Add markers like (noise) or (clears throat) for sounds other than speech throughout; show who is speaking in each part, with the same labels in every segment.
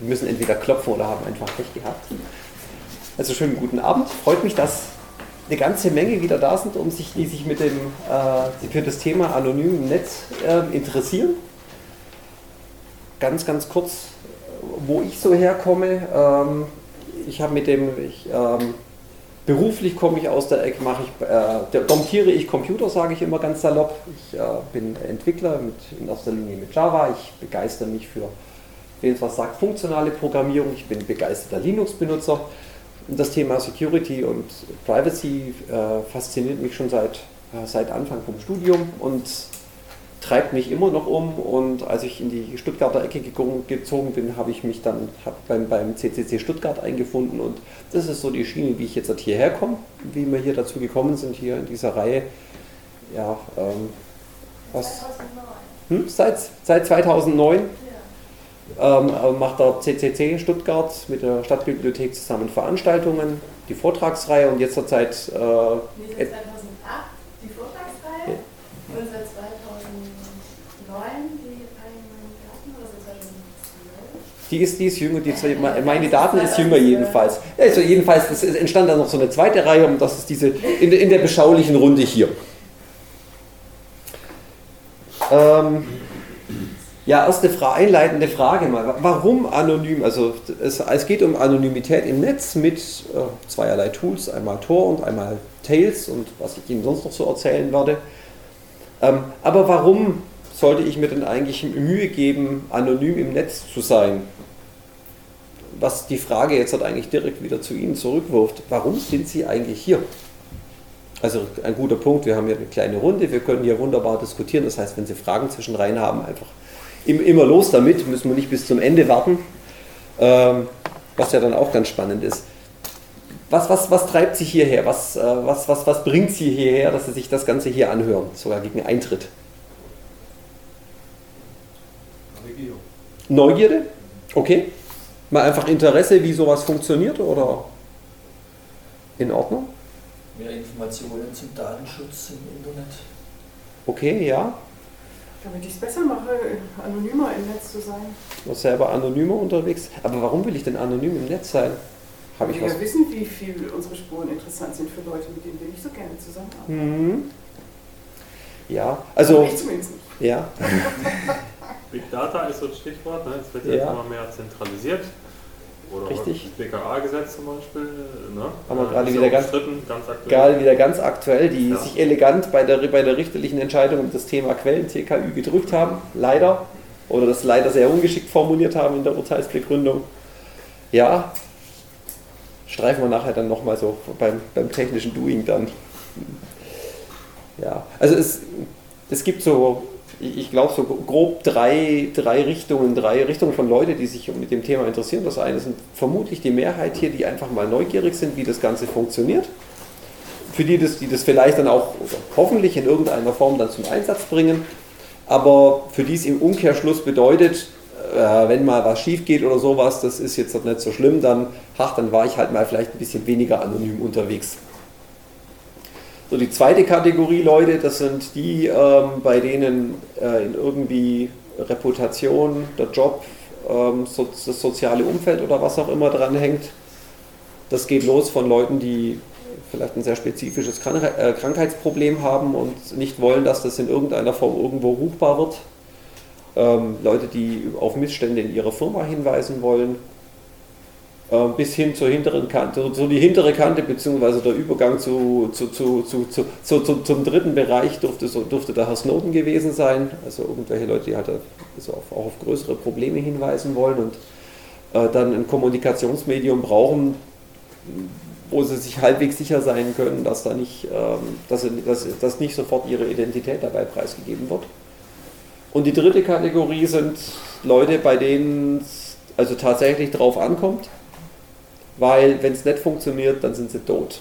Speaker 1: die müssen entweder klopfen oder haben einfach Pech gehabt. Also schönen guten Abend. Freut mich, dass eine ganze Menge wieder da sind, um sich, die sich mit dem, äh, für das Thema anonym im Netz äh, interessieren. Ganz, ganz kurz, wo ich so herkomme. Ähm, ich habe mit dem, ich, ähm, beruflich komme ich aus der Ecke, mache ich, äh, domptiere ich Computer, sage ich immer ganz salopp. Ich äh, bin Entwickler mit, in erster Linie mit Java. Ich begeister mich für, wen es was sagt, funktionale Programmierung. Ich bin begeisterter Linux-Benutzer. Und das Thema Security und Privacy äh, fasziniert mich schon seit, äh, seit Anfang vom Studium und treibt mich immer noch um. Und als ich in die Stuttgarter Ecke gezogen bin, habe ich mich dann beim, beim CCC Stuttgart eingefunden. Und das ist so die Schiene, wie ich jetzt hierher komme, wie wir hier dazu gekommen sind, hier in dieser Reihe. Ja, ähm, was? 2009. Hm? Seit, seit 2009 ähm, äh, macht der CCC Stuttgart mit der Stadtbibliothek zusammen Veranstaltungen, die Vortragsreihe und jetzt zurzeit. Äh,
Speaker 2: seit 2008 die Vortragsreihe ja. und seit 2009 die Daten oder seit 2012?
Speaker 1: Die ist, die ist jünger, die, meine Daten ist jünger jedenfalls. Also jedenfalls es entstand dann noch so eine zweite Reihe und das ist diese in, in der beschaulichen Runde hier. Ähm, ja, erste Fra einleitende Frage mal. Warum anonym? Also es, es, geht um Anonymität im Netz mit äh, zweierlei Tools, einmal Tor und einmal Tails und was ich Ihnen sonst noch so erzählen werde. Ähm, aber warum sollte ich mir denn eigentlich Mühe geben, anonym im Netz zu sein? Was die Frage jetzt halt eigentlich direkt wieder zu Ihnen zurückwirft. Warum sind Sie eigentlich hier? Also ein guter Punkt, wir haben hier eine kleine Runde, wir können hier wunderbar diskutieren. Das heißt, wenn Sie Fragen zwischen rein haben, einfach immer los damit, müssen wir nicht bis zum Ende warten, ähm, was ja dann auch ganz spannend ist. Was, was, was treibt Sie hierher? Was, äh, was, was, was bringt Sie hierher, dass Sie sich das Ganze hier anhören, sogar gegen Eintritt? Neugierde. Neugierde? Okay. Mal einfach Interesse, wie sowas funktioniert oder in Ordnung?
Speaker 3: Mehr Informationen zum Datenschutz im Internet.
Speaker 1: Okay, ja.
Speaker 4: Damit ich es besser mache, anonymer im Netz zu sein.
Speaker 1: Noch selber anonymer unterwegs. Aber warum will ich denn anonym im Netz sein?
Speaker 4: Habe ich wir was? wissen, wie viel unsere Spuren interessant sind für Leute, mit denen wir nicht so gerne zusammenarbeiten.
Speaker 1: Mhm. Ja, also.
Speaker 4: ich zumindest nicht.
Speaker 1: Ja.
Speaker 5: Big Data ist so ein Stichwort, ne? es wird ja. immer mehr zentralisiert. Oder
Speaker 1: Richtig.
Speaker 5: das BKA-Gesetz zum Beispiel. Ne?
Speaker 1: Haben wir gerade wieder ganz, ganz aktuell. gerade wieder ganz aktuell, die ja. sich elegant bei der, bei der richterlichen Entscheidung um das Thema Quellen-TKÜ gedrückt haben, leider. Oder das leider sehr ungeschickt formuliert haben in der Urteilsbegründung. Ja, streifen wir nachher dann nochmal so beim, beim technischen Doing dann. Ja, also es, es gibt so ich glaube, so grob drei, drei Richtungen, drei Richtungen von Leuten, die sich mit dem Thema interessieren. Das eine sind vermutlich die Mehrheit hier, die einfach mal neugierig sind, wie das Ganze funktioniert. Für die, das, die das vielleicht dann auch hoffentlich in irgendeiner Form dann zum Einsatz bringen. Aber für die es im Umkehrschluss bedeutet, äh, wenn mal was schief geht oder sowas, das ist jetzt nicht so schlimm, dann, ach, dann war ich halt mal vielleicht ein bisschen weniger anonym unterwegs. So, die zweite Kategorie Leute, das sind die, ähm, bei denen äh, in irgendwie Reputation, der Job, ähm, so, das soziale Umfeld oder was auch immer dran hängt. Das geht los von Leuten, die vielleicht ein sehr spezifisches äh, Krankheitsproblem haben und nicht wollen, dass das in irgendeiner Form irgendwo ruchbar wird. Ähm, Leute, die auf Missstände in ihrer Firma hinweisen wollen bis hin zur hinteren Kante, so die hintere Kante beziehungsweise der Übergang zu, zu, zu, zu, zu, zu, zum dritten Bereich durfte, so, durfte der Herr Snowden gewesen sein, also irgendwelche Leute, die halt auch auf größere Probleme hinweisen wollen und äh, dann ein Kommunikationsmedium brauchen, wo sie sich halbwegs sicher sein können, dass da nicht, ähm, dass, dass, dass nicht sofort ihre Identität dabei preisgegeben wird. Und die dritte Kategorie sind Leute, bei denen es also tatsächlich drauf ankommt, weil wenn es nicht funktioniert, dann sind sie tot.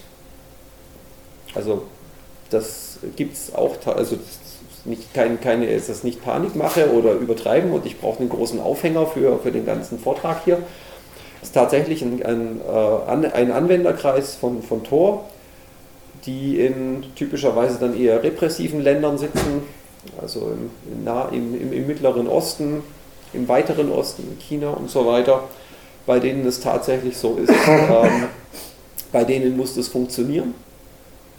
Speaker 1: Also das gibt es auch, also nicht, kein, keine, ist das nicht Panikmache oder übertreiben und ich brauche einen großen Aufhänger für, für den ganzen Vortrag hier. Es ist tatsächlich ein, ein, äh, ein Anwenderkreis von, von Tor, die in typischerweise dann eher repressiven Ländern sitzen, also im, im, im, im Mittleren Osten, im weiteren Osten, in China und so weiter, bei denen es tatsächlich so ist, (laughs) ähm, bei denen muss das funktionieren.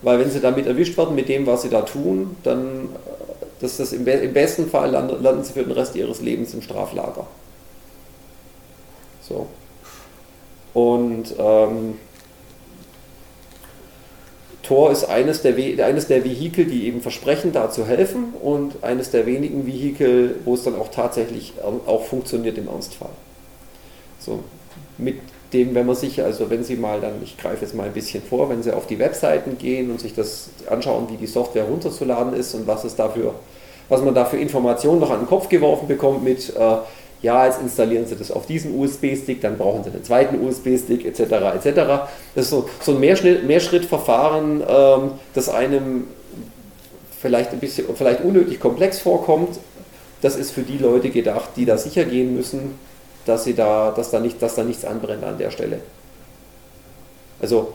Speaker 1: Weil wenn sie damit erwischt werden mit dem, was sie da tun, dann äh, das das im, im besten Fall landen, landen sie für den Rest ihres Lebens im Straflager. So. Und ähm, Tor ist eines der, eines der Vehikel, die eben versprechen, da zu helfen und eines der wenigen Vehikel, wo es dann auch tatsächlich auch funktioniert im Ernstfall. So, mit dem, wenn man sich, also wenn Sie mal dann, ich greife jetzt mal ein bisschen vor, wenn Sie auf die Webseiten gehen und sich das anschauen, wie die Software runterzuladen ist und was es dafür, was man da für Informationen noch an den Kopf geworfen bekommt mit, äh, ja, jetzt installieren Sie das auf diesen USB-Stick, dann brauchen Sie einen zweiten USB-Stick, etc., etc. Das ist so, so ein Mehrschrittverfahren, ähm, das einem vielleicht ein bisschen, vielleicht unnötig komplex vorkommt. Das ist für die Leute gedacht, die da sicher gehen müssen, dass, sie da, dass, da nicht, dass da nichts anbrennt an der Stelle. Also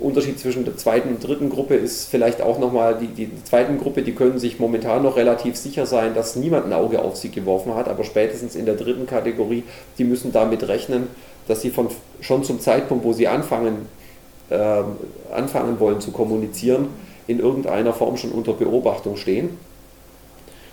Speaker 1: Unterschied zwischen der zweiten und dritten Gruppe ist vielleicht auch nochmal, die, die zweiten Gruppe, die können sich momentan noch relativ sicher sein, dass niemand ein Auge auf sie geworfen hat, aber spätestens in der dritten Kategorie, die müssen damit rechnen, dass sie von, schon zum Zeitpunkt, wo sie anfangen, äh, anfangen wollen zu kommunizieren, in irgendeiner Form schon unter Beobachtung stehen.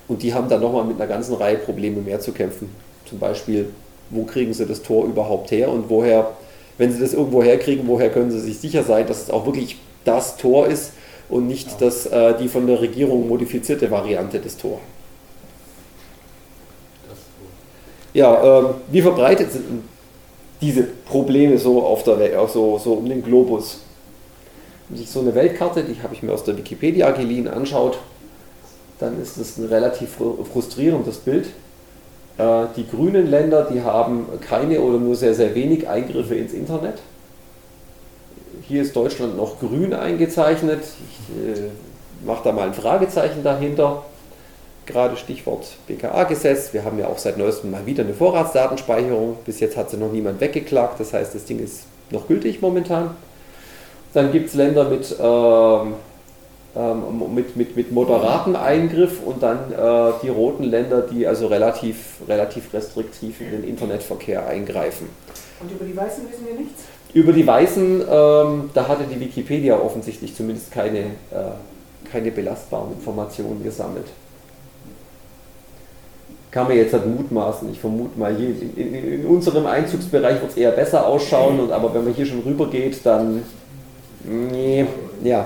Speaker 1: Und die haben dann nochmal mit einer ganzen Reihe Probleme mehr zu kämpfen. Zum Beispiel, wo kriegen sie das Tor überhaupt her und woher wenn sie das irgendwo herkriegen, woher können sie sich sicher sein, dass es auch wirklich das Tor ist und nicht ja. das, äh, die von der Regierung modifizierte Variante des Tor. Ja, ähm, wie verbreitet sind diese Probleme so auf der Welt, so, so um den Globus? Wenn sich so eine Weltkarte, die habe ich mir aus der Wikipedia geliehen, anschaut, dann ist das ein relativ frustrierendes Bild. Äh, die grünen Länder, die haben keine oder nur sehr, sehr wenig Eingriffe ins Internet. Hier ist Deutschland noch grün eingezeichnet. Ich äh, mache da mal ein Fragezeichen dahinter. Gerade Stichwort BKA-Gesetz. Wir haben ja auch seit neuestem mal wieder eine Vorratsdatenspeicherung. Bis jetzt hat sie noch niemand weggeklagt. Das heißt, das Ding ist noch gültig momentan. Dann gibt es Länder mit ähm, ähm, mit, mit, mit moderatem Eingriff und dann äh, die roten Länder, die also relativ, relativ restriktiv in den Internetverkehr eingreifen.
Speaker 4: Und über die Weißen wissen wir nichts?
Speaker 1: Über die Weißen, ähm, da hatte die Wikipedia offensichtlich zumindest keine, äh, keine belastbaren Informationen gesammelt. Kann man jetzt halt mutmaßen. Ich vermute mal, hier in, in, in unserem Einzugsbereich wird es eher besser ausschauen, und, aber wenn man hier schon rüber geht, dann. Nee, ja.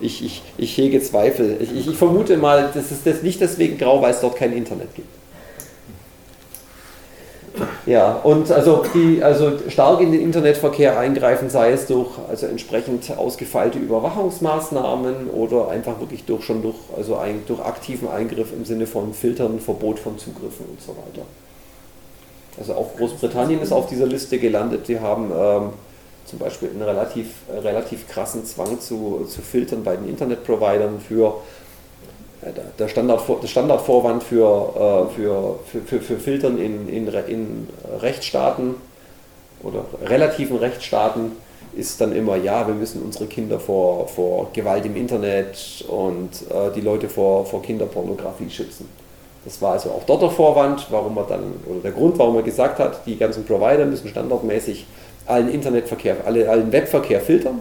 Speaker 1: Ich, ich, ich hege Zweifel. Ich, ich, vermute mal, dass es das nicht deswegen grau, weil es dort kein Internet gibt. Ja, und also, die, also stark in den Internetverkehr eingreifen, sei es durch also entsprechend ausgefeilte Überwachungsmaßnahmen oder einfach wirklich durch schon durch, also ein, durch aktiven Eingriff im Sinne von Filtern, Verbot von Zugriffen und so weiter. Also auch Großbritannien ist auf dieser Liste gelandet. Die haben ähm, zum Beispiel einen relativ, äh, relativ krassen Zwang zu, zu filtern bei den Internetprovidern für äh, der, Standard, der Standardvorwand für, äh, für, für, für, für Filtern in, in, in Rechtsstaaten oder relativen Rechtsstaaten ist dann immer, ja, wir müssen unsere Kinder vor, vor Gewalt im Internet und äh, die Leute vor, vor Kinderpornografie schützen. Das war also auch dort der Vorwand, warum er dann, oder der Grund, warum er gesagt hat, die ganzen Provider müssen standardmäßig allen Internetverkehr, alle, allen Webverkehr filtern.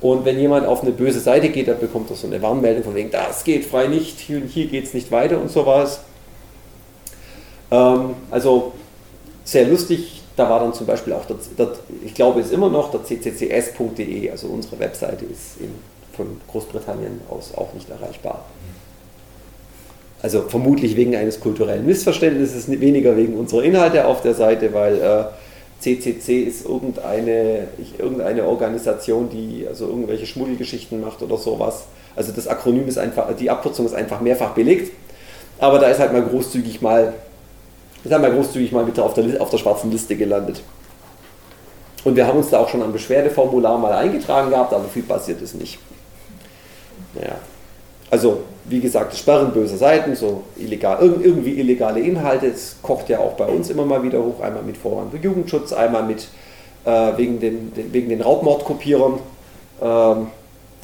Speaker 1: Und wenn jemand auf eine böse Seite geht, dann bekommt er so eine Warnmeldung von wegen, das geht frei nicht, hier, hier geht es nicht weiter und sowas. Ähm, also sehr lustig, da war dann zum Beispiel auch, der, der, ich glaube es immer noch, der cccs.de, also unsere Webseite ist in, von Großbritannien aus auch nicht erreichbar. Also vermutlich wegen eines kulturellen Missverständnisses, weniger wegen unserer Inhalte auf der Seite, weil äh, CCC ist irgendeine, irgendeine Organisation, die also irgendwelche Schmuddelgeschichten macht oder sowas. Also das Akronym ist einfach, die Abkürzung ist einfach mehrfach belegt. Aber da ist halt mal großzügig mal, ist halt mal großzügig mal wieder auf der, auf der schwarzen Liste gelandet. Und wir haben uns da auch schon ein Beschwerdeformular mal eingetragen gehabt, aber viel passiert ist nicht. Naja. Also, wie gesagt, Sperren böser Seiten, so illegal, irgendwie illegale Inhalte, das kocht ja auch bei uns immer mal wieder hoch, einmal mit Vorwand für Jugendschutz, einmal mit äh, wegen, den, den, wegen den Raubmordkopierern, ähm,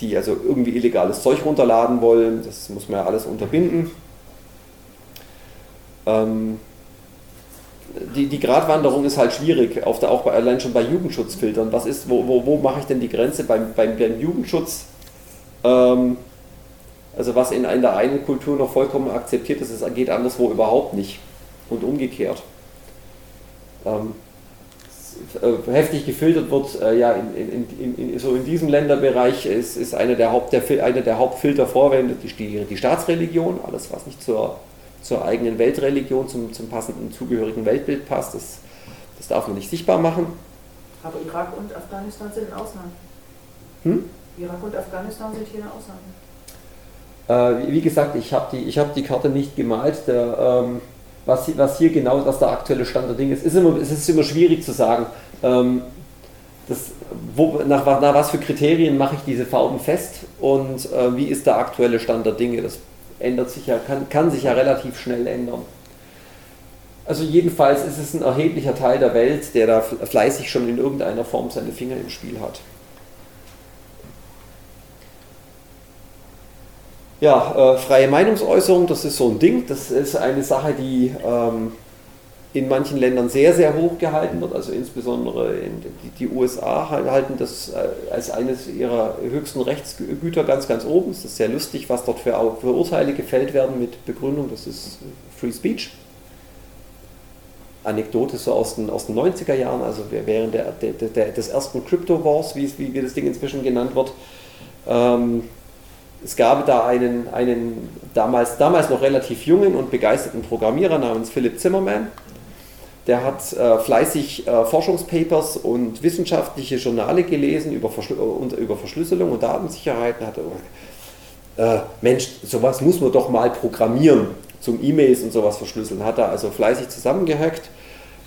Speaker 1: die also irgendwie illegales Zeug runterladen wollen, das muss man ja alles unterbinden. ähm, die, die Gratwanderung ist halt schwierig, auf der, auch bei, allein schon bei Jugendschutzfiltern. Was ist, wo, wo, wo mache ich denn die Grenze beim, beim, beim Jugendschutz? Ähm, also was in, in der einen Kultur noch vollkommen akzeptiert ist, es geht anderswo überhaupt nicht. Und umgekehrt. Ähm, äh, heftig gefiltert wird, äh, ja, in, in, in, so in diesem Länderbereich ist, ist eine der, Haupt, der, eine der Hauptfiltervorwände die, die Staatsreligion, alles was nicht zur, zur eigenen Weltreligion, zum, zum passenden zugehörigen Weltbild passt, das, das darf man nicht sichtbar machen.
Speaker 4: Aber Irak und Afghanistan sind in Ausnahmen.
Speaker 1: Hm?
Speaker 4: Irak und Afghanistan sind hier eine
Speaker 1: Ausnahme. Äh, wie gesagt, ich habe die, hab die Karte nicht gemalt. Der, ähm, was, was hier genau was der aktuelle Stand der Dinge ist. ist immer, es ist immer schwierig zu sagen. Ähm, das, wo, nach, nach, was für Kriterien mache ich diese Farben fest und äh, wie ist der aktuelle Stand der Dinge? Das ändert sich ja, kann, kann sich ja relativ schnell ändern. Also jedenfalls ist es ein erheblicher Teil der Welt, der da fleißig schon in irgendeiner Form seine Finger im Spiel hat. Ja, äh, freie Meinungsäußerung, das ist so ein Ding. Das ist eine Sache, die ähm, in manchen Ländern sehr, sehr hoch gehalten wird. Also insbesondere in, die, die, USA halten das äh, als eines ihrer höchsten Rechtsgüter ganz, ganz oben. Es ist sehr lustig, was dort für, für Urteile gefällt werden mit Begründung. Das ist Free Speech. Anekdote so aus den, aus den 90er Jahren, also während der, der, der des ersten Crypto Wars, wie, wie das Ding inzwischen genannt wird. Ähm, es gab da einen, einen damals, damals noch relativ jungen und begeisterten Programmierer namens Philipp Zimmerman. Der hat äh, fleißig äh, Forschungspapers und wissenschaftliche Journale gelesen über, Verschl und, über Verschlüsselung und Datensicherheit. Und hat äh, Mensch, sowas muss man doch mal programmieren zum E-Mails und sowas verschlüsseln. Hat er also fleißig zusammengehackt.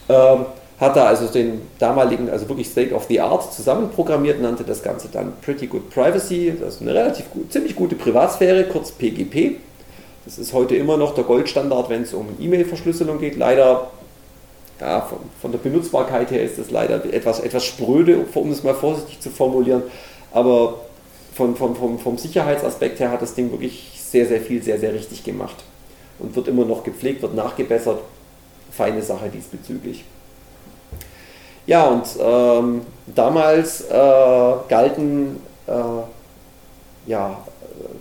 Speaker 1: Ähm, hat er also den damaligen, also wirklich State of the Art zusammenprogrammiert, nannte das Ganze dann Pretty Good Privacy, das ist eine relativ gut, ziemlich gute Privatsphäre, kurz PGP. Das ist heute immer noch der Goldstandard, wenn es um E-Mail-Verschlüsselung geht. Leider, ja, von, von, der Benutzbarkeit her ist das leider etwas, etwas spröde, um es mal vorsichtig zu formulieren. Aber von, von, vom, vom Sicherheitsaspekt her hat das Ding wirklich sehr, sehr viel, sehr, sehr richtig gemacht. Und wird immer noch gepflegt, wird nachgebessert. Feine Sache diesbezüglich. Ja, und ähm, damals äh, galten, äh, ja,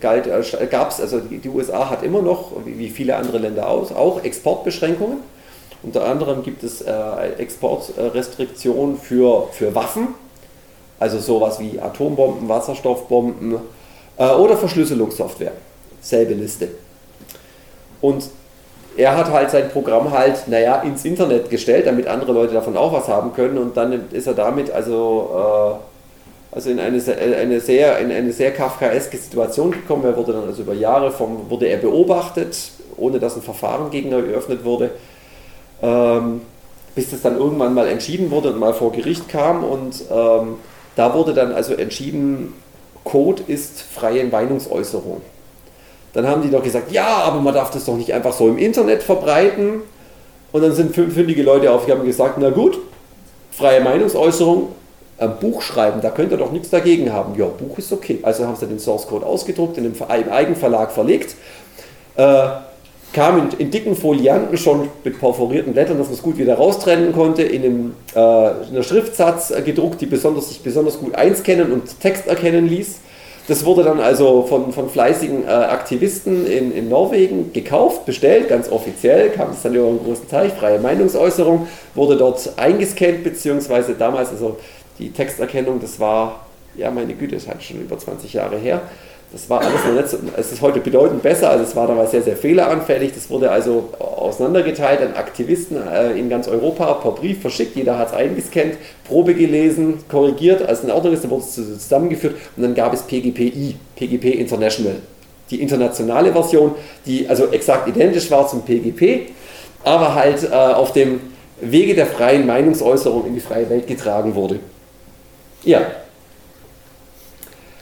Speaker 1: galt, äh, gab es, also die, die, USA hat immer noch, wie, viele andere Länder aus, auch Exportbeschränkungen. Unter anderem gibt es äh, Exportrestriktionen für, für Waffen, also sowas wie Atombomben, Wasserstoffbomben äh, oder Verschlüsselungssoftware. Selbe Liste. Und er hat halt sein Programm halt, naja, ins Internet gestellt, damit andere Leute davon auch was haben können und dann ist er damit also, äh, also in eine, eine sehr, in eine sehr kafkaeske Situation gekommen. Er wurde dann also über Jahre vom, wurde er beobachtet, ohne dass ein Verfahren gegen ihn eröffnet wurde, ähm, bis das dann irgendwann mal entschieden wurde und mal vor Gericht kam und ähm, da wurde dann also entschieden, Code ist freie Meinungsäußerung. Dann haben die doch gesagt, ja, aber man darf das doch nicht einfach so im Internet verbreiten. Und dann sind fündige Leute aufgegangen und gesagt, na gut, freie Meinungsäußerung, ein Buch schreiben, da könnt ihr doch nichts dagegen haben. Ja, Buch ist okay. Also haben sie den Source Code ausgedruckt, in einem Eigenverlag verlegt, äh, kam in, in, dicken Folianten schon mit perforierten Blättern, dass man es gut wieder raustrennen konnte, in einem äh, einer Schriftsatz gedruckt, die besonders, sich besonders gut einscannen und Text erkennen ließ. Das wurde dann also von, von fleißigen äh, Aktivisten in, in Norwegen gekauft, bestellt, ganz offiziell, kam es dann über einen großen Teich, freie Meinungsäußerung, wurde dort eingescannt, beziehungsweise damals, also die Texterkennung, das war, ja meine Güte, das halt schon über 20 Jahre her, das war alles noch nicht so, es ist heute bedeutend besser, also es war damals sehr, sehr fehleranfällig. Das wurde also auseinandergeteilt an Aktivisten äh, in ganz Europa per Brief verschickt. Jeder hat es eingescannt, Probe gelesen, korrigiert, als in Ordnung ist, dann wurde es zusammengeführt und dann gab es PGPI, PGP International. Die internationale Version, die also exakt identisch war zum PGP, aber halt äh, auf dem Wege der freien Meinungsäußerung in die freie Welt getragen wurde. Ja,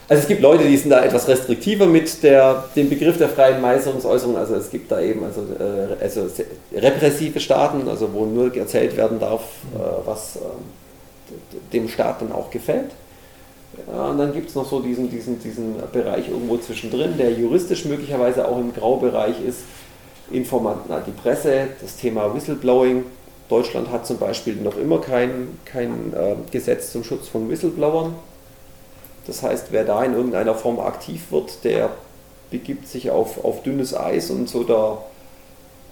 Speaker 1: also es gibt Leute, die sind da etwas restriktiver mit der, dem Begriff der freien Meisterungsäußerung. Also es gibt da eben also, äh, also repressive Staaten, also wo nur erzählt werden darf, äh, was äh, dem Staat dann auch gefällt. Ja, und dann gibt es noch so diesen, diesen, diesen Bereich irgendwo zwischendrin, der juristisch möglicherweise auch im Graubereich ist. Informanten an die Presse, das Thema Whistleblowing. Deutschland hat zum Beispiel noch immer kein, kein äh, Gesetz zum Schutz von Whistleblowern. Das heißt, wer da in irgendeiner Form aktiv wird, der begibt sich auf, auf dünnes Eis und so da,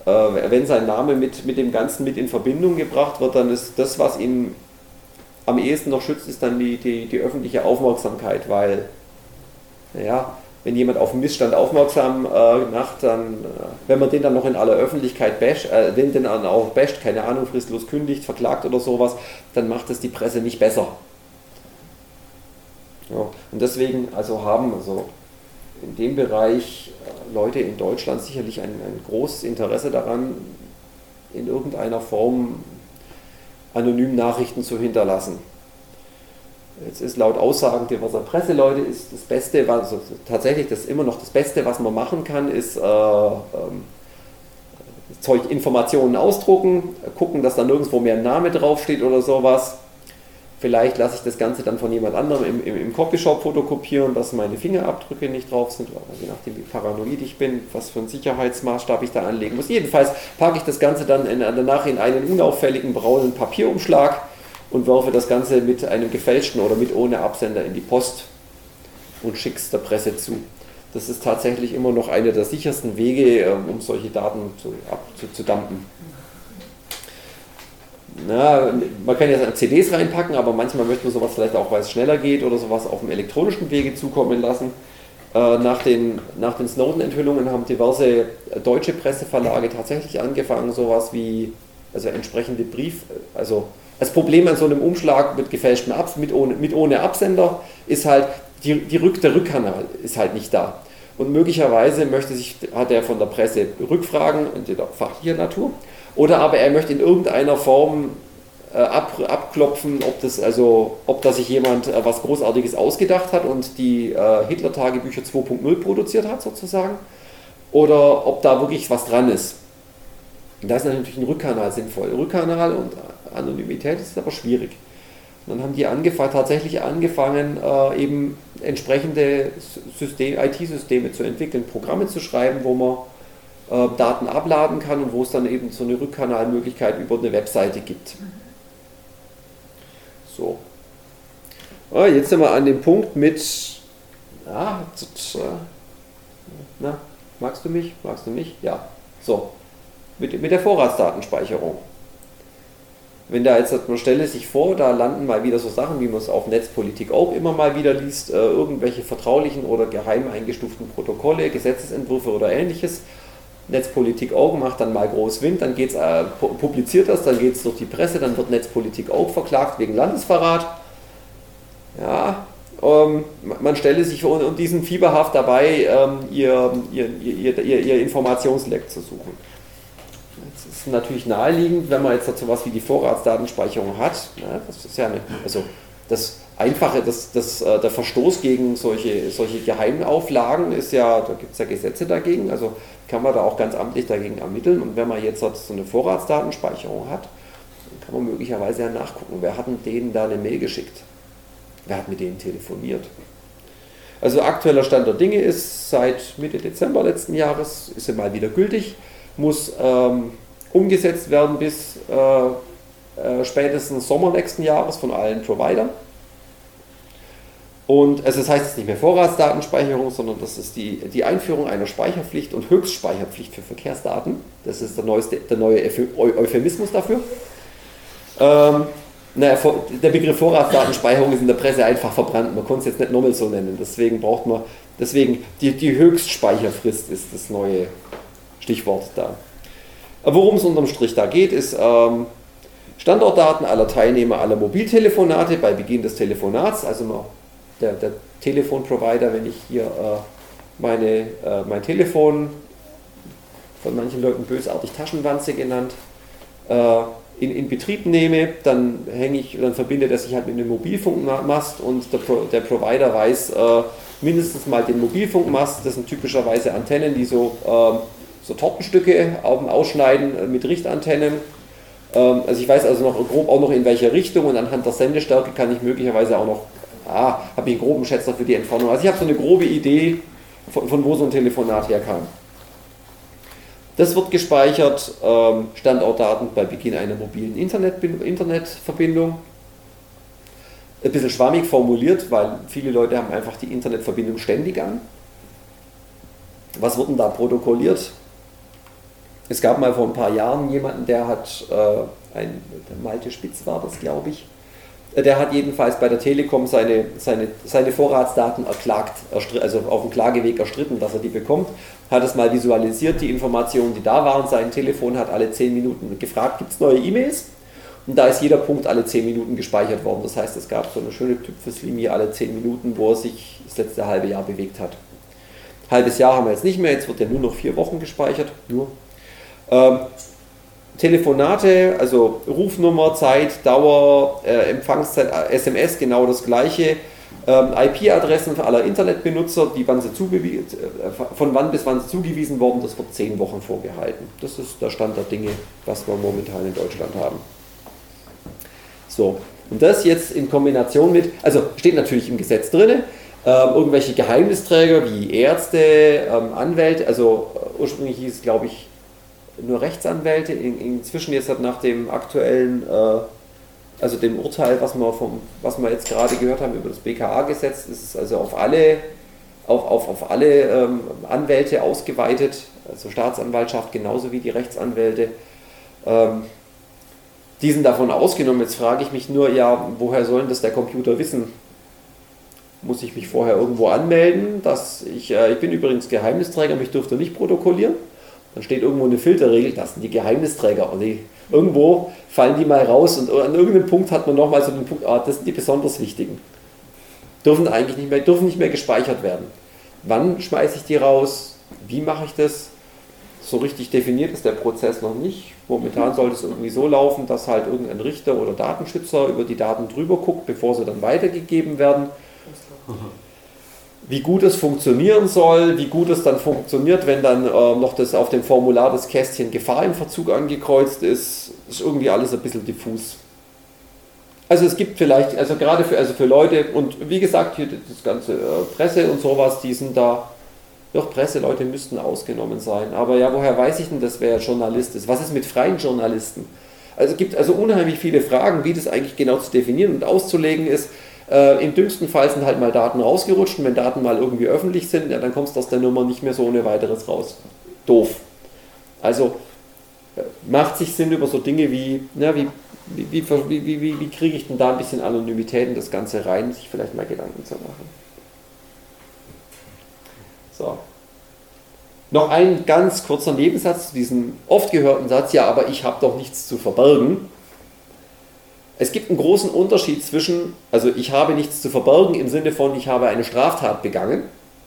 Speaker 1: äh, wenn sein Name mit, mit dem Ganzen mit in Verbindung gebracht wird, dann ist das, was ihn am ehesten noch schützt, ist dann die, die, die öffentliche Aufmerksamkeit, weil, naja, wenn jemand auf einen Missstand aufmerksam äh, macht, dann, äh, wenn man den dann noch in aller Öffentlichkeit basht, äh, den dann auch basht, keine Ahnung, fristlos kündigt, verklagt oder sowas, dann macht es die Presse nicht besser. Ja, und deswegen also haben also in dem Bereich äh, Leute in Deutschland sicherlich ein, ein großes Interesse daran, in irgendeiner Form anonym Nachrichten zu hinterlassen. Jetzt ist laut Aussagen diverser Presseleute ist das Beste, also tatsächlich das immer noch das Beste, was man machen kann, ist äh, ähm, Zeug Informationen ausdrucken, gucken, dass da nirgendwo mehr ein Name draufsteht oder sowas. Vielleicht lasse ich das Ganze dann von jemand anderem im, im, im Copyshop fotokopieren, dass meine Fingerabdrücke nicht drauf sind, oder je nachdem wie paranoid ich bin, was für einen Sicherheitsmaßstab ich da anlegen muss. Jedenfalls packe ich das Ganze dann in, danach in einen unauffälligen braunen Papierumschlag und werfe das Ganze mit einem gefälschten oder mit ohne Absender in die Post und schicke es der Presse zu. Das ist tatsächlich immer noch einer der sichersten Wege, ähm, um solche Daten zu, ab, zu, zu dampen. Na, man kann ja CDs reinpacken, aber manchmal möchte man sowas vielleicht auch, weil es schneller geht oder sowas auf dem elektronischen Wege zukommen lassen. Äh, nach den, nach den Snowden-Enthüllungen haben diverse deutsche Presseverlage tatsächlich angefangen, sowas wie also entsprechende Brief, also das Problem an so einem Umschlag mit gefälschtem Abs mit ohne, mit ohne Absender ist halt, die, die Rück, der Rückkanal ist halt nicht da. Und möglicherweise möchte sich, hat er von der Presse Rückfragen, entweder fachlicher Natur, oder aber er möchte in irgendeiner Form äh, ab, abklopfen, ob das also, ob da sich jemand äh, was Großartiges ausgedacht hat und die äh, Hitler-Tagebücher 2.0 produziert hat sozusagen, oder ob da wirklich was dran ist. da ist natürlich ein Rückkanal sinnvoll. Rückkanal und Anonymität ist aber schwierig. Und dann haben die angefangen, tatsächlich angefangen, äh, eben entsprechende IT-Systeme zu entwickeln, Programme zu schreiben, wo man äh, Daten abladen kann und wo es dann eben so eine Rückkanalmöglichkeit über eine Webseite gibt. So. Ah, jetzt sind wir an dem Punkt mit. Ah, na, magst du mich? Magst du mich? Ja. So. Mit, mit der Vorratsdatenspeicherung wenn da jetzt, man stelle sich vor, da landen mal wieder so Sachen, wie man es auf Netzpolitik auch immer mal wieder liest, äh, irgendwelche vertraulichen oder geheim eingestuften Protokolle, Gesetzesentwürfe oder ähnliches. Netzpolitik auch macht dann mal groß Wind, dann geht's, äh, publiziert das, dann geht es durch die Presse, dann wird Netzpolitik auch verklagt wegen Landesverrat. Ja, ähm, man stelle sich vor, und diesen fieberhaft dabei, ähm, ihr, ihr, ihr, ihr, Informationsleck zu suchen. Es ist natürlich naheliegend, wenn man jetzt so was wie die Vorratsdatenspeicherung hat. Ne, das ist ja eine, also das Einfache, das, das, äh, der Verstoß gegen solche, solche Geheimauflagen ist ja, da gibt es ja Gesetze dagegen, also kann man da auch ganz amtlich dagegen ermitteln. Und wenn man jetzt so eine Vorratsdatenspeicherung hat, dann kann man möglicherweise ja nachgucken, wer hat denen da eine Mail geschickt? Wer hat mit denen telefoniert? Also aktueller Stand der Dinge ist, seit Mitte Dezember letzten Jahres ist sie mal wieder gültig muss ähm, umgesetzt werden bis äh, äh, spätestens Sommer nächsten Jahres von allen Providern. Und also das heißt jetzt nicht mehr Vorratsdatenspeicherung, sondern das ist die, die Einführung einer Speicherpflicht und Höchstspeicherpflicht für Verkehrsdaten. Das ist der, neueste, der neue Euphemismus dafür. Ähm, naja, der Begriff Vorratsdatenspeicherung ist in der Presse einfach verbrannt. Man konnte es jetzt nicht nochmal so nennen. Deswegen braucht man, deswegen die, die Höchstspeicherfrist ist das neue Stichwort da. Worum es unterm Strich da geht, ist ähm, Standortdaten aller Teilnehmer aller Mobiltelefonate bei Beginn des Telefonats, also der, der Telefonprovider, wenn ich hier äh, meine, äh, mein Telefon, von manchen Leuten bösartig Taschenwanze genannt, äh, in, in, Betrieb nehme, dann hänge ich, dann verbindet er sich halt mit einem Mobilfunkmast und der, Pro, der Provider weiß äh, mindestens mal den Mobilfunkmast, das sind typischerweise Antennen, die so ähm, so Tortenstücke ausschneiden äh, mit Richtantennen. Ähm, also ich weiß also noch grob auch noch in welche Richtung und anhand der Sendestärke kann ich möglicherweise auch noch, ah, habe ich einen groben Schätzer für die Entfernung. Also ich habe so eine grobe Idee, von, von wo so ein Telefonat herkam. Das wird gespeichert, ähm, Standortdaten bei Beginn einer mobilen Internet, Internetverbindung. Ein bisschen schwammig formuliert, weil viele Leute haben einfach die Internetverbindung ständig an. Was wird denn da protokolliert? Es gab mal vor ein paar Jahren jemanden, der hat, äh, ein Malte Spitz war das, glaube ich, der hat jedenfalls bei der Telekom seine, seine, seine Vorratsdaten erklagt, also auf dem Klageweg erstritten, dass er die bekommt, hat es mal visualisiert, die Informationen, die da waren. Sein Telefon hat alle 10 Minuten gefragt, gibt es neue E-Mails? Und da ist jeder Punkt alle 10 Minuten gespeichert worden. Das heißt, es gab so eine schöne Typfelslinie alle 10 Minuten, wo er sich das letzte halbe Jahr bewegt hat. Halbes Jahr haben wir jetzt nicht mehr, jetzt wird ja nur noch vier Wochen gespeichert. Nur. Ähm, Telefonate, also Rufnummer, Zeit, Dauer, äh, Empfangszeit, SMS, genau das gleiche. Ähm, IP-Adressen aller Internetbenutzer, die wann sie äh, von wann bis wann sie zugewiesen worden, das wird zehn Wochen vorgehalten. Das ist der Stand der Dinge, was wir momentan in Deutschland haben. So, und das jetzt in Kombination mit, also steht natürlich im Gesetz drin, ähm, irgendwelche Geheimnisträger wie Ärzte, ähm, Anwälte, also äh, ursprünglich hieß es, glaube ich, nur Rechtsanwälte. In, inzwischen jetzt halt nach dem aktuellen, äh, also dem Urteil, was wir, vom, was wir jetzt gerade gehört haben über das BKA-Gesetz, ist es also auf alle, auf, auf, auf alle ähm, Anwälte ausgeweitet, also Staatsanwaltschaft genauso wie die Rechtsanwälte. Ähm, die sind davon ausgenommen. Jetzt frage ich mich nur, ja, woher soll denn das der Computer wissen? Muss ich mich vorher irgendwo anmelden? Dass ich, äh, ich bin übrigens Geheimnisträger, mich dürfte nicht protokollieren. Dann steht irgendwo eine Filterregel, das sind die Geheimnisträger. Und die, irgendwo fallen die mal raus und an irgendeinem Punkt hat man nochmal so den Punkt, ah, das sind die besonders wichtigen. Dürfen eigentlich nicht mehr, dürfen nicht mehr gespeichert werden. Wann schmeiße ich die raus? Wie mache ich das? So richtig definiert ist der Prozess noch nicht. Momentan sollte es irgendwie so laufen, dass halt irgendein Richter oder Datenschützer über die Daten drüber guckt, bevor sie dann weitergegeben werden wie gut es funktionieren soll, wie gut es dann funktioniert, wenn dann äh, noch das auf dem Formular das Kästchen Gefahr im Verzug angekreuzt ist, ist irgendwie alles ein bisschen diffus. Also es gibt vielleicht, also gerade für, also für Leute, und wie gesagt, hier das ganze äh, Presse und sowas, die sind da, doch Presseleute müssten ausgenommen sein. Aber ja, woher weiß ich denn, dass wer Journalist ist? Was ist mit freien Journalisten? Also es gibt also unheimlich viele Fragen, wie das eigentlich genau zu definieren und auszulegen ist. Äh, Im dümmsten Fall sind halt mal Daten rausgerutscht und wenn Daten mal irgendwie öffentlich sind, ja, dann kommst du aus der Nummer nicht mehr so ohne weiteres raus. Doof. Also äh, macht sich Sinn über so Dinge wie, na, wie, wie, wie, wie, wie, wie kriege ich denn da ein bisschen Anonymität in das Ganze rein, sich vielleicht mal Gedanken zu machen. So. Noch ein ganz kurzer Nebensatz zu diesem oft gehörten Satz, ja, aber ich habe doch nichts zu verbergen. Es gibt einen großen Unterschied zwischen, also ich habe nichts zu verbergen im Sinne von, ich habe eine Straftat begangen.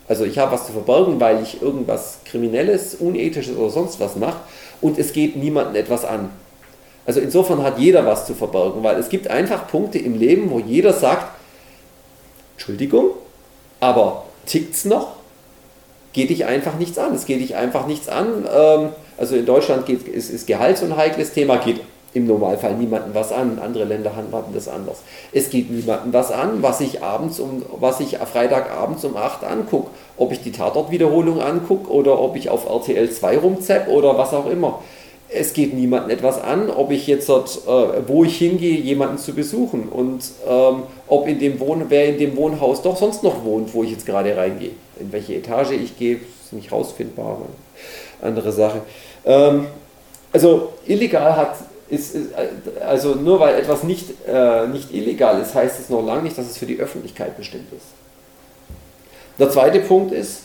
Speaker 1: Also ich habe was zu verbergen, weil ich irgendwas Kriminelles, Unethisches oder sonst was mache und es geht niemandem etwas an. Also insofern hat jeder was zu verbergen, weil es gibt einfach Punkte im Leben, wo jeder sagt, Entschuldigung, aber tickt's noch? Geht dich einfach nichts an. Es geht dich einfach nichts an. Ähm, also in Deutschland geht, ist, ist Gehalt so ein heikles Thema, geht im Normalfall niemandem was an. Andere Länder handhaben das anders. Es geht niemandem was an, was ich abends um, was ich Freitagabends um 8 angucke. Ob ich die Tatortwiederholung angucke oder ob ich auf RTL 2 rumzepp oder was auch immer. Es geht niemandem etwas an, ob ich jetzt dort, äh, wo ich hingehe, jemanden zu besuchen und ähm, ob in dem Wohn wer in dem Wohnhaus doch sonst noch wohnt, wo ich jetzt gerade reingehe. In welche Etage ich gehe, ist nicht rausfindbar. Andere Sache. Ähm, also illegal hat ist, ist, also nur weil etwas nicht, äh, nicht illegal ist, heißt es noch lange nicht, dass es für die Öffentlichkeit bestimmt ist. Der zweite Punkt ist,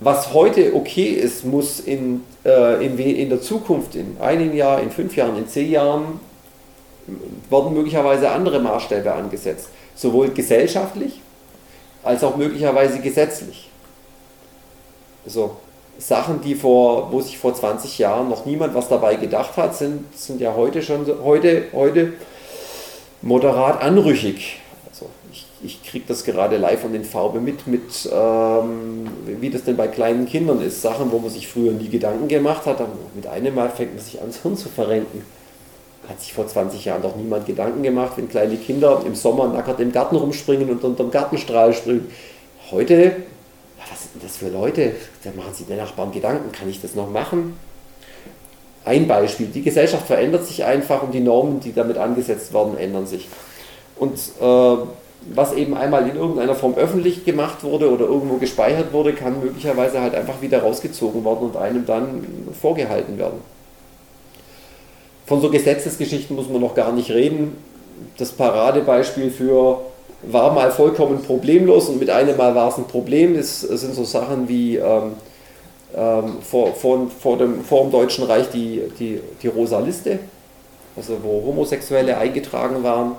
Speaker 1: was heute okay ist, muss in, äh, in, in der Zukunft, in einem Jahr, in fünf Jahren, in zehn Jahren, werden möglicherweise andere Maßstäbe angesetzt. Sowohl gesellschaftlich als auch möglicherweise gesetzlich. So. Sachen, die vor, wo sich vor 20 Jahren noch niemand was dabei gedacht hat, sind, sind ja heute schon heute, heute moderat anrüchig. Also ich, ich kriege das gerade live an den Farbe mit, mit ähm, wie das denn bei kleinen Kindern ist. Sachen, wo man sich früher nie Gedanken gemacht hat, aber mit einem Mal fängt man sich an, (laughs) Hirn zu verrenken. Hat sich vor 20 Jahren doch niemand Gedanken gemacht, wenn kleine Kinder im Sommer nackert im Garten rumspringen und unter dem Gartenstrahl springen. Heute was sind das für Leute? Da machen sich die Nachbarn Gedanken, kann ich das noch machen? ein Beispiel. Die Gesellschaft verändert sich einfach und die Normen, die damit angesetzt werden, ändern sich. Und äh, was eben einmal in irgendeiner Form öffentlich gemacht wurde oder irgendwo gespeichert wurde, kann möglicherweise halt einfach wieder rausgezogen werden und einem dann vorgehalten werden. Von so Gesetzesgeschichten muss man noch gar nicht reden. Das Paradebeispiel für war mal vollkommen problemlos und mit einem Mal war es ein Problem, das sind so Sachen wie ähm, ähm, vor, vor, vor, dem, vor dem Deutschen Reich die, die, die Rosa Liste, also wo Homosexuelle eingetragen waren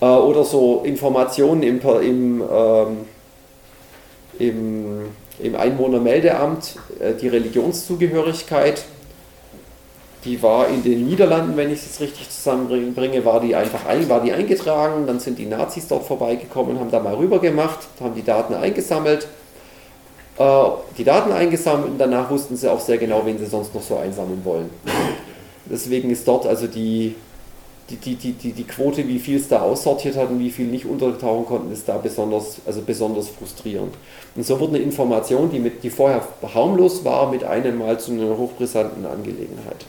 Speaker 1: äh, oder so Informationen im, im, ähm, im, im Einwohnermeldeamt, äh, die Religionszugehörigkeit, die war in den Niederlanden, wenn ich es richtig zusammenbringe, war die einfach ein, war die eingetragen, dann sind die Nazis dort vorbeigekommen, haben da mal rüber gemacht, haben die Daten eingesammelt, äh, die Daten eingesammelt und danach wussten sie auch sehr genau, wen sie sonst noch so einsammeln wollen. Deswegen ist dort also die, die, die, die, die, die Quote, wie viel es da aussortiert hat und wie viel nicht untertauchen konnten, ist da besonders, also besonders frustrierend. Und so wurde eine Information, die, mit, die vorher harmlos war, mit einem Mal zu einer hochbrisanten Angelegenheit.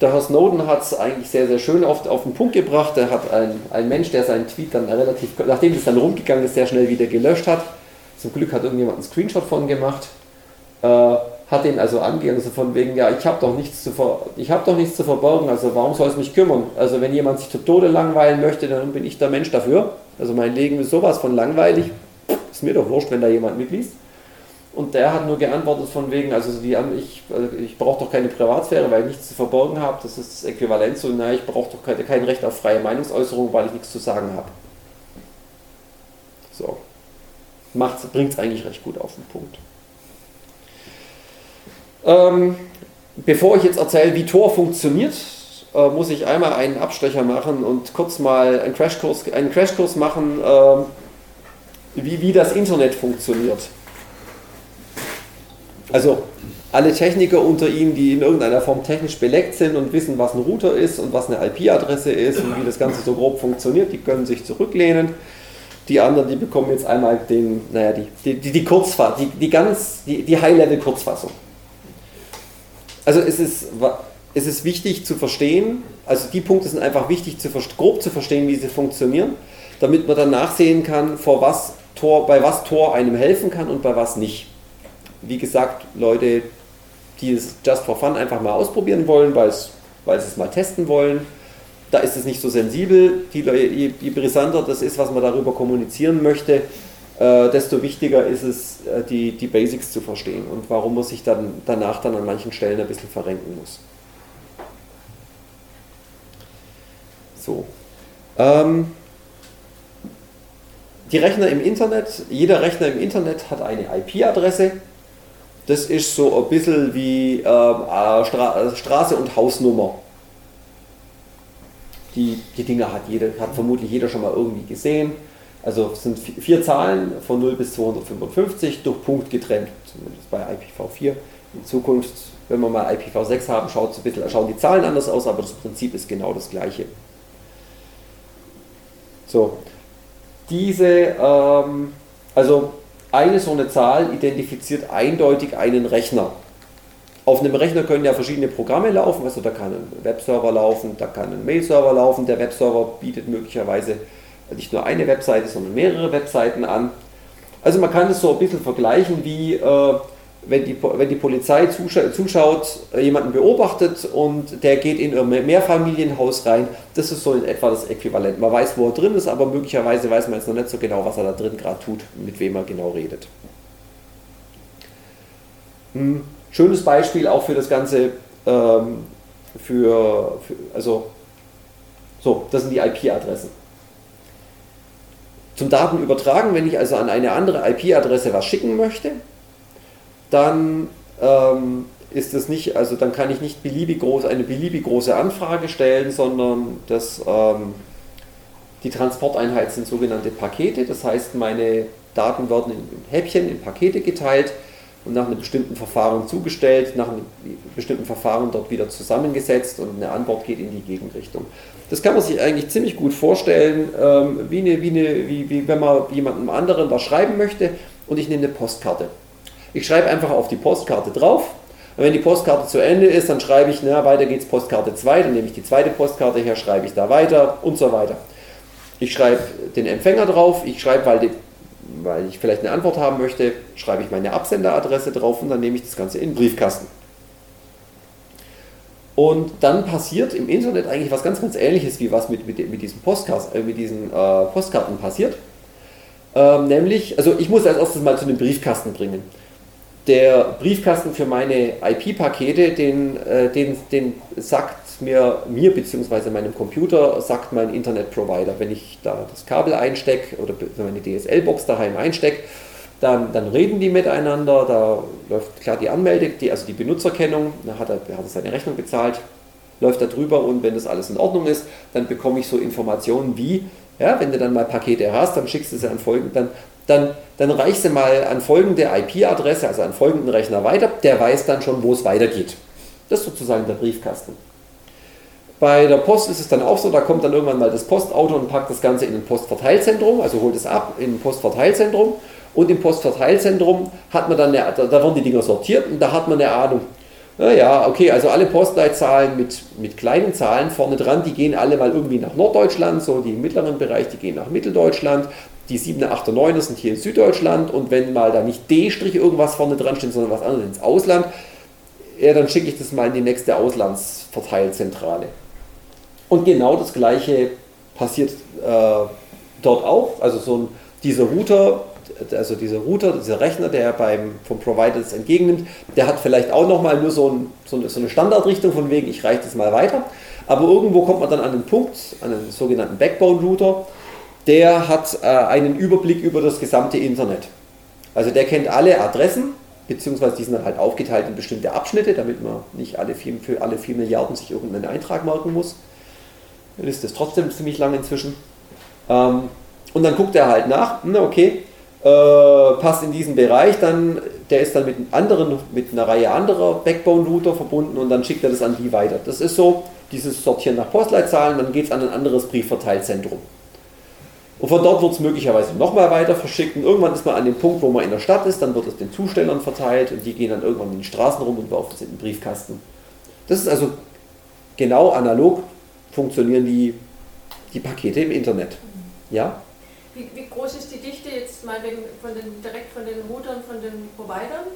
Speaker 1: Der Herr Snowden hat es eigentlich sehr, sehr schön auf, auf den Punkt gebracht. Er hat ein, ein Mensch, der seinen Tweet dann relativ, nachdem es dann rumgegangen ist, sehr schnell wieder gelöscht hat. Zum Glück hat irgendjemand einen Screenshot von gemacht. Äh, hat ihn also angegangen, also von wegen, ja, ich habe doch, nichts zu hab doch nichts zu verborgen, also warum soll es mich kümmern? Also wenn jemand sich zu Tode langweilen möchte, dann bin ich der Mensch dafür. Also mein Leben ist sowas von langweilig. Ist mir doch wurscht, wenn da jemand mitliest. Und der hat nur geantwortet von wegen, also die, ich, also ich brauche doch keine Privatsphäre, weil ich nichts zu verborgen habe. Das ist das Äquivalent zu, naja, ich brauche doch kein, kein Recht auf freie Meinungsäußerung, weil ich nichts zu sagen habe. So. Bringt es eigentlich recht gut auf den Punkt. Ähm, bevor ich jetzt erzähle, wie Tor funktioniert, äh, muss ich einmal einen Abstecher machen und kurz mal einen Crashkurs, einen Crashkurs machen, äh, wie, wie das Internet funktioniert. Also alle Techniker unter Ihnen, die in irgendeiner Form technisch beleckt sind und wissen, was ein Router ist und was eine IP-Adresse ist und wie das Ganze so grob funktioniert, die können sich zurücklehnen. Die anderen, die bekommen jetzt einmal den, naja, die, die, die Kurzfassung, die, die ganz, die, die High-Level-Kurzfassung. Also es ist, es ist wichtig zu verstehen, also die Punkte sind einfach wichtig, zu, grob zu verstehen, wie sie funktionieren, damit man dann nachsehen kann, vor was Tor, bei was Tor einem helfen kann und bei was nicht. Wie gesagt, Leute, die es just for fun einfach mal ausprobieren wollen, weil, es, weil sie es mal testen wollen, da ist es nicht so sensibel. Die, je, je brisanter das ist, was man darüber kommunizieren möchte, äh, desto wichtiger ist es, äh, die, die Basics zu verstehen und warum man sich dann danach dann an manchen Stellen ein bisschen verrenken muss. So. Ähm, die Rechner im Internet, jeder Rechner im Internet hat eine IP-Adresse. Das ist so ein bisschen wie äh, Stra Straße und Hausnummer. Die, die Dinge hat, jeder, hat vermutlich jeder schon mal irgendwie gesehen. Also es sind vier Zahlen von 0 bis 255 durch Punkt getrennt, zumindest bei IPv4. In Zukunft, wenn wir mal IPv6 haben, schaut ein bisschen, schauen die Zahlen anders aus, aber das Prinzip ist genau das gleiche. So, diese, ähm, also eine so eine Zahl identifiziert eindeutig einen Rechner. Auf einem Rechner können ja verschiedene Programme laufen, also da kann ein Webserver laufen, da kann ein Mail-Server laufen, der Webserver bietet möglicherweise nicht nur eine Webseite, sondern mehrere Webseiten an. Also man kann es so ein bisschen vergleichen wie äh, wenn, die, wenn die Polizei zuscha zuschaut, äh, jemanden beobachtet und der geht in ein Mehrfamilienhaus rein. Das ist so in etwa das Äquivalent. Man weiß, wo er drin ist, aber möglicherweise weiß man jetzt noch nicht so genau, was er da drin gerade tut, mit wem er genau redet. Hm. Schönes Beispiel auch für das Ganze, ähm, für, für, also, so, das sind die IP-Adressen zum Daten übertragen, wenn ich also an eine andere IP-Adresse was schicken möchte, dann ähm, ist es nicht, also dann kann ich nicht beliebig groß, eine beliebig große Anfrage stellen, sondern das, ähm, die Transporteinheit sind sogenannte Pakete, das heißt meine Daten werden in Häppchen, in Pakete geteilt und nach einem bestimmten Verfahren zugestellt, nach einem bestimmten Verfahren dort wieder zusammengesetzt und eine Antwort geht in die Gegenrichtung. Das kann man sich eigentlich ziemlich gut vorstellen, ähm, wie, eine, wie, eine, wie, wie wenn man jemandem anderen was schreiben möchte und ich nehme eine Postkarte. Ich schreibe einfach auf die Postkarte drauf. Und wenn die Postkarte zu Ende ist, dann schreibe ich, na, weiter geht's Postkarte 2, dann nehme ich die zweite Postkarte her, schreibe ich da weiter und so weiter. Ich schreibe den Empfänger drauf, ich schreibe, weil, die, weil ich vielleicht eine Antwort haben möchte, schreibe ich meine Absenderadresse drauf und dann nehme ich das Ganze in den Briefkasten. Und dann passiert im Internet eigentlich was ganz, ganz ähnliches, wie was mit, mit, mit diesen, Postkarten, äh, mit diesen äh, Postkarten passiert. Ähm, nämlich, also ich muss als erstes mal zu einem Briefkasten bringen. Der Briefkasten für meine IP-Pakete, den, äh, den, den sagt mir, mir bzw. meinem Computer, sagt mein Internetprovider, wenn ich da das Kabel einstecke oder meine DSL-Box daheim einstecke, dann, dann reden die miteinander, da läuft klar die Anmelde, die, also die Benutzerkennung, da hat er, hat er seine Rechnung bezahlt, läuft da drüber und wenn das alles in Ordnung ist, dann bekomme ich so Informationen wie, ja, wenn du dann mal Pakete hast, dann schickst du sie an folgenden, dann, dann, dann reichst du mal an folgende IP-Adresse, also an folgenden Rechner weiter, der weiß dann schon, wo es weitergeht. Das ist sozusagen der Briefkasten. Bei der Post ist es dann auch so, da kommt dann irgendwann mal das Postauto und packt das Ganze in ein Postverteilzentrum, also holt es ab in ein Postverteilzentrum und im Postverteilzentrum hat man dann, eine, da, werden die Dinger sortiert und da hat man eine Ahnung. Naja, okay, also alle Postleitzahlen mit, mit kleinen Zahlen vorne dran, die gehen alle mal irgendwie nach Norddeutschland, so die im mittleren Bereich, die gehen nach Mitteldeutschland. Die 7er, 8er, 9er sind hier in Süddeutschland und wenn mal da nicht D- irgendwas vorne dran steht, sondern was anderes ins Ausland, ja, dann schicke ich das mal in die nächste Auslandsverteilzentrale. Und genau das gleiche passiert äh, dort auch. Also so ein, dieser Router also dieser Router, dieser Rechner, der beim, vom Provider das entgegennimmt, der hat vielleicht auch nochmal nur so, ein, so, eine, so eine Standardrichtung von wegen, ich reiche das mal weiter. Aber irgendwo kommt man dann an den Punkt, an einen sogenannten Backbone-Router, der hat äh, einen Überblick über das gesamte Internet. Also der kennt alle Adressen, beziehungsweise die sind dann halt aufgeteilt in bestimmte Abschnitte, damit man nicht alle vier, für alle 4 Milliarden sich irgendeinen Eintrag marken muss. Liste ist trotzdem ziemlich lang inzwischen. Ähm, und dann guckt er halt nach, na okay, äh, passt in diesen Bereich, dann der ist dann mit anderen, mit einer Reihe anderer Backbone-Router verbunden und dann schickt er das an die weiter. Das ist so, dieses Sortieren nach Postleitzahlen, dann geht es an ein anderes Briefverteilzentrum. Und von dort wird es möglicherweise nochmal weiter verschickt und irgendwann ist man an dem Punkt, wo man in der Stadt ist, dann wird es den Zustellern verteilt und die gehen dann irgendwann in die Straßen rum und werfen es in den Briefkasten. Das ist also genau analog funktionieren die, die Pakete im Internet. Ja?
Speaker 2: Wie, wie, groß ist die Dichte jetzt meinetwegen von den, direkt von den Routern, von den Providern?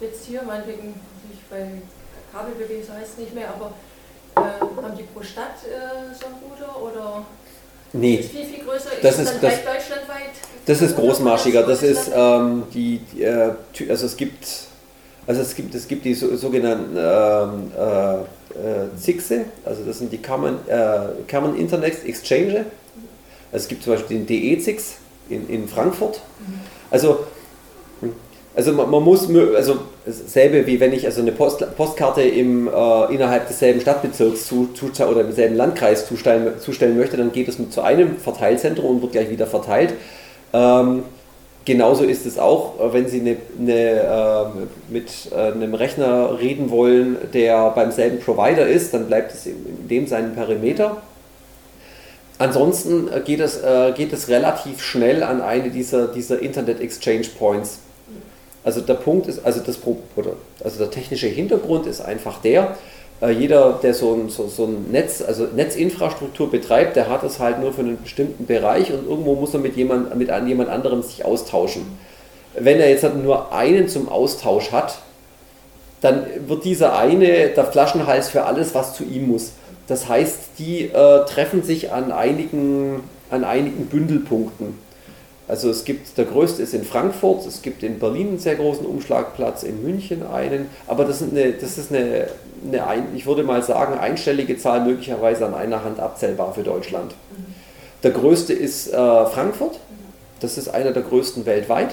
Speaker 2: Jetzt hier meinetwegen, nicht bei Kabelbw, das heißt nicht mehr, aber äh, haben die pro Stadt äh, so einen Router oder
Speaker 1: Nee.
Speaker 2: Ist viel, viel größer.
Speaker 1: Das
Speaker 2: ist,
Speaker 1: ist,
Speaker 2: das,
Speaker 1: das,
Speaker 2: deutschlandweit?
Speaker 1: das ist großmarschiger. Das ist ähm, die, äh, also es gibt also es gibt, es gibt die so, sogenannten ähm, äh, äh, ZIXe, also das sind die Common, äh, Common Internet Exchange. Es gibt zum Beispiel den DE-Zix in, in Frankfurt. Also, also man, man, muss, also dasselbe wie wenn ich also eine Post, Postkarte im, äh, innerhalb desselben Stadtbezirks zu, zu, oder im selben Landkreis zustellen, zustellen möchte, dann geht es zu einem Verteilzentrum und wird gleich wieder verteilt. Ähm, genauso ist es auch, äh, wenn Sie eine, eine, äh, mit äh, einem Rechner reden wollen, der beim selben Provider ist, dann bleibt es in dem seinen Perimeter Ansonsten geht es, äh, geht es relativ schnell an eine dieser, dieser Internet Exchange Points. Also der Punkt ist, also, das, also der technische Hintergrund ist einfach der, äh, jeder, der so ein, so, so ein Netz, also Netzinfrastruktur betreibt, der hat es halt nur für einen bestimmten Bereich und irgendwo muss er mit jemand, mit jemand anderem sich austauschen. Wenn er jetzt halt nur einen zum Austausch hat, dann wird dieser eine der Flaschenhals für alles, was zu ihm muss. Das heißt, die äh, treffen sich an einigen, an einigen Bündelpunkten. Also es gibt, der größte ist in Frankfurt, es gibt in Berlin einen sehr großen Umschlagplatz, in München einen, aber das, sind eine, das ist eine, eine, ich würde mal sagen, einstellige Zahl möglicherweise an einer Hand abzählbar für Deutschland. Der größte ist äh, Frankfurt, das ist einer der größten weltweit.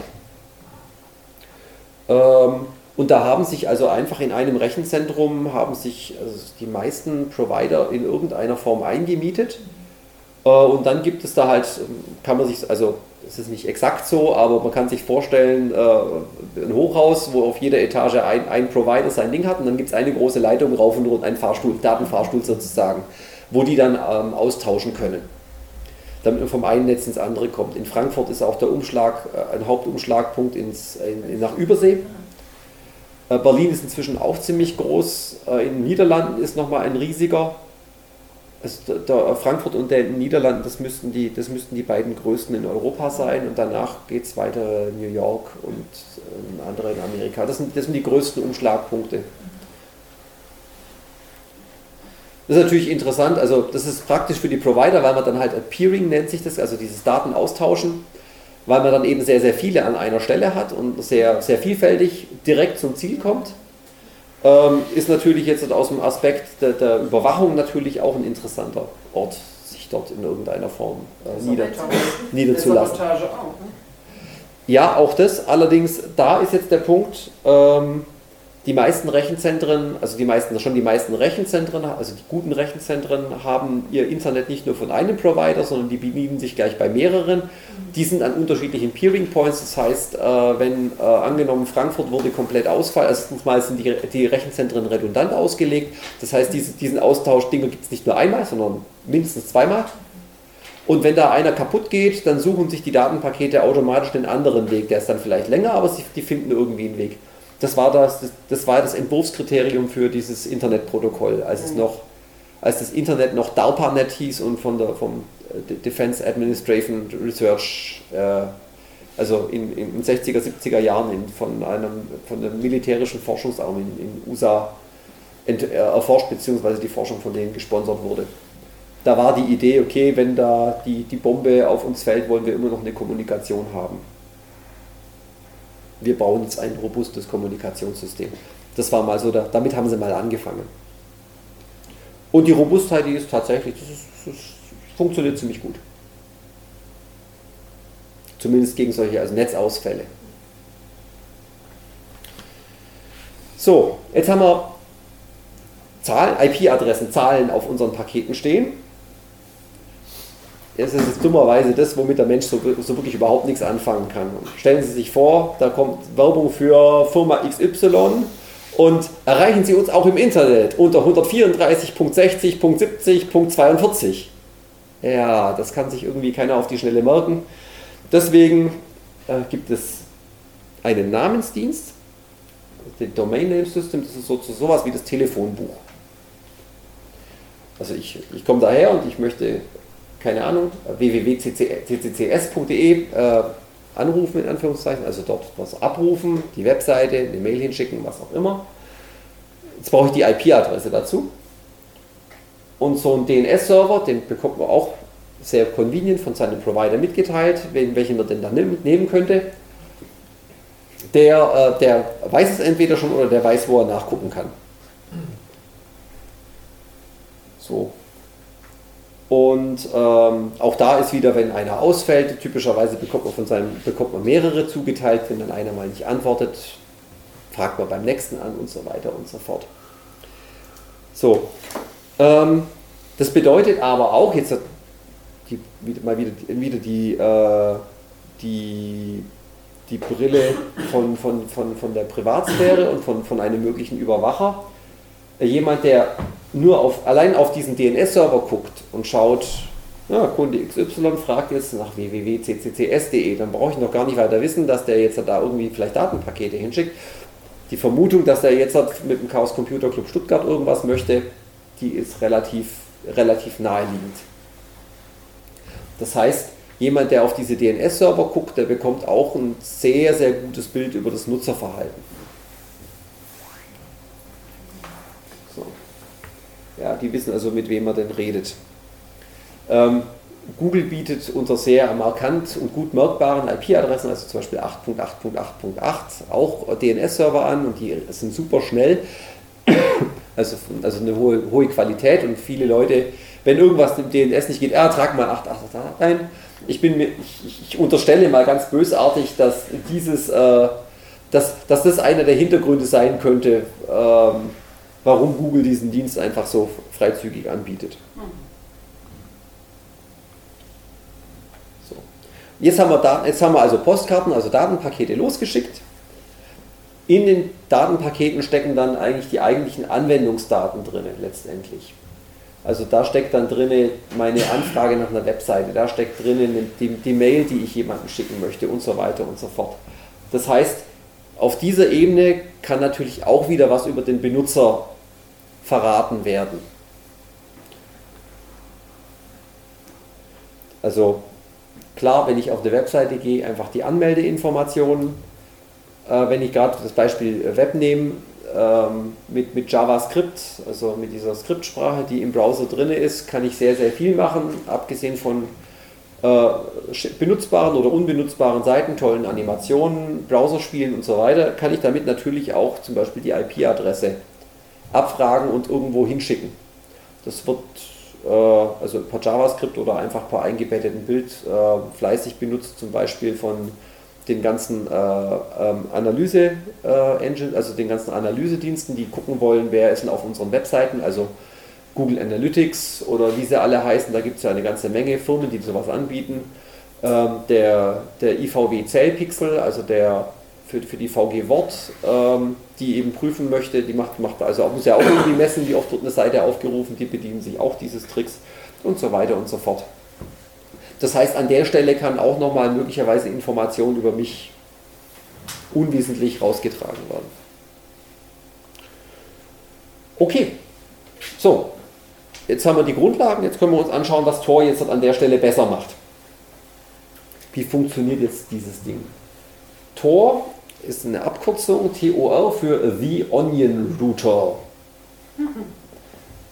Speaker 1: Ähm, und da haben sich also einfach in einem Rechenzentrum haben sich also die meisten Provider in irgendeiner Form eingemietet. Äh, und dann gibt es da halt, kann man sich, also es ist nicht exakt so, aber man kann sich vorstellen, äh, ein Hochhaus, wo auf jeder Etage ein, ein Provider sein Ding hat und dann gibt es eine große Leitung rauf und runter, einen Fahrstuhl, Datenfahrstuhl sozusagen, wo die dann ähm, austauschen können. Damit man vom einen Netz ins andere kommt. In Frankfurt ist auch der Umschlag, äh, ein Hauptumschlagpunkt ins, in, nach Übersee Äh, Berlin ist inzwischen auch ziemlich groß. Äh, in den Niederlanden ist nochmal ein riesiger. Also der Frankfurt und den Niederlanden, das müssten, die, das müssten die beiden größten in Europa sein und danach geht es weiter New York und äh, andere in Amerika. Das sind, das sind die größten Umschlagpunkte. Das ist natürlich interessant, also das ist praktisch für die Provider, weil man dann halt Peering nennt sich das, also dieses Datenaustauschen, weil man dann eben sehr, sehr viele an einer Stelle hat und sehr, sehr vielfältig direkt zum Ziel kommt. Ähm, ist natürlich jetzt aus dem Aspekt der, der, Überwachung natürlich auch ein interessanter Ort, sich dort in irgendeiner Form äh, nieder, niederzulassen. Auch, ne? Ja, auch das. Allerdings, da ist jetzt der Punkt, ähm, die meisten Rechenzentren, also die meisten, schon die meisten Rechenzentren, also die guten Rechenzentren haben ihr Internet nicht nur von einem Provider, sondern die bedienen sich gleich bei mehreren. Die sind an unterschiedlichen Peering Points, das heißt, äh, wenn äh, angenommen Frankfurt wurde komplett ausfallen, erstens mal sind die, die Rechenzentren redundant ausgelegt, das heißt, diese, diesen Austausch Dinge gibt es nicht nur einmal, sondern mindestens zweimal. Und wenn da einer kaputt geht, dann suchen sich die Datenpakete automatisch den anderen Weg. Der ist dann vielleicht länger, aber sie, die finden irgendwie einen Weg. Das war das, das, das war das Entwurfskriterium für dieses Internetprotokoll, als es mhm. noch, als das Internet noch DARPANET hieß und von der vom Defense Administration Research, äh, also in, in den 60er, 70er Jahren in, von einem von einem militärischen Forschungsarm in, in USA ent, äh, erforscht, beziehungsweise die Forschung von denen gesponsert wurde. Da war die Idee, okay, wenn da die, die Bombe auf uns fällt, wollen wir immer noch eine Kommunikation haben wir bauen jetzt ein robustes Kommunikationssystem. Das war mal so, da, damit haben sie mal angefangen. Und die Robustheit, die ist tatsächlich, das, ist, das funktioniert ziemlich gut. Zumindest gegen solche also Netzausfälle. So, jetzt haben wir Zahlen, IP-Adressen, Zahlen auf unseren Paketen stehen. Das ist dummerweise das, womit der Mensch so, so, wirklich überhaupt nichts anfangen kann. Stellen Sie sich vor, da kommt Werbung für Firma XY und erreichen Sie uns auch im Internet unter 134.60.70.42. Ja, das kann sich irgendwie keiner auf die Schnelle merken. Deswegen äh, gibt es einen Namensdienst, den Domain Name System, das ist so, sowas wie das Telefonbuch. Also ich, ich komme daher und ich möchte keine Ahnung, www.cccs.de äh, anrufen, in Anführungszeichen, also dort was abrufen, die Webseite, eine Mail hinschicken, was auch immer. Jetzt brauche ich die IP-Adresse dazu. Und so ein DNS-Server, den bekommt man auch sehr convenient von seinem Provider mitgeteilt, welchen man denn da nehmen könnte. Der, äh, der weiß es entweder schon oder der weiß, wo er nachgucken kann. So, und ähm, auch da ist wieder, wenn einer ausfällt, typischerweise bekommt man von seinem bekommt man mehrere zugeteilt, wenn dann einer mal nicht antwortet, fragt man beim nächsten an und so weiter und so fort. So, ähm, das bedeutet aber auch, jetzt die, mal wieder, wieder die, äh, die, die Brille von, von, von, von der Privatsphäre und von, von einem möglichen Überwacher. Jemand, der nur auf, allein auf diesen DNS-Server guckt und schaut, ja, Kunde XY fragt jetzt nach www.cccs.de, dann brauche ich noch gar nicht weiter wissen, dass der jetzt da irgendwie vielleicht Datenpakete hinschickt. Die Vermutung, dass er jetzt mit dem Chaos Computer Club Stuttgart irgendwas möchte, die ist relativ, relativ naheliegend. Das heißt, jemand, der auf diese DNS-Server guckt, der bekommt auch ein sehr, sehr gutes Bild über das Nutzerverhalten. Ja, die wissen also, mit wem man denn redet. Ähm, Google bietet unter sehr markant und gut merkbaren IP-Adressen, also zum Beispiel 8.8.8.8, auch DNS-Server an und die sind super schnell, (coughs) also, also eine hohe, hohe Qualität und viele Leute, wenn irgendwas im DNS nicht geht, ah, trag mal 8.8.8 ein. Ich, bin ich, ich, unterstelle mal ganz bösartig, dass, dieses, äh, dass, dass das einer der Hintergründe sein könnte, ähm, warum Google diesen Dienst einfach so freizügig anbietet. So. Jetzt, haben wir jetzt haben wir also Postkarten, also Datenpakete losgeschickt. In den Datenpaketen stecken dann eigentlich die eigentlichen Anwendungsdaten drin, letztendlich. Also da steckt dann drin meine Anfrage nach einer Webseite, da steckt drin die, die Mail, die ich jemandem schicken möchte und so weiter und so fort. Das heißt, auf dieser Ebene kann natürlich auch wieder was über den Benutzer verraten werden. Also klar, wenn ich auf eine Webseite gehe, einfach die Anmeldeinformationen. Äh, wenn ich gerade das Beispiel Web nehme, ähm, mit, mit JavaScript, also mit dieser Skriptsprache, die im Browser drin ist, kann ich sehr, sehr viel machen, abgesehen von äh, benutzbaren oder unbenutzbaren Seiten, tollen Animationen, Browserspielen und so weiter, kann ich damit natürlich auch zum Beispiel die IP-Adresse abfragen und irgendwo hinschicken. Das wird äh, also per JavaScript oder einfach per eingebetteten Bild äh, fleißig benutzt, zum Beispiel von den ganzen äh, ähm, Analyse-Engine, äh, also den ganzen Analysediensten, die gucken wollen, wer ist denn auf unseren Webseiten, also Google Analytics oder wie sie alle heißen, da gibt es ja eine ganze Menge Firmen, die sowas anbieten. Ähm, der, der IVW Zellpixel, also der für, für die VG Wort, ähm, die eben prüfen möchte, die macht, macht also muss ja auch irgendwie messen, wie oft wird eine Seite aufgerufen, die bedienen sich auch dieses Tricks und so weiter und so fort. Das heißt, an der Stelle kann auch nochmal möglicherweise Informationen über mich unwesentlich rausgetragen werden. Okay, so, jetzt haben wir die Grundlagen, jetzt können wir uns anschauen, was Tor jetzt an der Stelle besser macht. Wie funktioniert jetzt dieses Ding? Tor ist eine Abkürzung, TOR, für The Onion Router.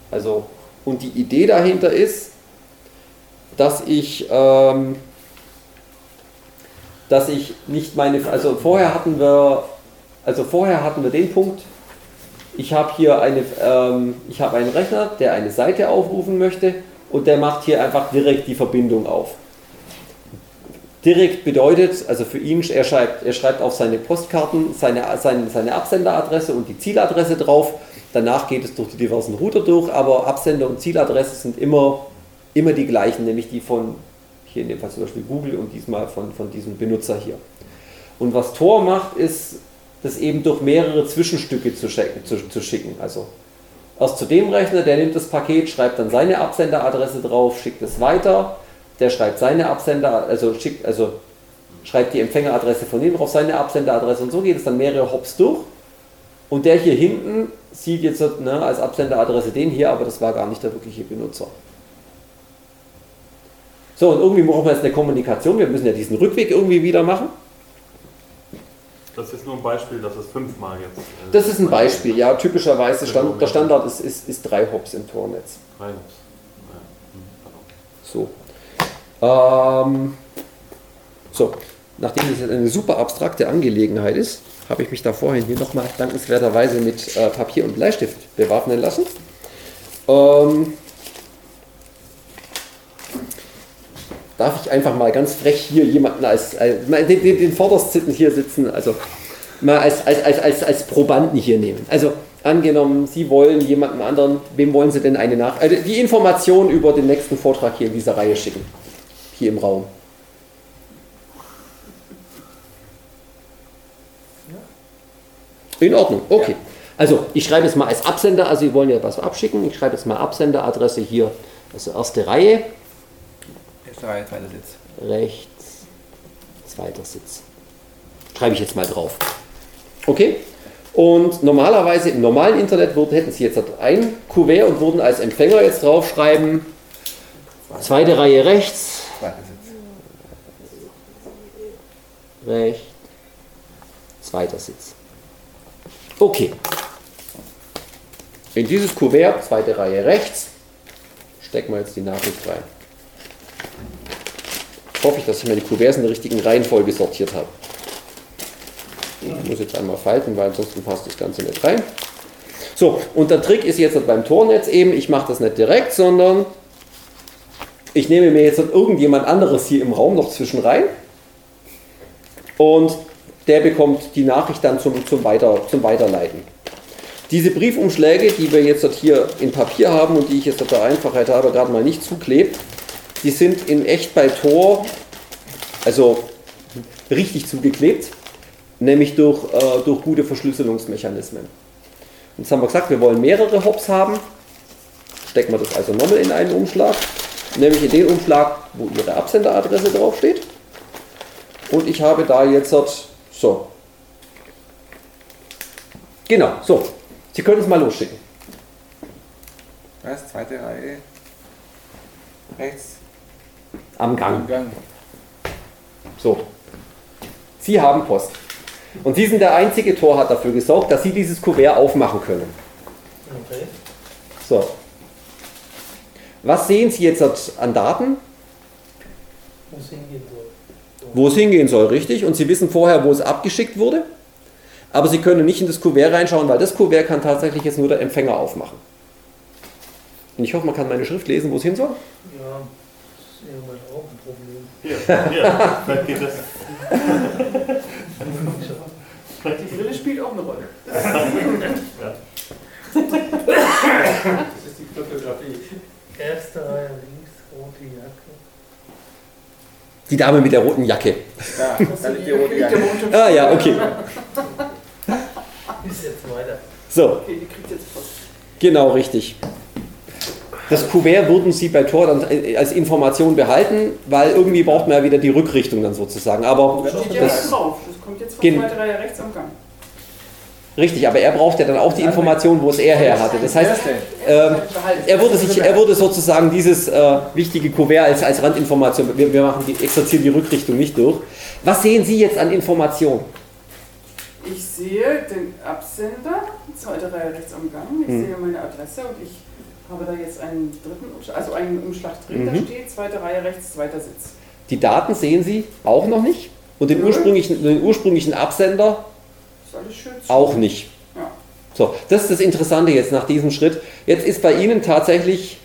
Speaker 1: Also, und die Idee dahinter ist, dass ich, ähm, dass ich nicht meine, also vorher hatten wir, also vorher hatten wir den Punkt, ich habe hier eine, ähm, ich habe einen Rechner, der eine Seite aufrufen möchte und der macht hier einfach direkt die Verbindung auf. Direkt bedeutet, also für ihn, er schreibt, er schreibt auf seine Postkarten seine, seine, seine Absenderadresse und die Zieladresse drauf. Danach geht es durch die diversen Router durch, aber Absender und Zieladresse sind immer immer die gleichen, nämlich die von, hier in dem Fall zum Beispiel Google und diesmal von, von diesem Benutzer hier. Und was Tor macht, ist, das eben durch mehrere Zwischenstücke zu, zu, zu schicken. Also erst zu dem Rechner, der nimmt das Paket, schreibt dann seine Absenderadresse drauf, schickt es weiter, der schreibt seine Absender, also schickt, also schreibt die Empfängeradresse von dem drauf, seine Absenderadresse und so geht es dann mehrere Hops durch. Und der hier hinten sieht jetzt ne, als Absenderadresse den hier, aber das war gar nicht der wirkliche Benutzer. So, und irgendwie brauchen wir jetzt eine Kommunikation. Wir müssen ja diesen Rückweg irgendwie wieder machen.
Speaker 5: Das ist nur ein Beispiel, dass es fünfmal jetzt. Äh,
Speaker 1: das ist ein Beispiel, ja. Typischerweise Stand, der Standard ist, ist, ist drei Hops im Tornetz. Drei Hops. So. Ähm, so, nachdem das jetzt eine super abstrakte Angelegenheit ist, habe ich mich da vorhin hier nochmal dankenswerterweise mit äh, Papier und Bleistift bewaffnen lassen. Ähm, darf ich einfach mal ganz frech hier jemanden als, als den, den, Vordersten hier sitzen, also mal als, als, als, als, als Probanden hier nehmen. Also angenommen, Sie wollen jemanden anderen, wem wollen Sie denn eine Nach... Also die Information über den nächsten Vortrag hier in dieser Reihe schicken. Hier im Raum. In Ordnung, okay. Also ich schreibe jetzt mal als Absender, also Sie wollen ja was abschicken, ich schreibe jetzt mal Absenderadresse hier, also erste Reihe.
Speaker 6: Reihe, zweiter Sitz.
Speaker 1: Rechts, zweiter Sitz. Schreibe ich jetzt mal drauf. Okay? Und normalerweise im normalen Internet würden, hätten Sie jetzt ein Kuvert und würden als Empfänger jetzt draufschreiben, zweite Reihe rechts, Sitz. rechts, zweiter Sitz. Okay. In dieses Kuvert, zweite Reihe rechts, stecken wir jetzt die Nachricht rein hoffe ich, dass ich meine Kuverts in der richtigen Reihenfolge sortiert habe. Ich muss jetzt einmal falten, weil ansonsten passt das Ganze nicht rein. So, und der Trick ist jetzt beim Tornetz eben, ich mache das nicht direkt, sondern ich nehme mir jetzt irgendjemand anderes hier im Raum noch zwischen rein und der bekommt die Nachricht dann zum, zum, Weiter, zum Weiterleiten. Diese Briefumschläge, die wir jetzt hier in Papier haben und die ich jetzt der Einfachheit habe, gerade mal nicht zuklebt, die sind in echt bei Tor, also richtig zugeklebt, nämlich durch, äh, durch gute Verschlüsselungsmechanismen. Jetzt haben wir gesagt, wir wollen mehrere Hops haben. Stecken wir das also nochmal in einen Umschlag, nämlich in den Umschlag, wo Ihre Absenderadresse draufsteht. Und ich habe da jetzt, so, Genau, so. Sie können es mal losschicken.
Speaker 6: Was? Zweite Reihe. Rechts.
Speaker 1: Am Gang.
Speaker 6: Gang.
Speaker 1: So. Sie haben Post. Und Sie sind der einzige Tor, hat dafür gesorgt, dass Sie dieses Kuvert aufmachen können.
Speaker 3: Okay.
Speaker 1: So. Was sehen Sie jetzt an Daten?
Speaker 3: Wo es hingehen soll.
Speaker 1: Wo es hingehen soll, richtig? Und Sie wissen vorher, wo es abgeschickt wurde. Aber Sie können nicht in das Kuvert reinschauen, weil das Kuvert kann tatsächlich jetzt nur der Empfänger aufmachen. Und ich hoffe, man kann meine Schrift lesen, wo es hin soll.
Speaker 3: Ja, das ist irgendwann auch ein Problem.
Speaker 5: Hier, hier, vielleicht geht das.
Speaker 4: Die Brille spielt auch eine Rolle.
Speaker 3: Das ist die Fotografie. Erste Reihe links, rote Jacke.
Speaker 1: Die Dame mit der roten Jacke.
Speaker 6: Da, da liegt die rote Jacke.
Speaker 1: Ah ja, okay.
Speaker 3: Ist jetzt weiter.
Speaker 1: So,
Speaker 4: Okay, die kriegt jetzt Post.
Speaker 1: genau richtig. Das Kuvert würden Sie bei Tor dann äh, als Information behalten, weil irgendwie braucht man ja wieder die Rückrichtung dann sozusagen. Aber
Speaker 4: Steht ja
Speaker 1: das,
Speaker 4: das drauf. Das kommt jetzt von
Speaker 1: Gen-
Speaker 4: zweiter Reihe rechts am Gang.
Speaker 1: Richtig, aber er braucht ja dann auch die Information, wo es er her hatte. Das heißt, ähm, er würde, sich, er würde sozusagen dieses äh, wichtige Kuvert als, als Randinformation, wir, wir machen die, exerzieren die Rückrichtung nicht durch. Was sehen Sie jetzt an Information?
Speaker 4: Ich sehe den Absender, zweite Reihe rechts am Gang. Ich
Speaker 1: Hm.
Speaker 4: sehe meine Adresse und ich habe da jetzt einen dritten Umschlag, also einen Umschlag drin, da
Speaker 1: Mhm.
Speaker 4: steht zweite Reihe rechts, zweiter Sitz.
Speaker 1: Die Daten sehen Sie auch noch nicht und den ursprünglichen, den ursprünglichen Absender
Speaker 4: Ist alles schön zu.
Speaker 1: Auch nicht.
Speaker 4: Ja.
Speaker 1: So, das ist das Interessante jetzt nach diesem Schritt. Jetzt ist bei Ihnen tatsächlich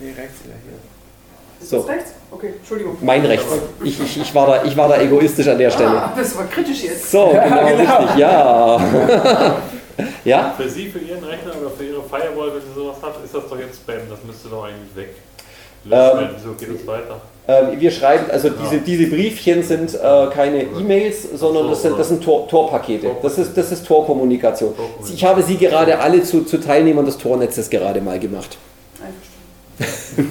Speaker 6: Nee, rechts wieder hier.
Speaker 4: Ist
Speaker 1: So.
Speaker 4: das rechts? Okay, Entschuldigung.
Speaker 1: mein Rechts. Ich, ich, ich, war da, ich war da egoistisch an der Stelle.
Speaker 4: Ah, das war kritisch jetzt.
Speaker 1: So, (laughs) genau, richtig, ja. (laughs) ja?
Speaker 5: Für Sie, für Ihren Rechner oder für Ihre Firewall, wenn Sie sowas haben, ist das doch jetzt Spam. Das müsste doch eigentlich weg. Löschen
Speaker 1: Ähm.
Speaker 5: Wieso geht es weiter?
Speaker 1: Ähm, wir schreiben, also diese, diese Briefchen sind äh, keine E-Mails, sondern das sind, das sind Tor, Torpakete. Das ist, das ist Torkommunikation. Ich habe Sie gerade alle zu, zu Teilnehmern des Tornetzes gerade mal gemacht. (laughs)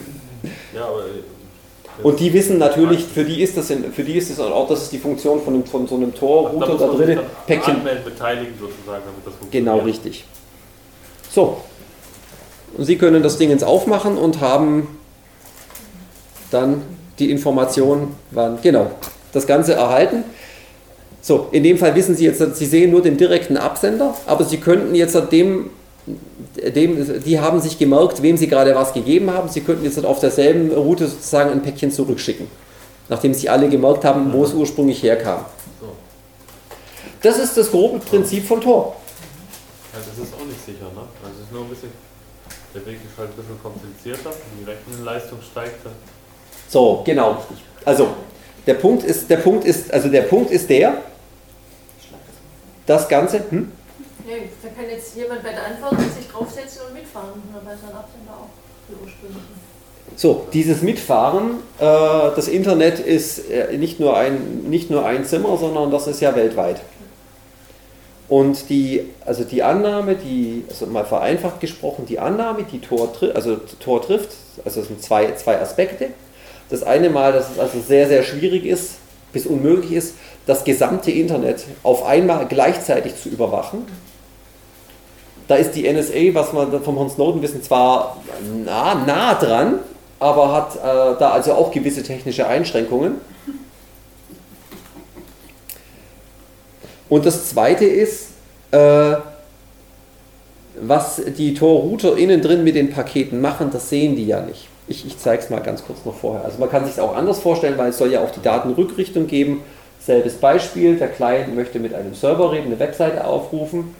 Speaker 5: Äh,
Speaker 1: Und die wissen natürlich, für die ist das, in, für die ist das auch, das ist die Funktion von, von so einem Torrouter da drin. Päckchen.
Speaker 5: beteiligen sozusagen, damit das funktioniert.
Speaker 1: Genau richtig. So. Und Sie können das Ding ins Aufmachen und haben dann die Information, wann, genau, das Ganze erhalten. So, in dem Fall wissen Sie jetzt, Sie sehen nur den direkten Absender, aber Sie könnten jetzt dem, dem, die haben sich gemerkt, wem Sie gerade was gegeben haben. Sie könnten jetzt auf derselben Route sozusagen ein Päckchen zurückschicken, nachdem Sie alle gemerkt haben, wo es ursprünglich herkam. Das ist das grobe Prinzip von Tor.
Speaker 5: Ja, das ist auch nicht sicher, ne? Also es ist nur ein bisschen. Der Weg ist halt ein bisschen komplizierter. Die Rechenleistung steigt dann.
Speaker 1: So, genau. Also, der Punkt ist, der Punkt ist, also der Punkt ist der, das Ganze, hm?
Speaker 2: Nee, da kann jetzt jemand bei der Antwort sich draufsetzen und mitfahren. Weiß ein Absender auch die ursprünglichen.
Speaker 1: So, dieses Mitfahren, äh, das Internet ist äh, nicht, nur ein, nicht nur ein Zimmer, sondern das ist ja weltweit. Und die, also die Annahme, die, also mal vereinfacht gesprochen, die Annahme, die Tor, also Tor trifft, also es sind zwei, zwei Aspekte. Das eine Mal, dass es also sehr, sehr schwierig ist, bis unmöglich ist, das gesamte Internet auf einmal gleichzeitig zu überwachen. Da ist die NSA, was wir vom Herrn Snowden wissen, zwar nah, nah dran, aber hat äh, da also auch gewisse technische Einschränkungen. Und das zweite ist, äh, was die Tor-Router innen drin mit den Paketen machen, das sehen die ja nicht. Ich, ich zeige es mal ganz kurz noch vorher. Also man kann sich es auch anders vorstellen, weil es soll ja auch die Datenrückrichtung geben. Selbes Beispiel, der Client möchte mit einem Server reden, eine Webseite aufrufen.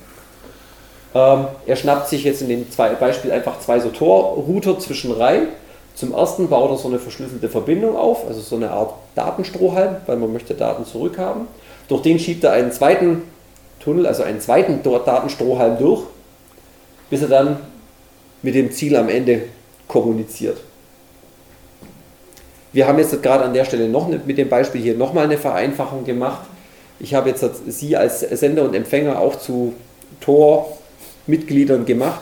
Speaker 1: Ähm, er schnappt sich jetzt in dem zwei Beispiel einfach zwei so Tor-Router zwischen rein. Zum ersten baut er so eine verschlüsselte Verbindung auf, also so eine Art Datenstrohhalm, weil man möchte Daten zurückhaben. Durch den schiebt er einen zweiten Tunnel, also einen zweiten Datenstrohhalm durch, bis er dann mit dem Ziel am Ende kommuniziert. Wir haben jetzt gerade an der Stelle noch mit dem Beispiel hier nochmal eine Vereinfachung gemacht. Ich habe jetzt Sie als Sender und Empfänger auch zu Tor-Mitgliedern gemacht.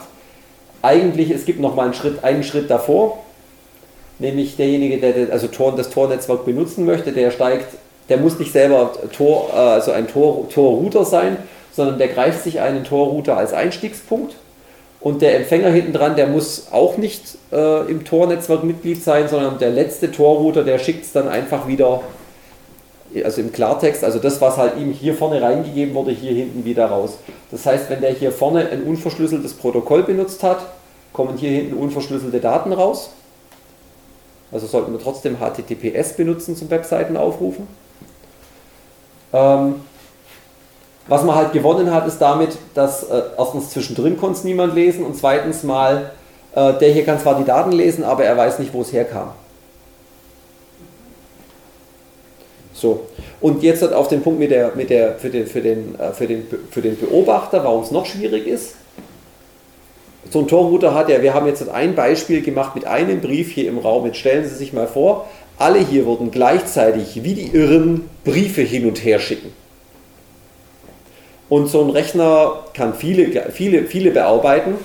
Speaker 1: Eigentlich, es gibt nochmal einen Schritt, einen Schritt davor, nämlich derjenige, der also Tor, das Tor-Netzwerk benutzen möchte, der steigt, der muss nicht selber Tor, also ein Tor, Tor-Router sein, sondern der greift sich einen Tor-Router als Einstiegspunkt und der Empfänger hinten dran, der muss auch nicht äh, im Tor-Netzwerk Mitglied sein, sondern der letzte Tor-Router, der schickt es dann einfach wieder, also im Klartext, also das, was halt ihm hier vorne reingegeben wurde, hier hinten wieder raus. Das heißt, wenn der hier vorne ein unverschlüsseltes Protokoll benutzt hat, kommen hier hinten unverschlüsselte Daten raus. Also sollten wir trotzdem HTTPS benutzen zum Webseiten aufrufen. Ähm, was man halt gewonnen hat, ist damit, dass äh, erstens zwischendrin konnte es niemand lesen und zweitens mal, äh, der hier kann zwar die Daten lesen, aber er weiß nicht, wo es herkam. So, und jetzt hat auf den Punkt mit der, mit der, für, den, für, den, äh, für, den, für den Beobachter, warum es noch schwierig ist. So ein Torrouter hat ja, wir haben jetzt ein Beispiel gemacht mit einem Brief hier im Raum. Jetzt stellen Sie sich mal vor, alle hier würden gleichzeitig wie die Irren Briefe hin und her schicken. Und so ein Rechner kann viele, viele, viele bearbeiten.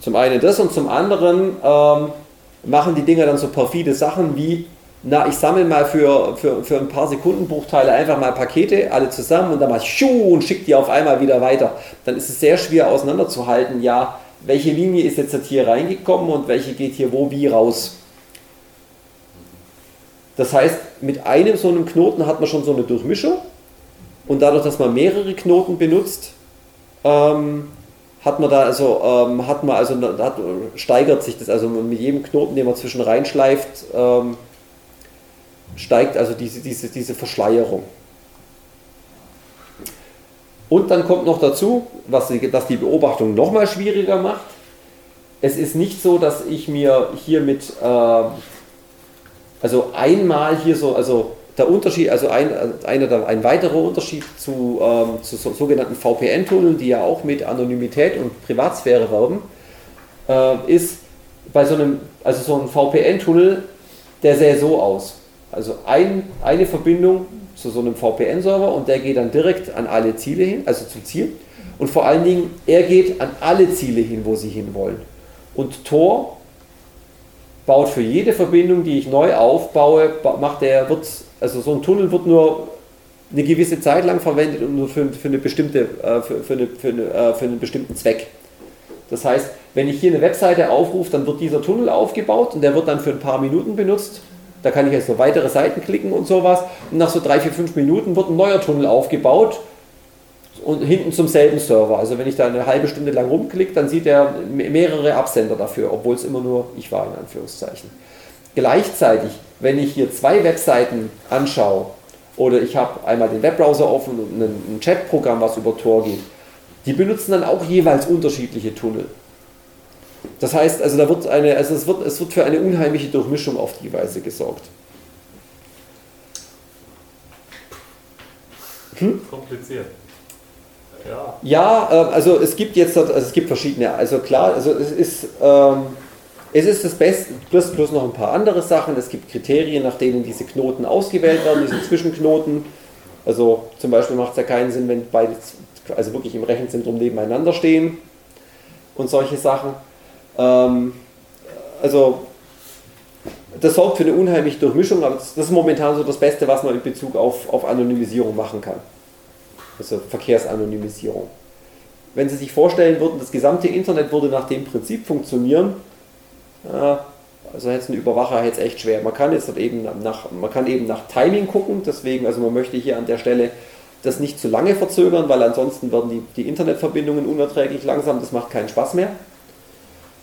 Speaker 1: Zum einen das und zum anderen ähm, machen die Dinger dann so perfide Sachen wie, na, ich sammle mal für, für, für ein paar Sekundenbruchteile einfach mal Pakete, alle zusammen und dann mal schuh und schicke die auf einmal wieder weiter. Dann ist es sehr schwer auseinanderzuhalten, ja, welche Linie ist jetzt hier reingekommen und welche geht hier wo wie raus. Das heißt, mit einem so einem Knoten hat man schon so eine Durchmischung und dadurch, dass man mehrere Knoten benutzt, ähm, hat man da also, ähm, hat man also hat, steigert sich das. Also mit jedem Knoten, den man zwischen reinschleift, ähm, steigt also diese, diese, diese Verschleierung. Und dann kommt noch dazu, was die, dass die Beobachtung nochmal schwieriger macht. Es ist nicht so, dass ich mir hier mit, äh, also einmal hier so, also der Unterschied, also ein, einer, ein weiterer Unterschied zu, ähm, zu so, sogenannten VPN-Tunneln, die ja auch mit Anonymität und Privatsphäre werben, äh, ist bei so einem, also so ein VPN-Tunnel, der sähe so aus. Also ein, eine Verbindung zu so einem VPN-Server und der geht dann direkt an alle Ziele hin, also zum Ziel. Und vor allen Dingen, er geht an alle Ziele hin, wo sie hinwollen. Und Tor baut für jede Verbindung, die ich neu aufbaue, macht er, wird, also so ein Tunnel wird nur eine gewisse Zeit lang verwendet und nur für, für, eine bestimmte, äh, für, für, eine, für, eine, äh, für einen bestimmten Zweck. Das heißt, wenn ich hier eine Webseite aufrufe, dann wird dieser Tunnel aufgebaut und der wird dann für ein paar Minuten benutzt da kann ich jetzt noch weitere Seiten klicken und sowas. Und nach so drei, vier, fünf Minuten wird ein neuer Tunnel aufgebaut und hinten zum selben Server. Also wenn ich da eine halbe Stunde lang rumklicke, dann sieht er mehrere Absender dafür, obwohl es immer nur ich war in Anführungszeichen. Gleichzeitig, wenn ich hier zwei Webseiten anschaue oder ich habe einmal den Webbrowser offen und ein Chatprogramm, was über Tor geht, die benutzen dann auch jeweils unterschiedliche Tunnel. Das heißt, also da wird eine, also es wird, es wird für eine unheimliche Durchmischung auf die Weise gesorgt.
Speaker 5: Hm? Kompliziert.
Speaker 1: Ja, ja äh, also es gibt jetzt, also es gibt verschiedene, also klar, also es ist, ähm, es ist das Beste, plus, plus noch ein paar andere Sachen. Es gibt Kriterien, nach denen diese Knoten ausgewählt werden, diese (laughs) Zwischenknoten. Also zum Beispiel macht es ja keinen Sinn, wenn beide, also wirklich im Rechenzentrum nebeneinander stehen und solche Sachen. Ähm, also das sorgt für eine unheimliche Durchmischung, aber das ist momentan so das Beste, was man in Bezug auf, auf Anonymisierung machen kann. Also Verkehrsanonymisierung. Wenn Sie sich vorstellen würden, das gesamte Internet würde nach dem Prinzip funktionieren, also jetzt ein Überwacher jetzt echt schwer. Man kann jetzt eben nach, man kann eben nach Timing gucken, deswegen, also man möchte hier an der Stelle das nicht zu lange verzögern, weil ansonsten werden die, die Internetverbindungen unerträglich langsam, das macht keinen Spaß mehr.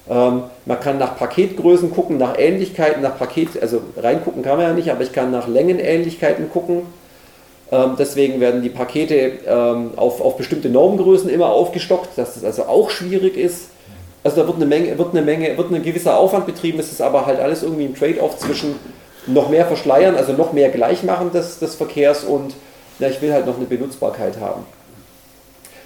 Speaker 1: Ähm, man kann nach Paketgrößen gucken, nach Ähnlichkeiten, nach Paket, also reingucken kann man ja nicht, aber ich kann nach Längenähnlichkeiten gucken. Ähm, deswegen werden die Pakete ähm, auf, auf bestimmte Normgrößen immer aufgestockt, dass das also auch schwierig ist. Also da wird eine Menge, wird eine Menge, wird ein gewisser Aufwand betrieben, es ist aber halt alles irgendwie ein Trade-off zwischen noch mehr verschleiern, also noch mehr Gleichmachen des, des Verkehrs und na, ich will halt noch eine Benutzbarkeit haben.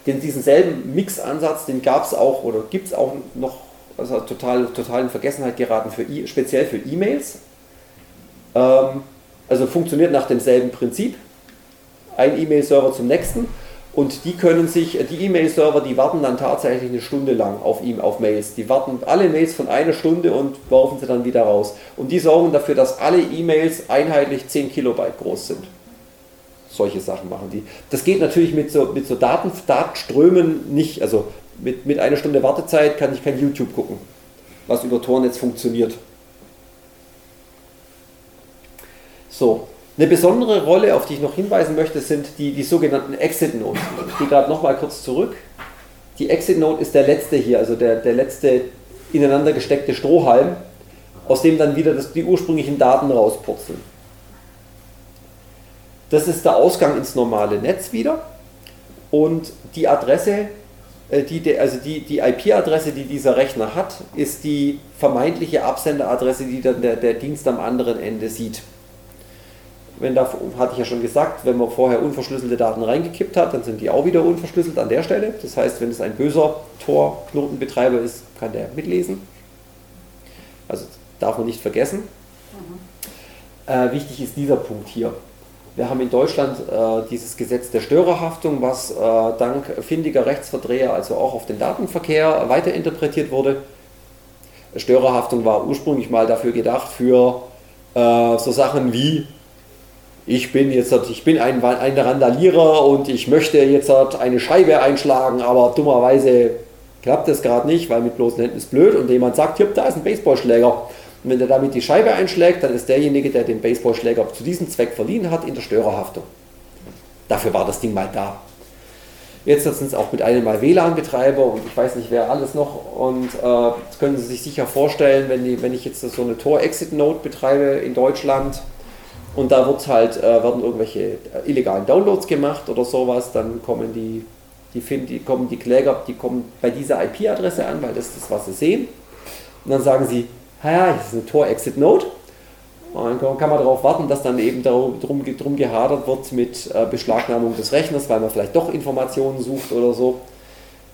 Speaker 1: Den, diesen selben Mix-Ansatz, den gab es auch oder gibt es auch noch also total, total in Vergessenheit geraten, für e speziell für E-Mails. Ähm, also funktioniert nach demselben Prinzip. Ein E-Mail-Server zum nächsten. Und die können sich, die E-Mail-Server, die warten dann tatsächlich eine Stunde lang auf, ihm, auf Mails. Die warten alle Mails von einer Stunde und werfen sie dann wieder raus. Und die sorgen dafür, dass alle E-Mails einheitlich 10 Kilobyte groß sind. solche Sachen machen die. Das geht natürlich mit so, mit so Daten, Datenströmen nicht. Also mit, mit einer Stunde Wartezeit kann ich kein YouTube gucken, was über Tornetz funktioniert. So, eine besondere Rolle, auf die ich noch hinweisen möchte, sind die, die sogenannten Exit Nodes. Ich gehe gerade nochmal kurz zurück. Die Exit Node ist der letzte hier, also der, der letzte ineinander gesteckte Strohhalm, aus dem dann wieder das, die ursprünglichen Daten rauspurzeln. Das ist der Ausgang ins normale Netz wieder. Und die Adresse, äh, die, also die, die IP-Adresse, die dieser Rechner hat, ist die vermeintliche Absenderadresse, die dann der, der Dienst am anderen Ende sieht. Wenn da, hatte ich ja schon gesagt, wenn man vorher unverschlüsselte Daten reingekippt hat, dann sind die auch wieder unverschlüsselt an der Stelle. Das heißt, wenn es ein böser Tor-Knotenbetreiber ist, kann der mitlesen. Also darf man nicht vergessen. Mhm. Äh, wichtig ist dieser Punkt hier. Wir haben in Deutschland äh, dieses Gesetz der Störerhaftung, was äh, dank findiger Rechtsverdreher also auch auf den Datenverkehr weiterinterpretiert wurde. Störerhaftung war ursprünglich mal dafür gedacht für äh, so Sachen wie ich bin jetzt ich bin ein, ein Randalierer und ich möchte jetzt eine Scheibe einschlagen, aber dummerweise klappt das gerade nicht, weil mit bloßen Händen ist blöd und jemand sagt, hier, da ist ein Baseballschläger. Und wenn der damit die Scheibe einschlägt, dann ist derjenige, der den Baseballschläger zu diesem Zweck verliehen hat, in der Störerhaftung. Dafür war das Ding mal da. Jetzt sind es auch mit einem Mal WLAN-Betreiber und ich weiß nicht wer alles noch. Und äh, das können Sie sich sicher vorstellen, wenn, die, wenn ich jetzt so eine Tor-Exit-Node betreibe in Deutschland und da wird halt, äh, werden irgendwelche äh, illegalen Downloads gemacht oder sowas, dann kommen die, die, find, die, kommen die Kläger, die kommen bei dieser IP-Adresse an, weil das ist das, was sie sehen. Und dann sagen sie, ja, das ist eine Tor-Exit-Node. Und dann kann man darauf warten, dass dann eben darum, drum gehadert wird mit äh, Beschlagnahmung des Rechners, weil man vielleicht doch Informationen sucht oder so.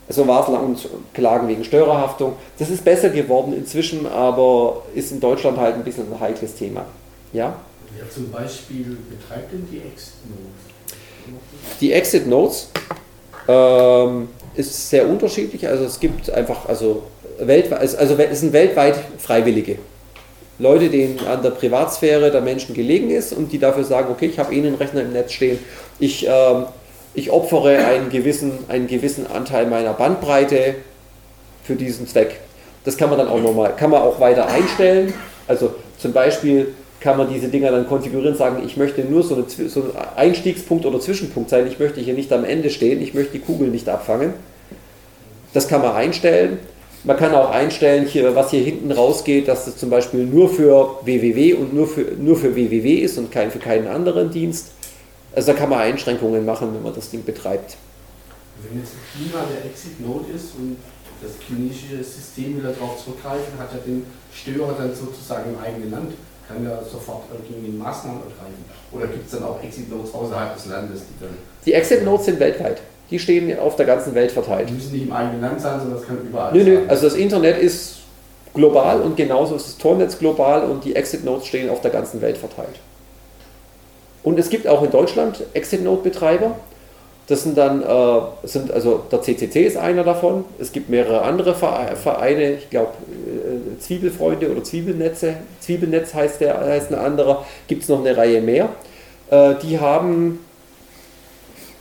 Speaker 1: So war es lang und Klagen wegen Störerhaftung. Das ist besser geworden inzwischen, aber ist in Deutschland halt ein bisschen ein heikles Thema. Ja?
Speaker 7: Wer zum Beispiel betreibt denn die Exit-Nodes?
Speaker 1: Die Exit-Nodes ähm, ist sehr unterschiedlich. Also es gibt einfach, also weltweit, also es sind weltweit Freiwillige. Leute, denen an der Privatsphäre der Menschen gelegen ist und die dafür sagen, okay, ich habe eh einen Rechner im Netz stehen, ich, ähm, ich opfere einen gewissen, einen gewissen Anteil meiner Bandbreite für diesen Zweck. Das kann man dann auch nochmal, kann man auch weiter einstellen. Also zum Beispiel kann man diese Dinger dann konfigurieren, sagen, ich möchte nur so, eine, so einen Einstiegspunkt oder Zwischenpunkt sein, ich möchte hier nicht am Ende stehen, ich möchte die Kugel nicht abfangen. Das kann man einstellen. Man kann auch einstellen, hier, was hier hinten rausgeht, dass es zum Beispiel nur für www und nur für, nur für www ist und kein, für keinen anderen Dienst. Also da kann man Einschränkungen machen, wenn man das Ding betreibt.
Speaker 7: Wenn jetzt Klima der Exit-Node ist und das chinesische System will darauf zurückgreifen, hat er den Störer dann sozusagen im eigenen Land, kann ja sofort irgendwie Maßnahmen ergreifen. Oder gibt es dann auch Exit-Nodes außerhalb des Landes, die dann.
Speaker 1: Die Exit-Nodes sind weltweit. Die stehen auf der ganzen Welt verteilt.
Speaker 7: Die müssen nicht im eigenen Land sein, sondern das kann überall
Speaker 1: nö,
Speaker 7: sein.
Speaker 1: Nö, also das Internet ist global und genauso ist das Tornetz global und die Exit-Nodes stehen auf der ganzen Welt verteilt. Und es gibt auch in Deutschland Exit-Node-Betreiber. Das sind dann, äh, sind, also der CCC ist einer davon. Es gibt mehrere andere Vereine, ich glaube äh, Zwiebelfreunde oder Zwiebelnetze. Zwiebelnetz heißt, der, heißt ein anderer. Gibt es noch eine Reihe mehr. Äh, die haben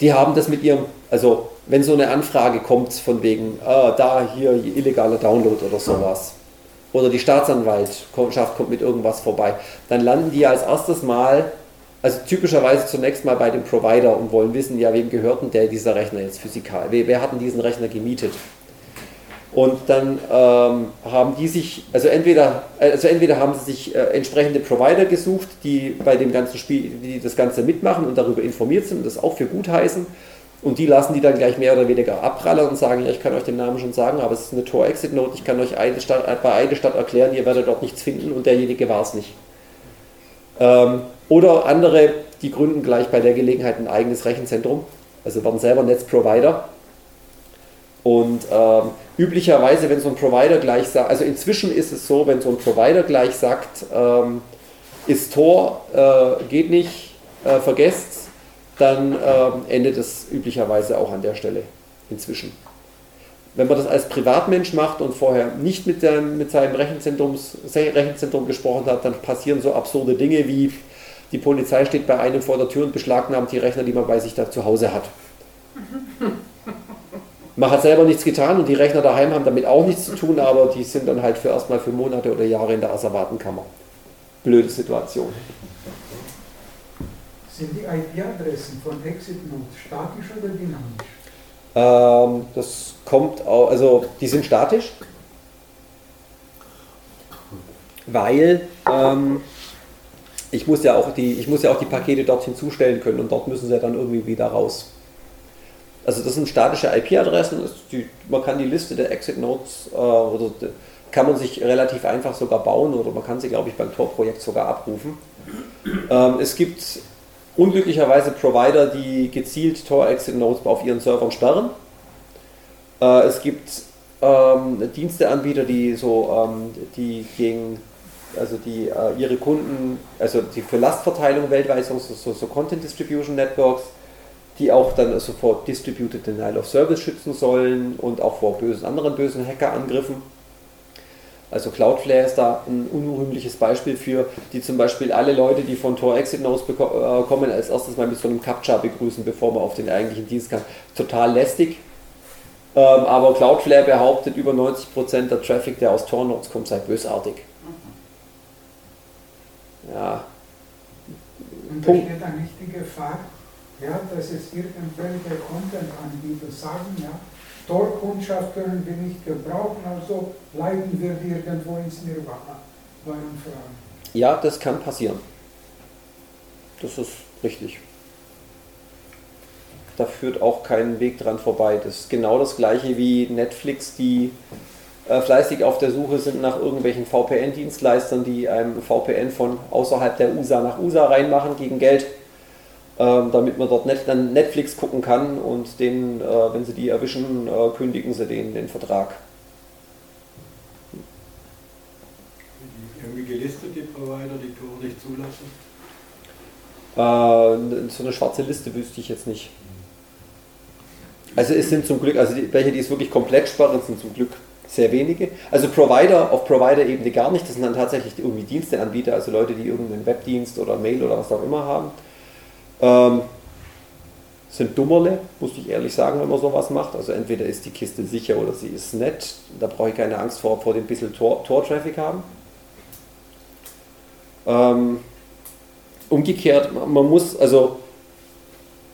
Speaker 1: die haben das mit ihrem, also wenn so eine Anfrage kommt von wegen, ah, da hier illegaler Download oder sowas, oder die Staatsanwaltschaft kommt mit irgendwas vorbei, dann landen die als erstes Mal, also typischerweise zunächst mal bei dem Provider und wollen wissen, ja, wem gehört denn der, dieser Rechner jetzt physikal? Wer, wer hat denn diesen Rechner gemietet? Und dann ähm, haben die sich, also entweder, also entweder haben sie sich äh, entsprechende Provider gesucht, die bei dem ganzen Spiel, die das Ganze mitmachen und darüber informiert sind und das auch für gut heißen. Und die lassen die dann gleich mehr oder weniger abprallern und sagen, ja, ich kann euch den Namen schon sagen, aber es ist eine Tor-Exit-Note, ich kann euch eine Stadt, bei eine Stadt erklären, ihr werdet dort nichts finden und derjenige war es nicht. Ähm, oder andere, die gründen gleich bei der Gelegenheit ein eigenes Rechenzentrum, also werden selber Netzprovider und ähm, üblicherweise, wenn so ein Provider gleich sagt, also inzwischen ist es so, wenn so ein Provider gleich sagt, ähm, ist Tor, äh, geht nicht, äh, vergesst, dann ähm, endet es üblicherweise auch an der Stelle inzwischen. Wenn man das als Privatmensch macht und vorher nicht mit, der, mit seinem Rechenzentrum gesprochen hat, dann passieren so absurde Dinge wie, Die Polizei steht bei einem vor der Tür und beschlagnahmt die Rechner, die man bei sich da zu Hause hat. (laughs) Man hat selber nichts getan und die Rechner daheim haben damit auch nichts zu tun, aber die sind dann halt für erstmal für Monate oder Jahre in der Asservatenkammer. Blöde Situation.
Speaker 8: Sind die IP-Adressen von Exit Node statisch oder dynamisch?
Speaker 1: Ähm, das kommt auch, also die sind statisch, weil ähm, ich, muss ja auch die, ich muss ja auch die Pakete dort hinzustellen können und dort müssen sie ja dann irgendwie wieder raus. Also das sind statische IP-Adressen, man kann die Liste der Exit-Nodes äh, oder de- kann man sich relativ einfach sogar bauen oder man kann sie, glaube ich, beim Tor-Projekt sogar abrufen. Ähm, es gibt unglücklicherweise Provider, die gezielt Tor-Exit-Nodes auf ihren Servern sperren. Äh, es gibt ähm, Diensteanbieter, die so, ähm, die gegen, also die äh, ihre Kunden, also die für Lastverteilung weltweit, so, so, so Content Distribution Networks, die auch dann vor Distributed Denial of Service schützen sollen und auch vor bösen, anderen bösen Hackerangriffen. Also Cloudflare ist da ein unrühmliches Beispiel für, die zum Beispiel alle Leute, die von Tor Exit beko- äh, kommen, als erstes mal mit so einem Captcha begrüßen, bevor man auf den eigentlichen Dienst kann. Total lästig. Ähm, aber Cloudflare behauptet, über 90% der Traffic, der aus Tor Nodes kommt, sei bösartig. Ja,
Speaker 8: Und da steht dann nicht die Gefahr, ja, dass es irgendwelche Content-Anbieter sagen, ja, Tor-Kundschaft können wir nicht gebrauchen, also leiten wir irgendwo ins Nirvana. Warum fragen?
Speaker 1: Ja, das kann passieren. Das ist richtig. Da führt auch kein Weg dran vorbei. Das ist genau das gleiche wie Netflix, die äh, fleißig auf der Suche sind nach irgendwelchen VPN-Dienstleistern, die einem VPN von außerhalb der USA nach USA reinmachen gegen Geld, ähm, damit man dort net, dann Netflix gucken kann und den, äh, wenn sie die erwischen, äh, kündigen sie denen den Vertrag.
Speaker 9: Irgendwie gelistet, die Provider, die Tore nicht zulassen.
Speaker 1: So eine schwarze Liste wüsste ich jetzt nicht. Also es sind zum Glück, also die, welche, die es wirklich komplett sperren, sind zum Glück sehr wenige. Also Provider auf Provider-Ebene gar nicht, das sind dann tatsächlich irgendwie Diensteanbieter, also Leute, die irgendeinen Webdienst oder Mail oder was auch immer haben. Ähm, sind Dummerle, muss ich ehrlich sagen, wenn man sowas macht. Also entweder ist die Kiste sicher oder sie ist nett. Da brauche ich keine Angst vor, vor dem bisschen Tor- Tor-Traffic haben. Ähm, umgekehrt, man muss, also,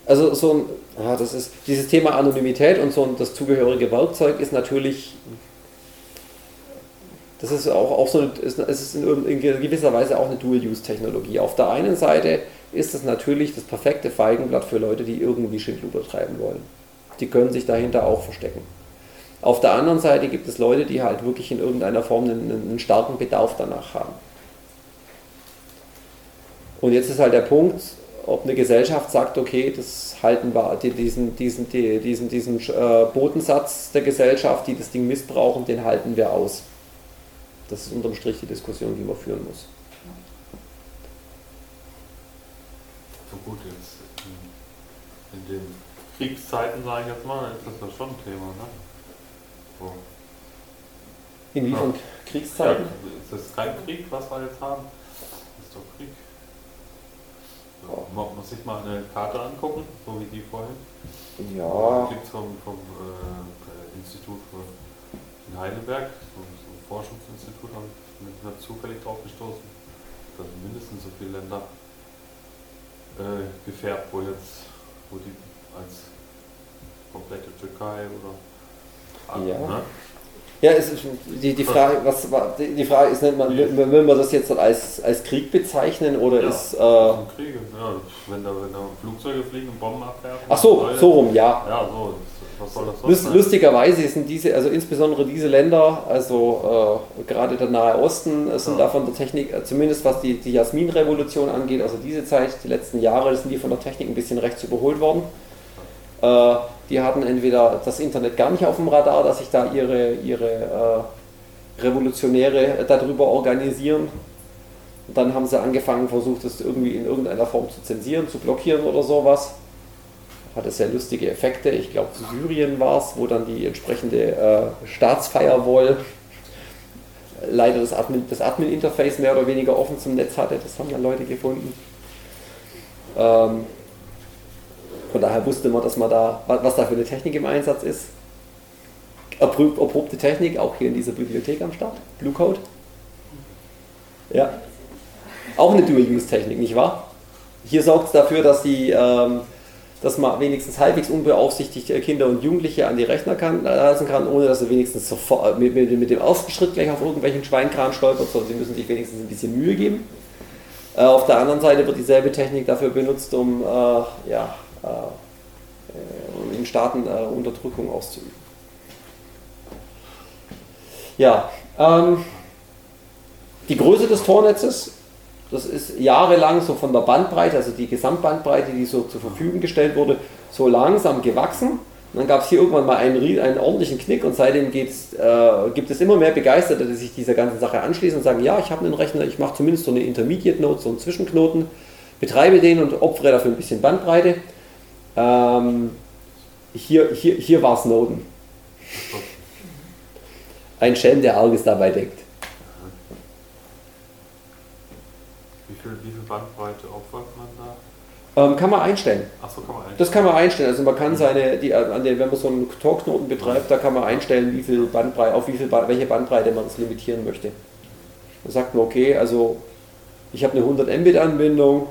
Speaker 1: also so ein, ah, das ist, dieses Thema Anonymität und so ein, das zugehörige Werkzeug ist natürlich, das ist auch, auch so, eine, ist, es ist in, gewisser Weise auch eine Dual-Use-Technologie. Auf der einen Seite ist es natürlich das perfekte Feigenblatt für Leute, die irgendwie Schindluder treiben wollen. Die können sich dahinter auch verstecken. Auf der anderen Seite gibt es Leute, die halt wirklich in irgendeiner Form einen, einen starken Bedarf danach haben. Und jetzt ist halt der Punkt, ob eine Gesellschaft sagt, okay, das halten wir, die- diesen, diesen, die- diesen, diesen äh, Bodensatz der Gesellschaft, die das Ding missbrauchen, den halten wir aus. Das ist unterm Strich die Diskussion, die man führen muss.
Speaker 5: So gut, jetzt in, den Kriegszeiten, sage ich jetzt mal, ist das ja schon ein Thema, ne? So.
Speaker 1: Inwiefern
Speaker 5: Ja,
Speaker 1: Kriegszeiten?
Speaker 5: ist das kein Krieg, was wir jetzt haben? Das ist doch Krieg. So, man muss sich mal eine Karte angucken, so wie die vorhin.
Speaker 1: Ja,
Speaker 5: Gibt es vom, vom äh, Institut in Heidelberg, so, so Forschungsinstitut, habe ich bin da zufällig drauf gestoßen. Da sind mindestens so viele Länder äh, gefärbt, wo jetzt, wo die als komplette Türkei oder
Speaker 1: Ja.
Speaker 5: ne?
Speaker 1: Ja, es ist die, die Frage, was war- die Frage ist, nennt man, will, will man das jetzt als, als Krieg bezeichnen oder
Speaker 5: Ja.
Speaker 1: ist äh,
Speaker 5: Kriege, ja, wenn da, wenn da Flugzeuge fliegen und Bomben abwerfen.
Speaker 1: ach so, so rum, ja.
Speaker 5: Ja, so, was soll das sonst
Speaker 1: Lust,
Speaker 5: sein?
Speaker 1: lustigerweise sind diese, also insbesondere diese Länder, also äh, gerade der Nahe Osten, äh, sind
Speaker 5: Ja.
Speaker 1: da von der Technik, äh, zumindest was die, die Jasmin-Revolution angeht, also diese Zeit, die letzten Jahre, sind die von der Technik ein bisschen rechts überholt worden. Äh, die hatten entweder das Internet gar nicht auf dem Radar, dass sich da ihre, ihre äh, Revolutionäre darüber organisieren. Und dann haben sie angefangen, versucht, es irgendwie in irgendeiner Form zu zensieren, zu blockieren oder sowas hatte sehr lustige Effekte. Ich glaube, Syrien war es, wo dann die entsprechende äh, Staatsfirewall leider das Admin- Admin-Interface mehr oder weniger offen zum Netz hatte. Das haben ja Leute gefunden. Ähm, von daher wusste man, dass man da, was da für eine Technik im Einsatz ist. Erprob, erprobte Technik, auch hier in dieser Bibliothek am Start. Blue Code. Ja. Auch eine Dual-Use-Technik, nicht wahr? Hier sorgt es dafür, dass, die, ähm, dass man wenigstens halbwegs unbeaufsichtigt äh, Kinder und Jugendliche an die Rechner kann, äh, lassen kann, ohne dass sie wenigstens sofort, mit, mit, mit, dem ersten Schritt gleich auf irgendwelchen Schweinkram stolpert, sondern sie müssen sich wenigstens ein bisschen Mühe geben. Äh, auf der anderen Seite wird dieselbe Technik dafür benutzt, um äh, ja, äh, in Staaten äh, Unterdrückung auszuüben. Ja, ähm, die Größe des Tornetzes, das ist jahrelang so von der Bandbreite, also die Gesamtbandbreite, die so zur Verfügung gestellt wurde, so langsam gewachsen. Und dann gab es hier irgendwann mal einen, einen ordentlichen Knick und seitdem äh, gibt es immer mehr Begeisterte, die sich dieser ganzen Sache anschließen und sagen, ja, ich habe einen Rechner, ich mache zumindest so eine Intermediate Node, so einen Zwischenknoten, betreibe den und opfere dafür ein bisschen Bandbreite. Ähm, hier hier, hier war Snowden. Ein Schelm, der Arges dabei deckt.
Speaker 5: Wie viel, wie viel Bandbreite opfert man da?
Speaker 1: Ähm, kann man einstellen.
Speaker 5: Achso, kann man einstellen.
Speaker 1: Das kann man einstellen. Also man kann seine, die, an den, wenn man so einen Talknoten betreibt, da kann man einstellen, wie viel Bandbreite, auf wie viel, welche Bandbreite man das limitieren möchte. Da sagt man, okay, also ich habe eine 100 Mbit Anbindung,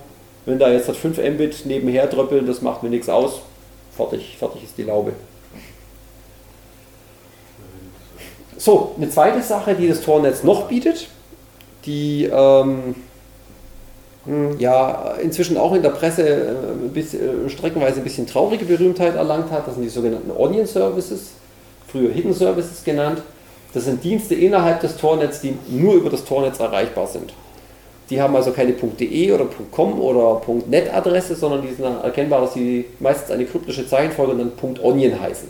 Speaker 1: wenn da jetzt 5 Mbit nebenher dröppeln, das macht mir nichts aus. Fertig, fertig ist die Laube. So, eine zweite Sache, die das Tornetz noch bietet, die ähm, hm, ja inzwischen auch in der Presse äh, bisschen, äh, streckenweise ein bisschen traurige Berühmtheit erlangt hat, das sind die sogenannten Onion Services, früher Hidden Services genannt. Das sind Dienste innerhalb des Tornetzes, die nur über das Tornetz erreichbar sind. Die haben also keine .de oder .com oder .net Adresse, sondern die sind erkennbar, dass sie meistens eine kryptische Zeichenfolge und dann .onion heißen.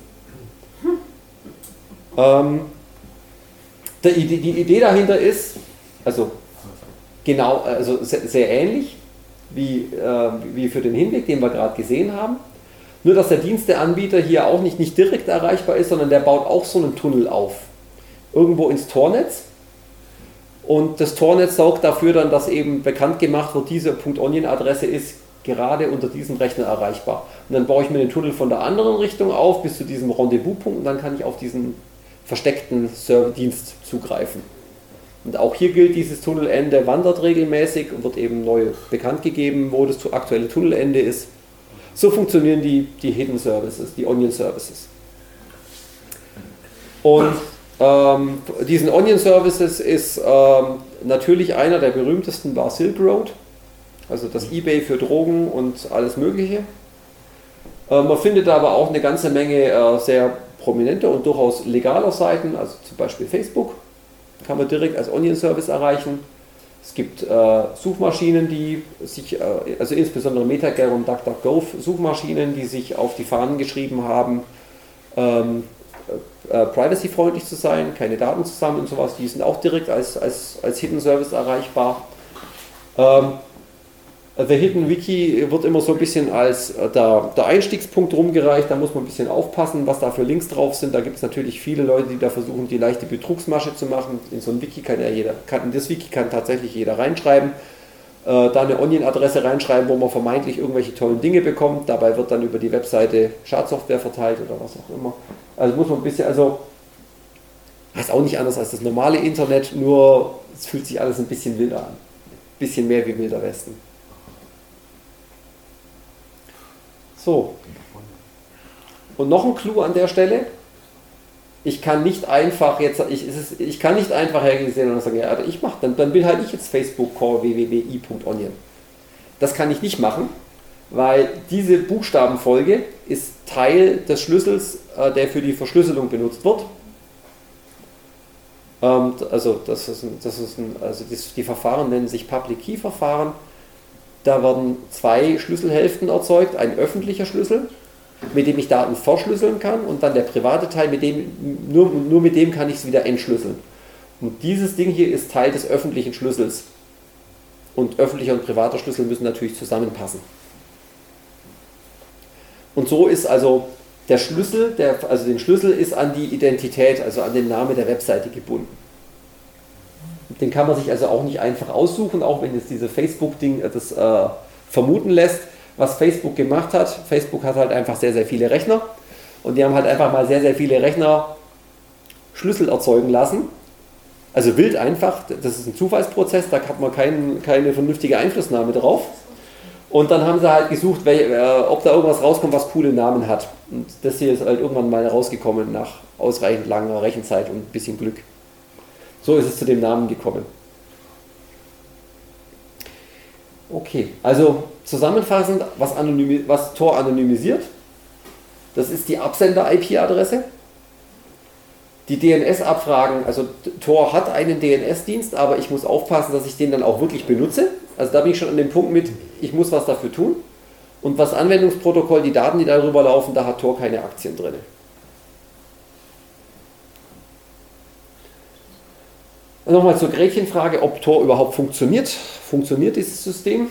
Speaker 1: Ähm, die, die, Idee dahinter ist, also genau, also sehr, sehr ähnlich wie, äh, wie für den Hinweg, den wir gerade gesehen haben. Nur dass der Diensteanbieter hier auch nicht, nicht direkt erreichbar ist, sondern der baut auch so einen Tunnel auf. Irgendwo ins Tornetz und das Tornetz sorgt dafür dann, dass eben bekannt gemacht wird, diese .onion-Adresse ist gerade unter diesem Rechner erreichbar. Und dann baue ich mir den Tunnel von der anderen Richtung auf bis zu diesem Rendezvous-Punkt und dann kann ich auf diesen versteckten Serverdienst zugreifen. Und auch hier gilt, dieses Tunnelende wandert regelmäßig und wird eben neu bekannt gegeben, wo das aktuelle Tunnelende ist. So funktionieren die, die Hidden Services, die Onion Services. Und ähm, diesen Onion Services ist ähm, natürlich einer der berühmtesten war Silk Road, also das eBay für Drogen und alles Mögliche. Äh, man findet aber auch eine ganze Menge äh, sehr prominente und durchaus legaler Seiten, also zum Beispiel Facebook, kann man direkt als Onion Service erreichen. Es gibt äh, Suchmaschinen, die sich, äh, also insbesondere MetaGer und DuckDuckGo Suchmaschinen, die sich auf die Fahnen geschrieben haben, ähm, äh, privacy-freundlich zu sein, keine Daten zu sammeln und sowas, die sind auch direkt als, als, als Hidden Service erreichbar. Ähm, The Hidden Wiki wird immer so ein bisschen als äh, der, der, Einstiegspunkt rumgereicht, da muss man ein bisschen aufpassen, was da für Links drauf sind. Da gibt es natürlich viele Leute, die da versuchen, die leichte Betrugsmasche zu machen. In so ein Wiki kann ja jeder, kann, in das Wiki kann tatsächlich jeder reinschreiben, äh, da eine Onion-Adresse reinschreiben, wo man vermeintlich irgendwelche tollen Dinge bekommt. Dabei wird dann über die Webseite Schadsoftware verteilt oder was auch immer. Also muss man ein bisschen, also heißt auch nicht anders als das normale Internet, nur es fühlt sich alles ein bisschen wilder an. Ein bisschen mehr wie Wilder Westen. So. Und noch ein Clou an der Stelle. Ich kann nicht einfach jetzt, ich, ist, ich kann nicht einfach hergehen und sagen, ja, ich mache, dann, dann will halt ich jetzt Facebook Core www.i.onion. Das kann ich nicht machen, weil diese Buchstabenfolge ist Teil des Schlüssels, äh, der für die Verschlüsselung benutzt wird. Ähm, also das ist das ist ein, also die Verfahren nennen sich Public Key Verfahren. Da werden zwei Schlüsselhälften erzeugt, ein öffentlicher Schlüssel, mit dem ich Daten verschlüsseln kann und dann der private Teil, mit dem, nur, nur mit dem kann ich es wieder entschlüsseln. Und dieses Ding hier ist Teil des öffentlichen Schlüssels. Und öffentlicher und privater Schlüssel müssen natürlich zusammenpassen. Und so ist also der Schlüssel, der, also den Schlüssel ist an die Identität, also an den Namen der Webseite gebunden. Den kann man sich also auch nicht einfach aussuchen, auch wenn jetzt diese Facebook-Ding das äh, vermuten lässt. was Facebook gemacht hat. Facebook hat halt einfach sehr, sehr viele Rechner und die haben halt einfach mal sehr, sehr viele Rechner Schlüssel erzeugen lassen. Also wild einfach, das ist ein Zufallsprozess, da hat man kein, keine vernünftige Einflussnahme drauf. Und dann haben sie halt gesucht, äh, ob da irgendwas rauskommt, was coole Namen hat. Und das hier ist halt irgendwann mal rausgekommen nach ausreichend langer Rechenzeit und ein bisschen Glück. So ist es zu dem Namen gekommen. Okay, also zusammenfassend, was, anonymi was Tor anonymisiert, das ist die Absender-IP-Adresse. Die DNS-Abfragen, also Tor hat einen DNS-Dienst, aber ich muss aufpassen, dass ich den dann auch wirklich benutze. Also da bin ich schon an dem Punkt mit, ich muss was dafür tun. Und was Anwendungsprotokoll, die Daten, die darüber laufen, da hat Tor keine Aktien drin. Nochmal zur Gretchenfrage, ob Tor überhaupt funktioniert. Funktioniert dieses System?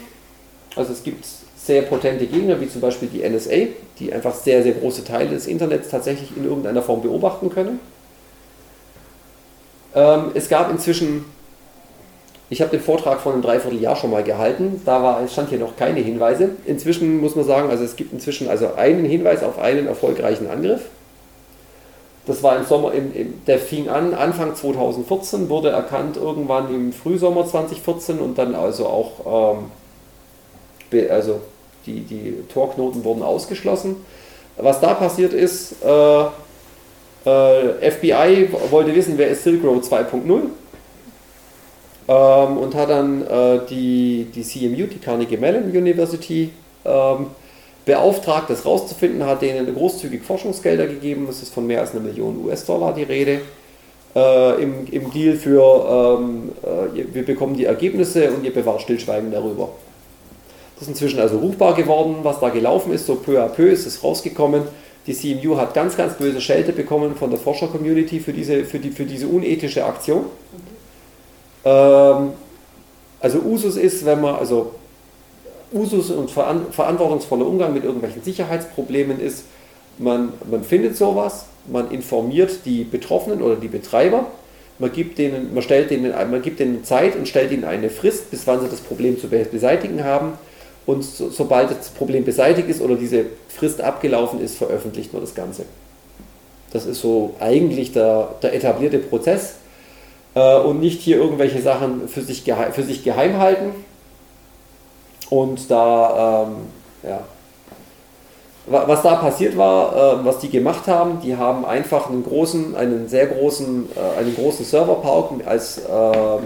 Speaker 1: Also es gibt sehr potente Gegner, wie zum Beispiel die NSA, die einfach sehr, sehr große Teile des Internets tatsächlich in irgendeiner Form beobachten können. Ähm, es gab inzwischen, ich habe den Vortrag vor einem Dreivierteljahr schon mal gehalten, da war, stand hier noch keine Hinweise. Inzwischen muss man sagen, also es gibt inzwischen also einen Hinweis auf einen erfolgreichen Angriff. Das war im Sommer, im, im, der fing an Anfang 2014, wurde erkannt irgendwann im Frühsommer 2014 und dann also auch, ähm, be, also die, die Torknoten wurden ausgeschlossen. Was da passiert ist, äh, äh, FBI wollte wissen, wer ist Silk Road 2.0 ähm, und hat dann äh, die, die CMU, die Carnegie Mellon University, ähm, beauftragt, das rauszufinden, hat denen großzügig Forschungsgelder gegeben. Es ist von mehr als einer Million US-Dollar die Rede. Äh, im, im Deal für, ähm, äh, wir bekommen die Ergebnisse und ihr bewahrt Stillschweigen darüber. Das ist inzwischen also ruchbar geworden, was da gelaufen ist. So peu à peu ist es rausgekommen. Die CMU hat ganz, ganz böse Schelte bekommen von der Forscher-Community für diese, für, die, für diese unethische Aktion. Ähm, also Usus ist, wenn man, also Usus und verantwortungsvoller Umgang mit irgendwelchen Sicherheitsproblemen ist, man, man findet sowas, man informiert die Betroffenen oder die Betreiber, man gibt denen, man stellt denen, man gibt denen Zeit und stellt ihnen eine Frist, bis wann sie das Problem zu beseitigen haben. Und so, sobald das Problem beseitigt ist oder diese Frist abgelaufen ist, veröffentlicht man das Ganze. Das ist so eigentlich der, der etablierte Prozess äh, und nicht hier irgendwelche Sachen für sich, für sich geheim halten, und da, ähm, ja, was da passiert war, äh, was die gemacht haben, die haben einfach einen großen, einen sehr großen, äh, einen großen Serverpark als äh,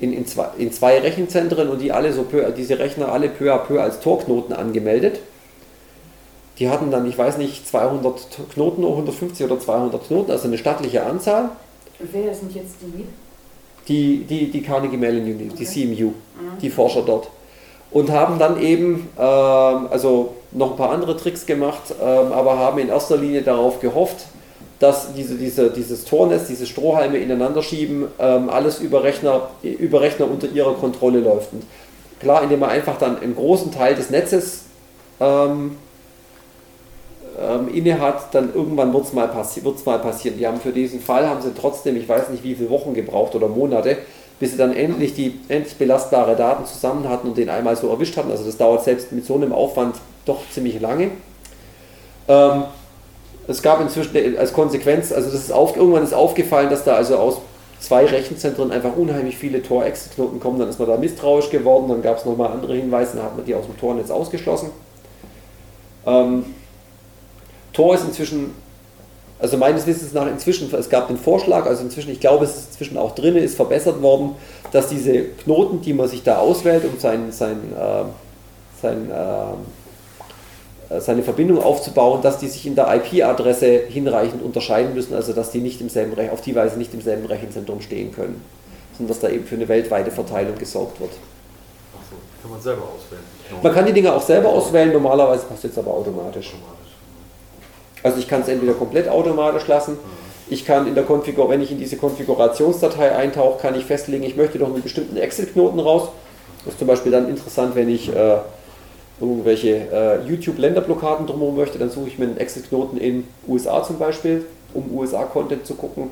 Speaker 1: in, in, zwei, in zwei Rechenzentren und die alle so peu, diese Rechner alle peu à peu als Tor-Knoten angemeldet. Die hatten dann, ich weiß nicht, 200 Knoten, 150 oder 200 Knoten, also eine stattliche Anzahl.
Speaker 4: Wer sind jetzt die?
Speaker 1: Die, die, die Carnegie Mellon Unit, okay. die CMU, mhm. die Forscher dort und haben dann eben ähm, also noch ein paar andere Tricks gemacht, ähm, aber haben in erster Linie darauf gehofft, dass diese, diese, dieses Tornetz, diese Strohhalme ineinander schieben, ähm, alles über Rechner, über Rechner unter ihrer Kontrolle läuft. Und klar, indem man einfach dann einen großen Teil des Netzes ähm, ähm, inne hat, dann irgendwann wird es mal, passi mal passieren. Die haben für diesen Fall, haben sie trotzdem, ich weiß nicht wie viele Wochen gebraucht oder Monate, bis sie dann endlich die endlich belastbare Daten zusammen hatten und den einmal so erwischt hatten. Also das dauert selbst mit so einem Aufwand doch ziemlich lange. Ähm, es gab inzwischen als Konsequenz, also das ist auf, irgendwann ist aufgefallen, dass da also aus zwei Rechenzentren einfach unheimlich viele Tor-Exit-Knoten kommen. Dann ist man da misstrauisch geworden, dann gab es nochmal andere Hinweise, dann hat man die aus dem Tornetz ausgeschlossen. Ähm, Tor ist inzwischen also meines Wissens nach inzwischen, es gab den Vorschlag, also inzwischen, ich glaube, es ist inzwischen auch drin, ist verbessert worden, dass diese Knoten, die man sich da auswählt, um sein, sein, äh, sein, äh, seine Verbindung aufzubauen, dass die sich in der IP-Adresse hinreichend unterscheiden müssen, also dass die nicht im selben auf die Weise nicht im selben Rechenzentrum stehen können, sondern dass da eben für eine weltweite Verteilung gesorgt wird.
Speaker 5: Achso, kann man selber auswählen.
Speaker 1: Man kann die Dinge auch selber auswählen, normalerweise passiert es aber automatisch. Also ich kann es entweder komplett automatisch lassen. Ich kann in der Konfigur, wenn ich in diese Konfigurationsdatei eintauche, kann ich festlegen, ich möchte doch einen bestimmten Excel-Knoten raus. Das ist zum Beispiel dann interessant, wenn ich äh, irgendwelche äh, YouTube-Länderblockaden drumherum möchte, dann suche ich mir einen Excel-Knoten in USA zum Beispiel, um USA-Content zu gucken.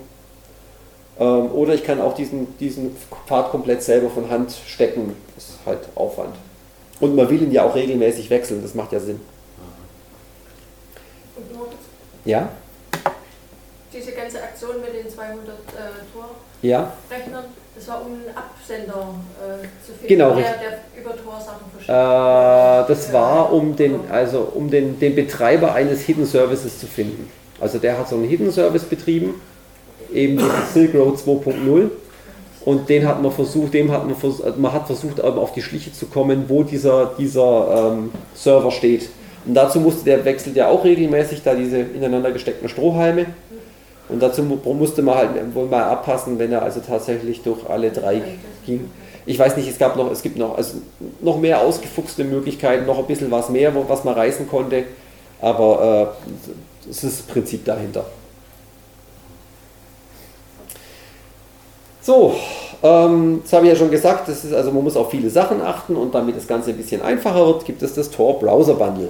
Speaker 1: Ähm, oder ich kann auch diesen, diesen Pfad komplett selber von Hand stecken. Das ist halt Aufwand. Und man will ihn ja auch regelmäßig wechseln, das macht ja Sinn.
Speaker 2: Und nur
Speaker 1: Ja?
Speaker 2: diese ganze Aktion mit den 200 äh,
Speaker 1: Ja?
Speaker 2: Torrechnern, das war um einen Absender äh, zu finden,
Speaker 1: Genau,
Speaker 2: der, der über Tor Sachen verschickt.
Speaker 1: Äh, das war, um den, also um den, den Betreiber eines Hidden Services zu finden. Also der hat so einen Hidden Service betrieben, eben Silk Road 2.0. Und den hat man versucht, dem hat man, vers man hat versucht, auf die Schliche zu kommen, wo dieser, dieser ähm, Server steht. Und dazu musste der wechselt ja auch regelmäßig da diese ineinander gesteckten Strohhalme. Und dazu mu- musste man halt wohl mal abpassen, wenn er also tatsächlich durch alle drei ging. Ich weiß nicht, es gab noch, es gibt noch, also noch mehr ausgefuchste Möglichkeiten, noch ein bisschen was mehr, was man reißen konnte, aber äh, es ist das Prinzip dahinter. So, ähm, das habe ich ja schon gesagt, das ist also, man muss auf viele Sachen achten und damit das Ganze ein bisschen einfacher wird, gibt es das Tor Browser Bundle.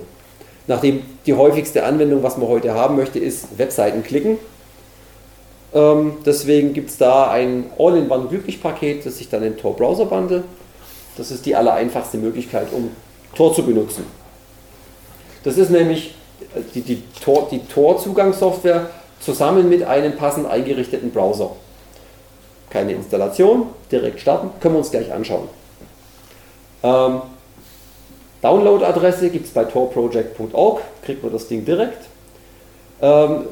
Speaker 1: Nachdem die häufigste Anwendung, was man heute haben möchte, ist Webseiten klicken. Ähm, deswegen gibt es da ein All-in-One-Glücklich-Paket, das sich dann nennt Tor Browser Bundle. Das ist die allereinfachste Möglichkeit, um Tor zu benutzen. Das ist nämlich äh, die, die Tor- die Tor-Zugangssoftware zusammen mit einem passend eingerichteten Browser. Keine Installation, direkt starten, können wir uns gleich anschauen. Ähm, Download-Adresse gibt es bei torproject.org, kriegt man das Ding direkt. Ähm,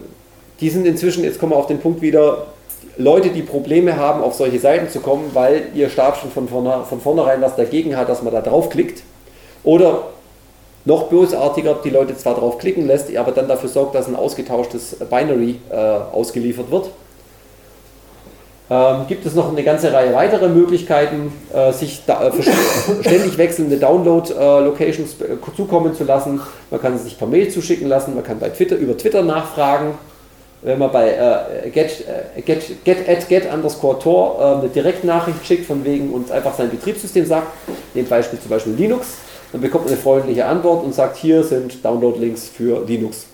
Speaker 1: die sind inzwischen, jetzt kommen wir auf den Punkt wieder, Leute, die Probleme haben, auf solche Seiten zu kommen, weil ihr Staat schon von, vorne, von vornherein was dagegen hat, dass man da draufklickt. Oder noch bösartiger, die Leute zwar draufklicken lässt, aber dann dafür sorgt, dass ein ausgetauschtes Binary äh, ausgeliefert wird. Ähm, gibt es noch eine ganze Reihe weiterer Möglichkeiten, äh, sich da, äh, (coughs) ständig wechselnde Download-Locations äh, zukommen zu lassen. Man kann sie sich per Mail zuschicken lassen, man kann bei Twitter, über Twitter nachfragen. Wenn man bei äh, get, äh, get, get, at get underscore Tor äh, eine Direktnachricht schickt von wegen und einfach sein Betriebssystem sagt, nehmt Beispiel zum Beispiel Linux, dann bekommt man eine freundliche Antwort und sagt, hier sind Download-Links für Linux.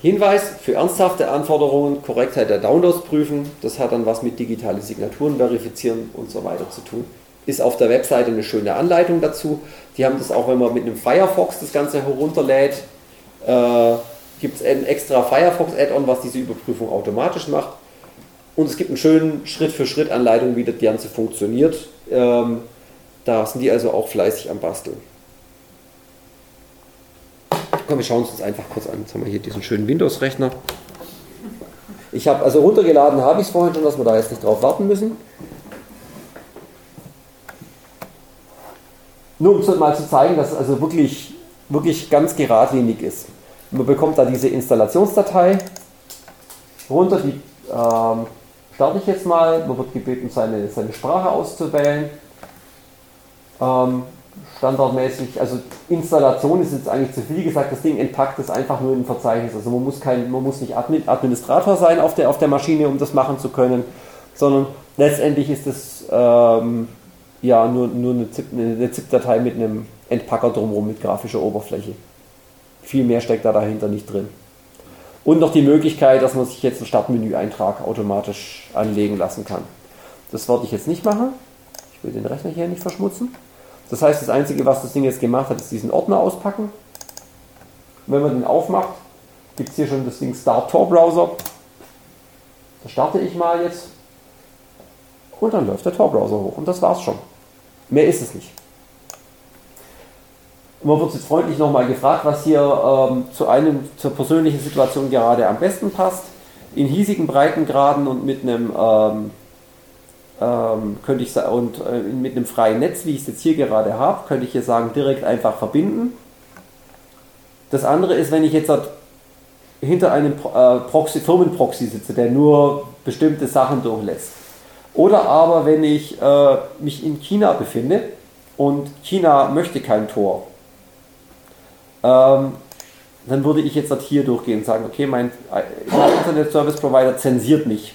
Speaker 1: Hinweis für ernsthafte Anforderungen, Korrektheit der Downloads prüfen, das hat dann was mit digitale Signaturen verifizieren und so weiter zu tun. Ist auf der Webseite eine schöne Anleitung dazu. Die haben das auch, wenn man mit einem Firefox das Ganze herunterlädt, äh, gibt es ein extra Firefox-Add-on, was diese Überprüfung automatisch macht. Und es gibt einen schönen Schritt-für-Schritt-Anleitung, wie das Ganze funktioniert. Ähm, da sind die also auch fleißig am Basteln. Komm, wir schauen uns einfach kurz an. Jetzt haben wir hier diesen schönen Windows-Rechner. Ich habe also runtergeladen, habe ich es vorhin schon, dass wir da jetzt nicht drauf warten müssen. Nur um mal zu zeigen, dass es also wirklich, wirklich ganz geradlinig ist. Man bekommt da diese Installationsdatei runter, die ähm, starte ich jetzt mal. Man wird gebeten, seine, seine Sprache auszuwählen. Ähm, standardmäßig, also Installation ist jetzt eigentlich zu viel gesagt, das Ding entpackt es einfach nur in ein Verzeichnis. Also man muss, kein, man muss nicht Admin, Administrator sein auf der, auf der Maschine, um das machen zu können, sondern letztendlich ist es ähm, ja nur, nur eine ZIP- eine ZIP-Datei mit einem Entpacker drumherum mit grafischer Oberfläche. Viel mehr steckt da dahinter nicht drin. Und noch die Möglichkeit, dass man sich jetzt einen Startmenü-Eintrag automatisch anlegen lassen kann. Das werde ich jetzt nicht machen. Ich will den Rechner hier nicht verschmutzen. Das heißt, das Einzige, was das Ding jetzt gemacht hat, ist diesen Ordner auspacken. Wenn man den aufmacht, gibt es hier schon das Ding Start Tor Browser. Da starte ich mal jetzt. Und dann läuft der Tor Browser hoch. Und das war's schon. Mehr ist es nicht. Und man wird jetzt freundlich nochmal gefragt, was hier ähm, zu einem, zur persönlichen Situation gerade am besten passt. In hiesigen Breitengraden und mit einem ähm, ähm, könnte ich und äh, mit einem freien Netz, wie ich es jetzt hier gerade habe, könnte ich hier sagen, direkt einfach verbinden. Das andere ist, wenn ich jetzt dort hinter einem äh, Proxy, Firmenproxy sitze, der nur bestimmte Sachen durchlässt. Oder aber, wenn ich äh, mich in China befinde und China möchte kein Tor, ähm, dann würde ich jetzt dort hier durchgehen und sagen, okay, mein äh, Internet Service Provider zensiert mich.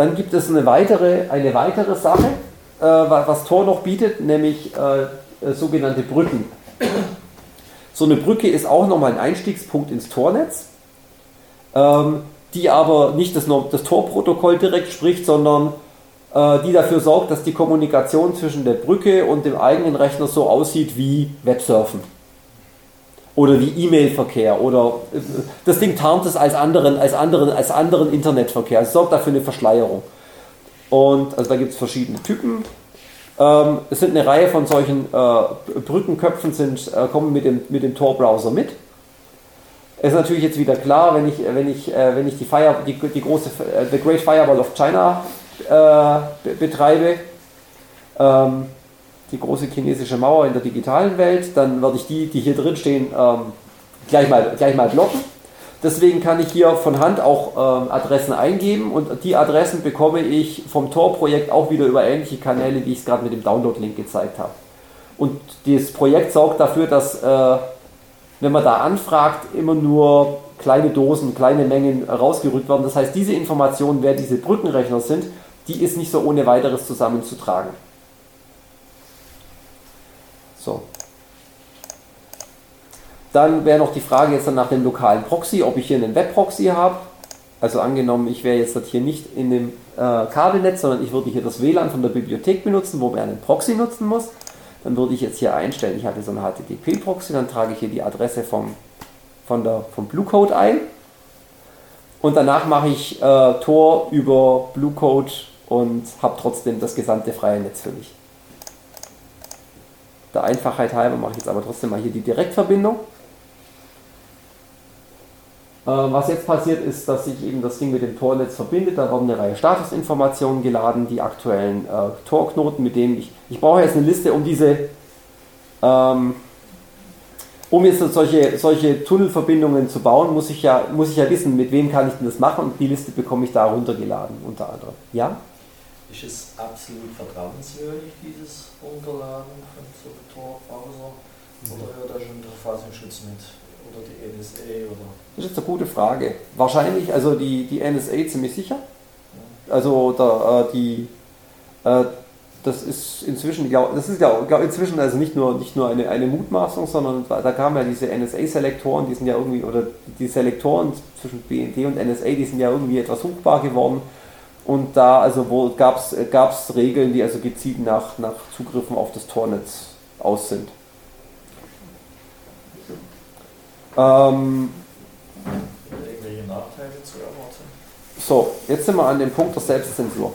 Speaker 1: Dann gibt es eine weitere, eine weitere Sache, äh, wa- was Tor noch bietet, nämlich äh, äh, sogenannte Brücken. So eine Brücke ist auch nochmal ein Einstiegspunkt ins Tornetz, ähm, die aber nicht das, das Tor-Protokoll direkt spricht, sondern äh, die dafür sorgt, dass die Kommunikation zwischen der Brücke und dem eigenen Rechner so aussieht wie Websurfen. Oder wie E-Mail-Verkehr. Oder das Ding tarnt es als anderen, als anderen, als anderen Internetverkehr. Es sorgt dafür eine Verschleierung. Und also da gibt es verschiedene Typen. Ähm, es sind eine Reihe von solchen äh, Brückenköpfen, sind, äh, kommen mit dem, mit dem Tor-Browser mit. Ist natürlich jetzt wieder klar, wenn ich, wenn ich, äh, wenn ich die, Fire, die, die große äh, The Great Firewall of China äh, be- betreibe, ähm, die große chinesische Mauer in der digitalen Welt, dann werde ich die, die hier drin stehen, ähm, gleich, mal, gleich mal blocken. Deswegen kann ich hier von Hand auch ähm, Adressen eingeben und die Adressen bekomme ich vom Tor-Projekt auch wieder über ähnliche Kanäle, wie ich es gerade mit dem Download-Link gezeigt habe. Und dieses Projekt sorgt dafür, dass, äh, wenn man da anfragt, immer nur kleine Dosen, kleine Mengen rausgerückt werden. Das heißt, diese Information, wer diese Brückenrechner sind, die ist nicht so ohne weiteres zusammenzutragen. So. Dann wäre noch die Frage jetzt dann nach dem lokalen Proxy, ob ich hier einen Web-Proxy habe. Also angenommen, ich wäre jetzt hier nicht in dem äh, Kabelnetz, sondern ich würde hier das WLAN von der Bibliothek benutzen, wo man einen Proxy nutzen muss. Dann würde ich jetzt hier einstellen, ich hier so einen HTTP-Proxy, dann trage ich hier die Adresse vom, von der, vom Bluecode ein. Und danach mache ich äh, Tor über Bluecode und habe trotzdem das gesamte freie Netz für mich. Der Einfachheit halber mache ich jetzt aber trotzdem mal hier die Direktverbindung. Äh, Was jetzt passiert ist, dass sich eben das Ding mit dem Tornetz verbindet. Da werden eine Reihe Statusinformationen geladen, die aktuellen äh, Torknoten, mit denen ich. Ich brauche jetzt eine Liste, um diese. Ähm, um jetzt solche, solche Tunnelverbindungen zu bauen, muss ich, ja, muss ich ja wissen, mit wem kann ich denn das machen und die Liste bekomme ich da runtergeladen, unter anderem. Ja?
Speaker 10: Ist es absolut vertrauenswürdig, dieses Runterladen von so einem Tor-Browser? Oder hört da schon der Verfassungsschutz mit? Oder die NSA? Oder?
Speaker 1: Das ist jetzt eine gute Frage. Wahrscheinlich, also die, die NSA ziemlich sicher. Also da, äh, die, äh, das ist inzwischen, glaub, das ist glaub, inzwischen also nicht nur, nicht nur eine, eine Mutmaßung, sondern da, da kamen ja diese NSA-Selektoren, die sind ja irgendwie, oder die Selektoren zwischen BND und NSA, die sind ja irgendwie etwas suchbar geworden. Und da also gab es Regeln, die also gezielt nach, nach Zugriffen auf das Tornetz aus sind. Ähm? So, jetzt sind wir an dem Punkt der Selbstzensur.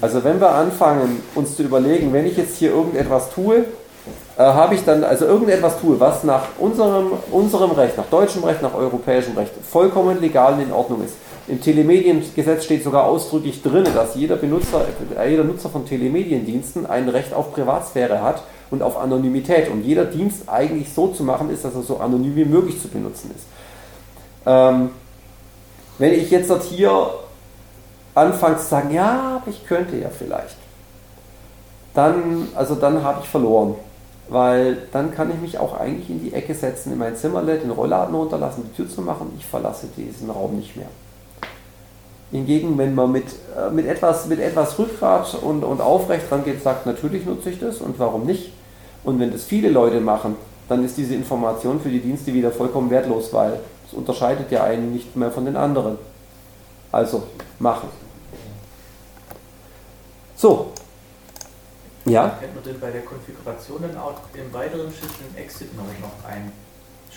Speaker 1: Also wenn wir anfangen, uns zu überlegen, wenn ich jetzt hier irgendetwas tue, äh, habe ich dann, also irgendetwas tue, was nach unserem, unserem Recht, nach deutschem Recht, nach europäischem Recht vollkommen legal und in Ordnung ist. Im Telemediengesetz steht sogar ausdrücklich drin, dass jeder Benutzer, äh, jeder Nutzer von Telemediendiensten ein Recht auf Privatsphäre hat und auf Anonymität. Und jeder Dienst eigentlich so zu machen ist, dass er so anonym wie möglich zu benutzen ist. Ähm, wenn ich jetzt dort hier anfange zu sagen, ja, aber ich könnte ja vielleicht, dann, also dann habe ich verloren. Weil dann kann ich mich auch eigentlich in die Ecke setzen, in mein Zimmerle, den Rollladen runterlassen, die Tür zu machen, ich verlasse diesen Raum nicht mehr. Hingegen, wenn man mit, äh, mit, etwas, mit etwas Rückgrat und, und aufrecht dran geht, sagt, natürlich nutze ich das und warum nicht. Und wenn das viele Leute machen, dann ist diese Information für die Dienste wieder vollkommen wertlos, weil es unterscheidet ja einen nicht mehr von den anderen. Also machen. So. Ja?
Speaker 11: Könnte man denn bei der Konfiguration dann auch im weiteren Schritt den Exit-Mode noch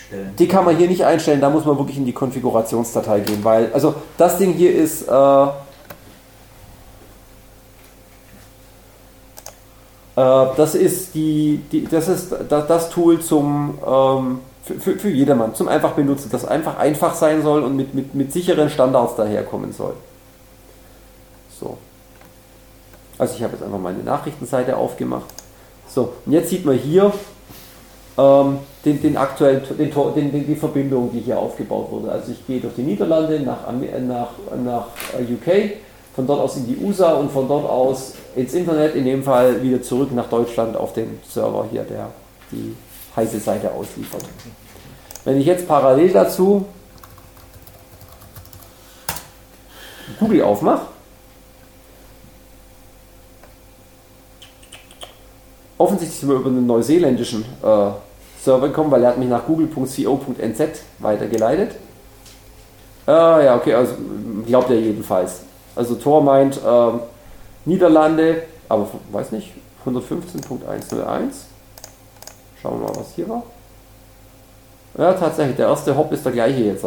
Speaker 11: einstellen?
Speaker 1: Die kann man hier nicht einstellen, da muss man wirklich in die Konfigurationsdatei gehen, weil, also das Ding hier ist, äh, äh, das ist die, die das ist das, Tool zum, ähm, für, für, jedermann, zum einfach benutzen, das einfach einfach sein soll und mit, mit, mit sicheren Standards daherkommen soll. So. Also ich habe jetzt einfach meine Nachrichtenseite aufgemacht. So, und jetzt sieht man hier den, den aktuellen, den, den, die Verbindung, die hier aufgebaut wurde. Also ich gehe durch die Niederlande nach, nach, nach UK, von dort aus in die USA und von dort aus ins Internet, in dem Fall wieder zurück nach Deutschland auf den Server hier, der die heiße Seite ausliefert. Wenn ich jetzt parallel dazu Google aufmache, offensichtlich sind wir über einen neuseeländischen äh, Server gekommen, weil er hat mich nach google.co.nz weitergeleitet. Äh, ja, okay, also glaubt er jedenfalls. Also Tor meint, äh, Niederlande, aber weiß nicht, 115.101. Schauen wir mal, was hier war. Ja, tatsächlich, der erste Hop ist der gleiche jetzt.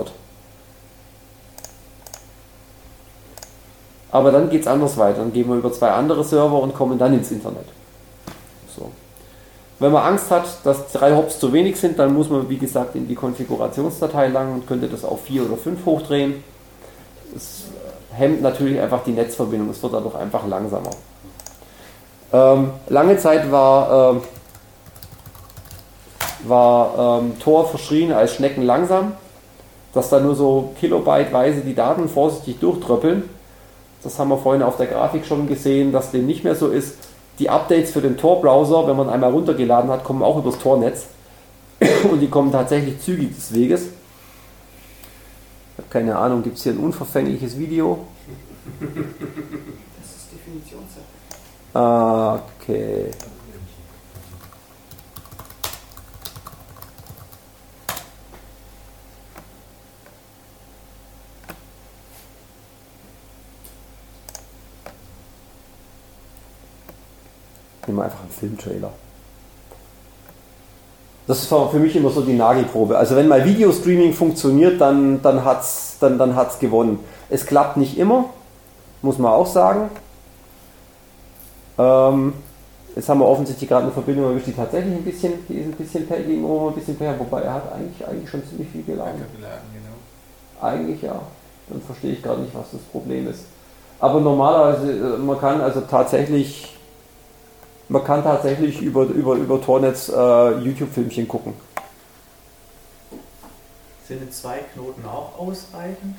Speaker 1: Aber dann geht es anders weiter. Dann gehen wir über zwei andere Server und kommen dann ins Internet. Wenn man Angst hat, dass drei Hops zu wenig sind, dann muss man, wie gesagt, in die Konfigurationsdatei lang und könnte das auf vier oder fünf hochdrehen. Das hemmt natürlich einfach die Netzverbindung. Es wird dadurch einfach langsamer. Ähm, lange Zeit war, ähm, war ähm, Tor verschrien als Schnecken langsam, dass da nur so kilobyteweise die Daten vorsichtig durchtröppeln. Das haben wir vorhin auf der Grafik schon gesehen, dass dem nicht mehr so ist. Die Updates für den Tor-Browser, wenn man einmal runtergeladen hat, kommen auch übers Tor-Netz. (clears throat) Und die kommen tatsächlich zügig des Weges. Ich habe keine Ahnung, gibt es hier ein unverfängliches Video?
Speaker 4: Das ist Definitionssache.
Speaker 1: Okay. Nehmen wir einfach einen Filmtrailer. Das war für mich immer so die Nagelprobe. Also wenn mal Videostreaming funktioniert, dann, dann hat es dann, dann hat's gewonnen. Es klappt nicht immer, muss man auch sagen. Ähm, jetzt haben wir offensichtlich gerade eine Verbindung erwischt, die tatsächlich ein bisschen, die ist ein bisschen per ein bisschen per, wobei er hat eigentlich, eigentlich schon ziemlich viel geladen.
Speaker 6: genau.
Speaker 1: Eigentlich ja. Dann verstehe ich gerade nicht, was das Problem ist. Aber normalerweise, äh, man kann also tatsächlich, man kann tatsächlich über, über, über Tornetz äh, YouTube-Filmchen gucken.
Speaker 11: Sind denn zwei Knoten auch ausreichend?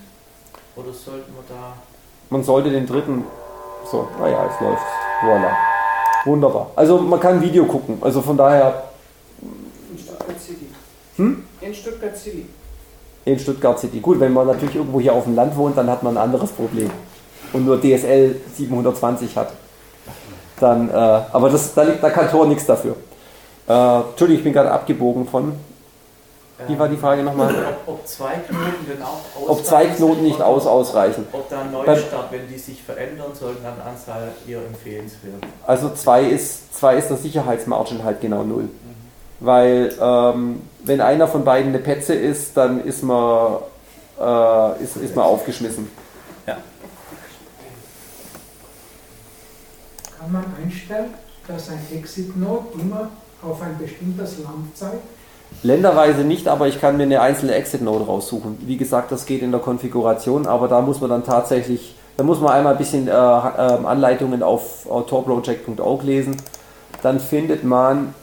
Speaker 11: Oder sollten wir da.
Speaker 1: Man sollte den dritten. So, naja, es läuft. Voila. Wunderbar. Also man kann Video gucken. Also von daher.
Speaker 4: In Stuttgart City.
Speaker 1: Hm?
Speaker 4: In Stuttgart City.
Speaker 1: In Stuttgart City. Gut, wenn man natürlich irgendwo hier auf dem Land wohnt, dann hat man ein anderes Problem. Und nur DSL 720 hat. Dann, äh, aber das, da, liegt, da kann Tor nichts dafür. Äh, Entschuldigung, ich bin gerade abgebogen von. Wie war die Frage nochmal?
Speaker 11: Ob, ob zwei Knoten denn auch ausreichen?
Speaker 1: Ob zwei Knoten nicht aus ausreichen.
Speaker 11: Ob da ein Neustart, wenn die sich verändern sollten, an Anzahl eher empfehlenswert.
Speaker 1: Also 2 ist, zwei ist der Sicherheitsmargin halt genau null. Weil ähm, wenn einer von beiden eine Petze ist, dann ist man, äh, ist, ist man aufgeschmissen.
Speaker 8: Kann man einstellen, dass ein Exit-Node immer auf ein bestimmtes Land zeigt?
Speaker 1: Länderweise nicht, aber ich kann mir eine einzelne Exit-Node raussuchen. Wie gesagt, das geht in der Konfiguration, aber da muss man dann tatsächlich, da muss man einmal ein bisschen äh, äh, Anleitungen auf torproject.org lesen. Dann findet man,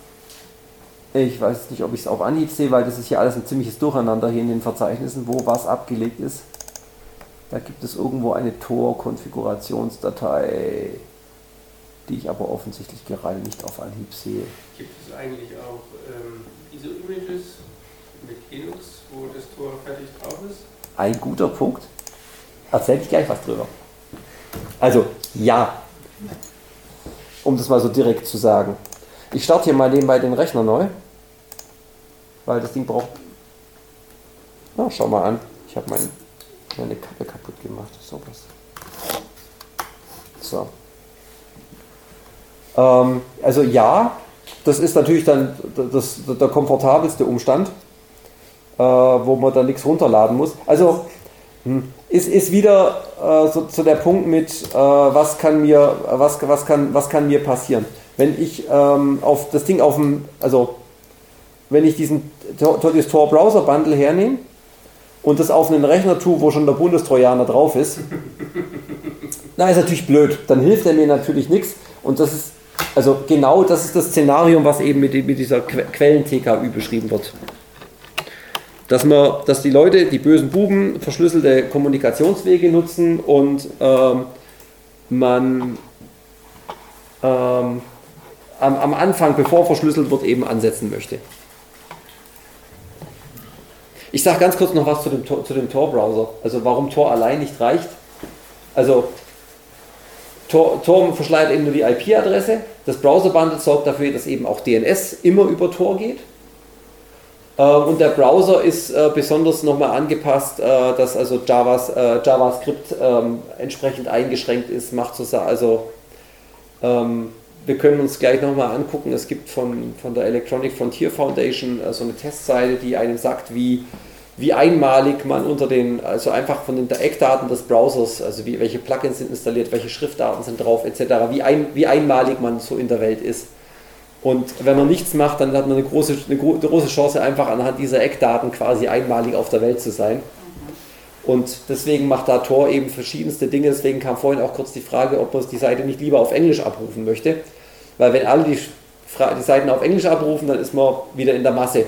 Speaker 1: ich weiß nicht, ob ich es auf Anhieb sehe, weil das ist hier alles ein ziemliches Durcheinander hier in den Verzeichnissen, wo was abgelegt ist. Da gibt es irgendwo eine Tor-Konfigurationsdatei, die ich aber offensichtlich gerade nicht auf Anhieb sehe.
Speaker 3: Gibt es eigentlich auch ähm, ISO-Images mit Linux, wo das Tor fertig drauf ist?
Speaker 1: Ein guter Punkt. Erzähl ich gleich was drüber. Also, ja. Um das mal so direkt zu sagen. Ich starte hier mal nebenbei den Rechner neu. Weil das Ding braucht. Na, schau mal an. Ich habe mein, meine Kappe kaputt gemacht. Sowas. So. Ähm, also ja, das ist natürlich dann das, der komfortabelste Umstand, äh, wo man dann nichts runterladen muss. Also hm, ist, ist wieder äh, so, so der Punkt mit, äh, was, kann mir, was, was, kann, was kann mir passieren. Wenn ich ähm, auf das Ding auf dem, also wenn ich diesen Tor- das Tor Browser Bundle hernehme und das auf einen Rechner tue, wo schon der Bundestrojaner drauf ist, (laughs) na ist natürlich blöd. Dann hilft er mir natürlich nichts. Und das ist, also genau das ist das Szenarium, was eben mit, mit dieser Que- Quellen-TKÜ beschrieben wird. Dass, man, dass die Leute, die bösen Buben, verschlüsselte Kommunikationswege nutzen und ähm, man ähm, am, am Anfang, bevor verschlüsselt wird, eben ansetzen möchte. Ich sage ganz kurz noch was zu dem, zu dem Tor-Browser. Also warum Tor allein nicht reicht. Also Tor, Tor verschleiert eben nur die IP-Adresse. Das Browser-Bundle sorgt dafür, dass eben auch DNS immer über Tor geht. Äh, Und der Browser ist äh, besonders nochmal angepasst, äh, dass also Javas, äh, JavaScript ähm, entsprechend eingeschränkt ist, macht so, also Ähm, wir können uns gleich nochmal angucken, es gibt von, von der Electronic Frontier Foundation so eine Testseite, die einem sagt, wie, wie einmalig man unter den, also einfach von den Eckdaten des Browsers, also wie, welche Plugins sind installiert, welche Schriftdaten sind drauf, etc., wie, ein, wie einmalig man so in der Welt ist. Und wenn man nichts macht, dann hat man eine große, eine große Chance, einfach anhand dieser Eckdaten quasi einmalig auf der Welt zu sein. Und deswegen macht da Tor eben verschiedenste Dinge. Deswegen kam vorhin auch kurz die Frage, ob man die Seite nicht lieber auf Englisch abrufen möchte. Weil wenn alle die, die Seiten auf Englisch abrufen, dann ist man wieder in der Masse.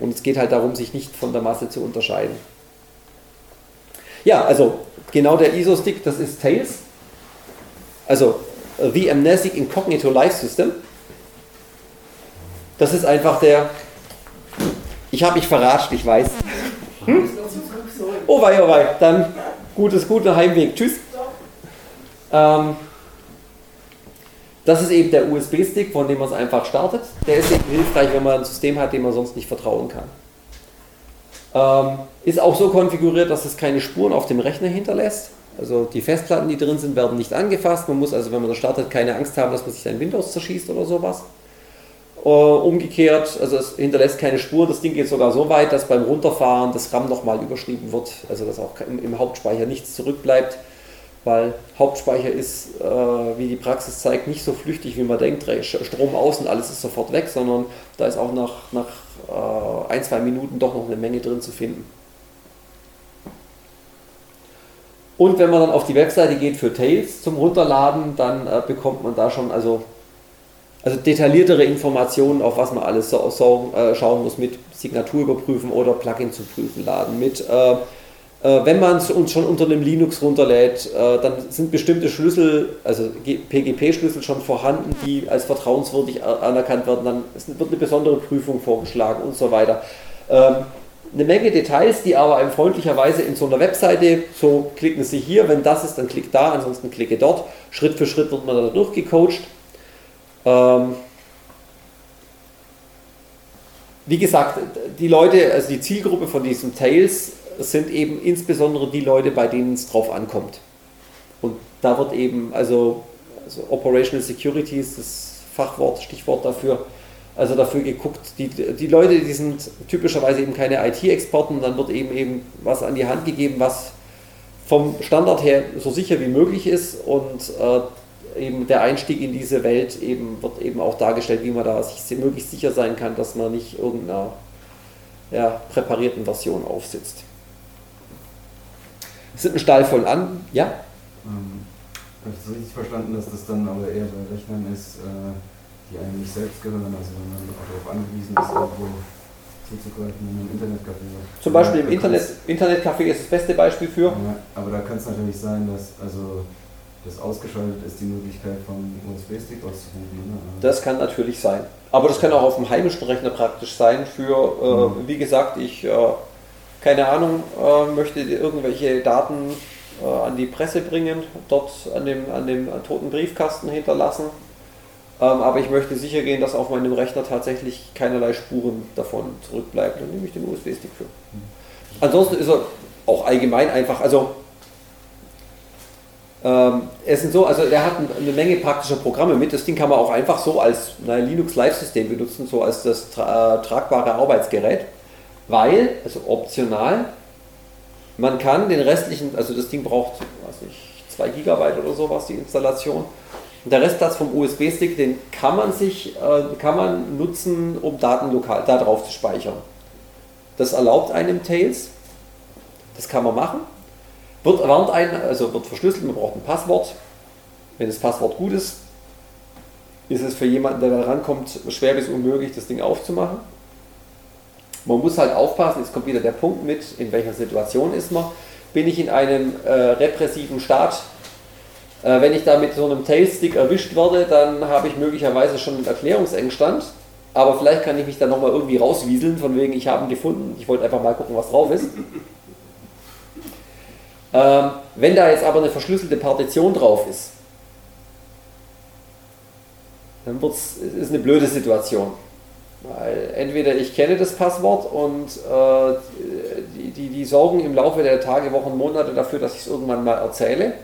Speaker 1: Und es geht halt darum, sich nicht von der Masse zu unterscheiden. Ja, also genau der ISO-Stick, das ist Tails. Also The Amnesic Incognito Life System. Das ist einfach der. Ich habe mich verratscht, ich weiß. Hm? Oh wei, oh wei. Dann gutes, guter Heimweg. Tschüss. Ähm, das ist eben der USB-Stick, von dem man es einfach startet. Der ist eben hilfreich, wenn man ein System hat, dem man sonst nicht vertrauen kann. Ähm, ist auch so konfiguriert, dass es keine Spuren auf dem Rechner hinterlässt. Also die Festplatten, die drin sind, werden nicht angefasst. Man muss also, wenn man das startet, keine Angst haben, dass man sich sein Windows zerschießt oder sowas. Äh, umgekehrt, also es hinterlässt keine Spur. Das Ding geht sogar so weit, dass beim Runterfahren das RAM nochmal überschrieben wird, also dass auch im, im Hauptspeicher nichts zurückbleibt, weil Hauptspeicher ist, äh, wie die Praxis zeigt, nicht so flüchtig, wie man denkt. Strom außen, alles ist sofort weg, sondern da ist auch nach, nach äh, ein, zwei Minuten doch noch eine Menge drin zu finden. Und wenn man dann auf die Webseite geht für Tails zum Runterladen, dann äh, bekommt man da schon, also also detailliertere Informationen, auf was man alles so, so äh, schauen muss, mit Signatur überprüfen oder Plugin zu prüfen laden, mit äh, wenn man es uns schon unter einem Linux runterlädt, äh, dann sind bestimmte Schlüssel, also PGP-Schlüssel schon vorhanden, die als vertrauenswürdig anerkannt werden, dann wird eine besondere Prüfung vorgeschlagen und so weiter. Ähm, eine Menge Details, die aber einem freundlicherweise in so einer Webseite, so klicken Sie hier, wenn das ist, dann klickt da, ansonsten klicke dort. Schritt für Schritt wird man da durchgecoacht. Ähm, wie gesagt, die Leute, also die Zielgruppe von diesem Tails sind eben insbesondere die Leute, bei denen es drauf ankommt. Und da wird eben, also, also Operational Security ist das Fachwort, Stichwort dafür, also dafür geguckt, die, die Leute, die sind typischerweise eben keine IT-Experten, dann wird eben eben was an die Hand gegeben, was vom Standard her so sicher wie möglich ist und äh, eben der Einstieg in diese Welt eben wird eben auch dargestellt, wie man da sich möglichst sicher sein kann, dass man nicht irgendeiner ja, präparierten Version aufsitzt. Es sind ein Stall voll an, ja?
Speaker 12: Ähm, Habe ich das richtig verstanden, dass das dann aber eher bei Rechnern ist, äh, die einem nicht selbst gehören, also wenn man darauf angewiesen ist, irgendwo zuzugreifen, wenn man ein Internetcafé.
Speaker 1: Zum Beispiel im Internet, Internetcafé ist das beste Beispiel für.
Speaker 12: Ja, aber da kann es natürlich sein, dass also das ausgeschaltet ist, die Möglichkeit vom USB-Stick auszurufen. Ne?
Speaker 1: Das kann natürlich sein. Aber das kann auch auf dem heimischen Rechner praktisch sein für, äh, mhm. wie gesagt, ich, äh, keine Ahnung, äh, möchte irgendwelche Daten äh, an die Presse bringen, dort an dem, an dem toten Briefkasten hinterlassen. Ähm, aber ich möchte sicher gehen, dass auf meinem Rechner tatsächlich keinerlei Spuren davon zurückbleiben. Dann nehme ich den USB-Stick für. Ansonsten ist er auch allgemein einfach, also ähm, es sind so, also der hat eine Menge praktischer Programme mit. Das Ding kann man auch einfach so als naja, Linux Live-System benutzen, so als das tra äh, tragbare Arbeitsgerät, weil, also optional, man kann den restlichen, also das Ding braucht, weiß nicht, 2 GB oder sowas, die Installation. Und der Restplatz vom USB-Stick, den kann man sich, äh, kann man nutzen, um Daten lokal da drauf zu speichern. Das erlaubt einem Tails. Das kann man machen. Wird, warnt einen, also wird verschlüsselt, man braucht ein Passwort. Wenn das Passwort gut ist, ist es für jemanden, der da rankommt, schwer bis unmöglich, das Ding aufzumachen. Man muss halt aufpassen, jetzt kommt wieder der Punkt mit, in welcher Situation ist man. Bin ich in einem äh, repressiven Staat? Äh, wenn ich da mit so einem Tailstick erwischt werde, dann habe ich möglicherweise schon einen Erklärungsengstand. Aber vielleicht kann ich mich dann nochmal irgendwie rauswieseln, von wegen, ich habe ihn gefunden, ich wollte einfach mal gucken, was drauf ist. (laughs) Ähm, wenn da jetzt aber eine verschlüsselte Partition drauf ist, dann wird's, ist eine blöde Situation. Weil entweder ich kenne das Passwort und äh, die, die, die sorgen im Laufe der Tage, Wochen, Monate dafür, dass ich es irgendwann mal erzähle.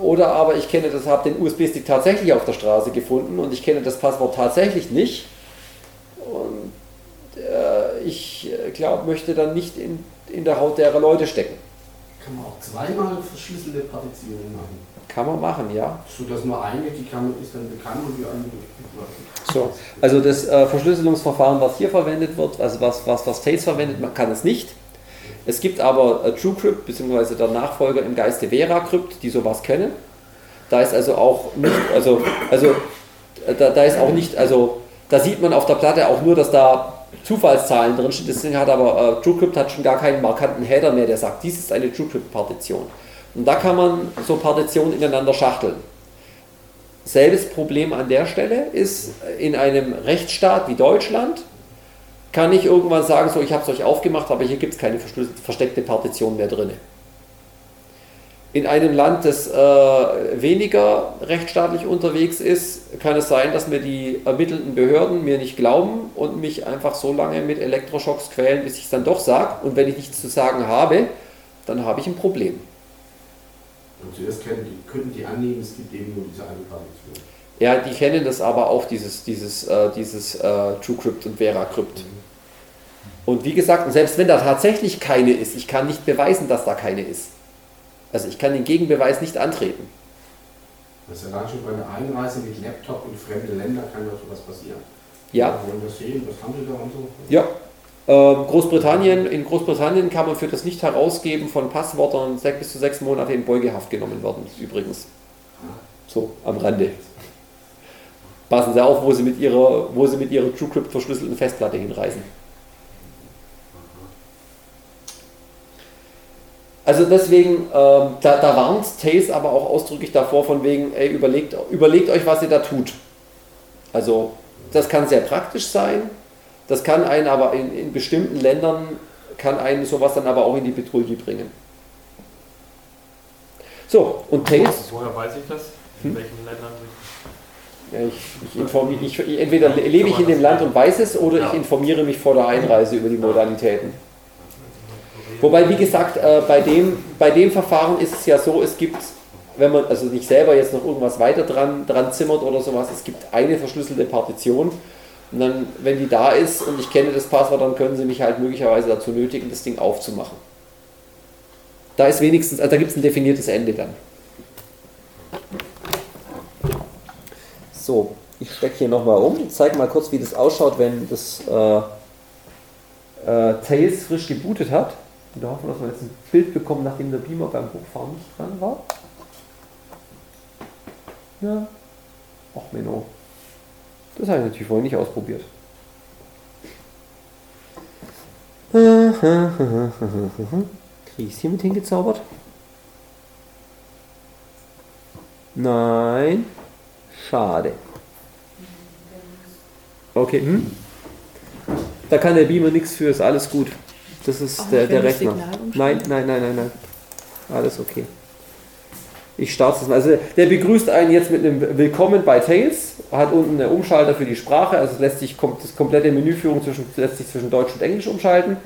Speaker 1: Oder aber ich kenne das, habe den USB-Stick tatsächlich auf der Straße gefunden und ich kenne das Passwort tatsächlich nicht. Und äh, ich glaube, möchte dann nicht in, in der Haut derer Leute stecken.
Speaker 7: Kann man auch zweimal verschlüsselte Partitionen machen.
Speaker 1: Kann man machen, ja.
Speaker 7: So dass nur eine, die kann, ist dann bekannt und die andere nicht.
Speaker 1: So, also das äh, Verschlüsselungsverfahren, was hier verwendet wird, also was, was, was Tails verwendet, man kann es nicht. Es gibt aber äh, TrueCrypt, beziehungsweise der Nachfolger im Geiste VeraCrypt, die sowas können. Da ist also auch nicht, also, also äh, da, da ist auch nicht, also da sieht man auf der Platte auch nur, dass da Zufallszahlen drin stehen. Deswegen hat aber äh, TrueCrypt hat schon gar keinen markanten Header mehr, der sagt, dies ist eine TrueCrypt-Partition. Und da kann man so Partitionen ineinander schachteln. Selbes Problem an der Stelle ist, in einem Rechtsstaat wie Deutschland kann ich irgendwann sagen, so ich habe es euch aufgemacht, aber hier gibt es keine versteckte Partition mehr drin. In einem Land, das äh, weniger rechtsstaatlich unterwegs ist, kann es sein, dass mir die ermittelnden Behörden mir nicht glauben und mich einfach so lange mit Elektroschocks quälen, bis ich es dann doch sage. Und wenn ich nichts zu sagen habe, dann habe ich ein Problem.
Speaker 7: Und zuerst können die, könnten die annehmen, es gibt eben nur diese eine Partition.
Speaker 1: Ja, die kennen das aber auch, dieses, dieses, äh, dieses äh, TrueCrypt und VeraCrypt. Mhm. Und wie gesagt, selbst wenn da tatsächlich keine ist, ich kann nicht beweisen, dass da keine ist. Also ich kann den Gegenbeweis nicht antreten.
Speaker 7: Das ist ja dann schon bei einer Einreise mit Laptop in fremde Länder kann ja sowas passieren.
Speaker 1: Ja.
Speaker 7: Wir wollen das sehen, was haben Sie da und so?
Speaker 1: Ja. Ähm, Großbritannien, in Großbritannien kann man für das Nicht-Herausgeben von Passwörtern bis zu sechs Monate in Beugehaft genommen werden, übrigens. So, am Rande. Passen Sie auf, wo Sie mit Ihrer, wo Sie mit Ihrer TrueCrypt verschlüsselten Festplatte hinreisen. Also deswegen, ähm, da, da warnt Tails aber auch ausdrücklich davor, von wegen, ey, überlegt, überlegt euch, was ihr da tut. Also das kann sehr praktisch sein, das kann einen aber in, in bestimmten Ländern, kann einen sowas dann aber auch in die Petrouille bringen. So, und Tails...
Speaker 5: Woher weiß ich das? In hm? welchen Ländern
Speaker 1: ja, ich, ich informiere, ich, entweder lebe ich in dem Land und weiß es oder ich informiere mich vor der Einreise über die Modalitäten. Wobei, wie gesagt, äh, bei, dem, bei dem Verfahren ist es ja so, es gibt, wenn man also nicht selber jetzt noch irgendwas weiter dran, dran zimmert oder sowas, es gibt eine verschlüsselte Partition. Und dann, wenn die da ist und ich kenne das Passwort, dann können sie mich halt möglicherweise dazu nötigen, das Ding aufzumachen. Da ist wenigstens, also da gibt es ein definiertes Ende dann. So, ich stecke hier nochmal um, zeige mal kurz, wie das ausschaut, wenn das äh, äh, Tails frisch gebootet hat. Und da hoffen wir, dass wir jetzt ein Bild bekommen, nachdem der Beamer beim Hochfahren nicht dran war. Ja. Ach Menno. Das habe ich natürlich vorhin nicht ausprobiert. Kriege ich es hier mit hingezaubert? Nein. Schade. Okay, hm? Da kann der Beamer nichts für, ist alles gut. Das ist der, der Rechner. Nein, nein, nein, nein, nein. Alles okay. Ich starte es mal. Also der begrüßt einen jetzt mit einem Willkommen bei Tails, hat unten einen Umschalter für die Sprache, also lässt sich das komplette Menüführung zwischen, lässt sich zwischen Deutsch und Englisch umschalten.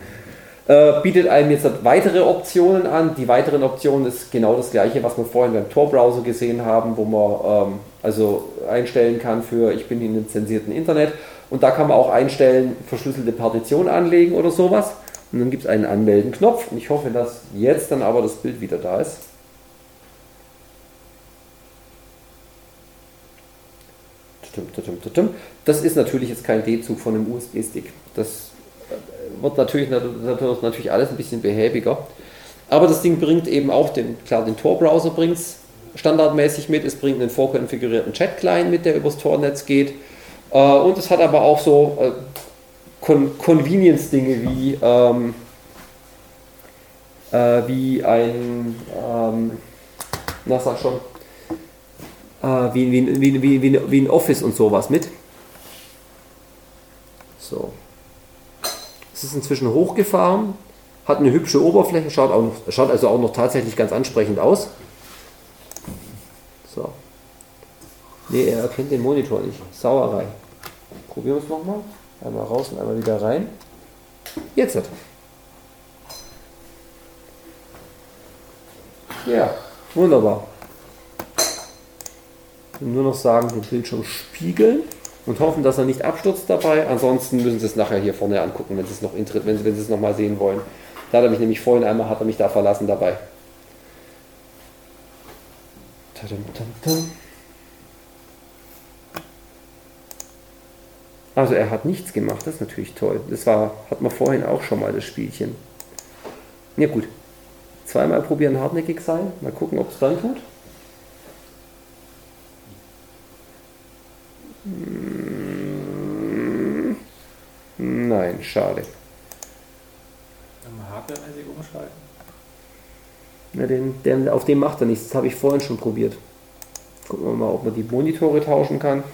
Speaker 1: Äh, bietet einem jetzt weitere Optionen an. Die weiteren Optionen ist genau das gleiche, was wir vorhin beim Tor-Browser gesehen haben, wo man ähm, also einstellen kann für ich bin in einem zensierten Internet. Und da kann man auch einstellen, verschlüsselte Partition anlegen oder sowas. Und dann gibt es einen Anmelden-Knopf. Und ich hoffe, dass jetzt dann aber das Bild wieder da ist. Das ist natürlich jetzt kein D-Zug von einem USB-Stick. Das wird natürlich, natürlich alles ein bisschen behäbiger. Aber das Ding bringt eben auch den, klar, den Tor-Browser bringt es standardmäßig mit. Es bringt einen vorkonfigurierten Chat-Client mit, der übers Tor-Netz geht. Äh, und es hat aber auch so äh, Con Convenience-Dinge wie, ähm, äh, wie ein, ähm, na sag schon, wie, wie, wie, wie, wie, wie ein Office und sowas mit. So. Es ist inzwischen hochgefahren, hat eine hübsche Oberfläche, schaut, auch noch, schaut also auch noch tatsächlich ganz ansprechend aus. So. Ne, er erkennt den Monitor nicht. Sauerei. Probieren wir es nochmal. Einmal raus und einmal wieder rein. Jetzt hat. Ja, wunderbar. Nur noch sagen, den Bildschirm spiegeln und hoffen, dass er nicht abstürzt dabei. Ansonsten müssen Sie es nachher hier vorne angucken, wenn Sie es noch wenn Sie, wenn Sie es noch mal sehen wollen. Da hat er mich nämlich vorhin einmal hat er mich da verlassen dabei. Also er hat nichts gemacht, das ist natürlich toll. Das war, hat man vorhin auch schon mal das Spielchen. Ja gut. Zweimal probieren hartnäckig sein, mal gucken, ob es dann tut. Nein, schade.
Speaker 6: Mal hardwaremäßig umschalten.
Speaker 1: Ja, den, den, auf dem macht er nichts, das habe ich vorhin schon probiert. Gucken wir mal, ob man die Monitore tauschen kann.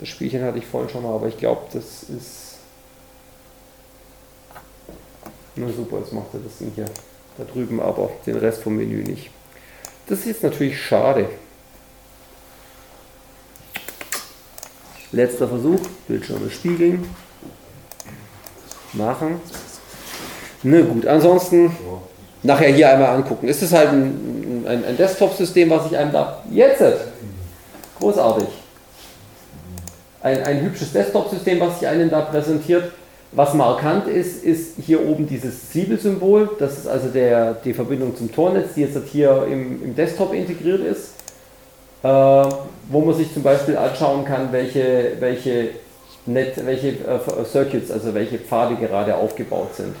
Speaker 1: Das Spielchen hatte ich vorhin schon mal, aber ich glaube, das ist. Na super, jetzt macht er das Ding hier da drüben, aber den Rest vom Menü nicht. Das ist jetzt natürlich schade. Letzter Versuch, Bildschirme spiegeln. Machen. Na gut, ansonsten nachher hier einmal angucken. Ist es halt ein, ein, ein Desktop-System, was ich einem da. Jetzt! Großartig. Ein, ein hübsches Desktop-System, was sich einem da präsentiert. Was markant ist, ist hier oben dieses Zwiebelsymbol. Das ist also der, die Verbindung zum Tornetz, die jetzt hier im, im Desktop integriert ist. Äh, wo man sich zum Beispiel anschauen kann, welche, welche, Net, welche äh, Circuits, also welche Pfade gerade aufgebaut sind.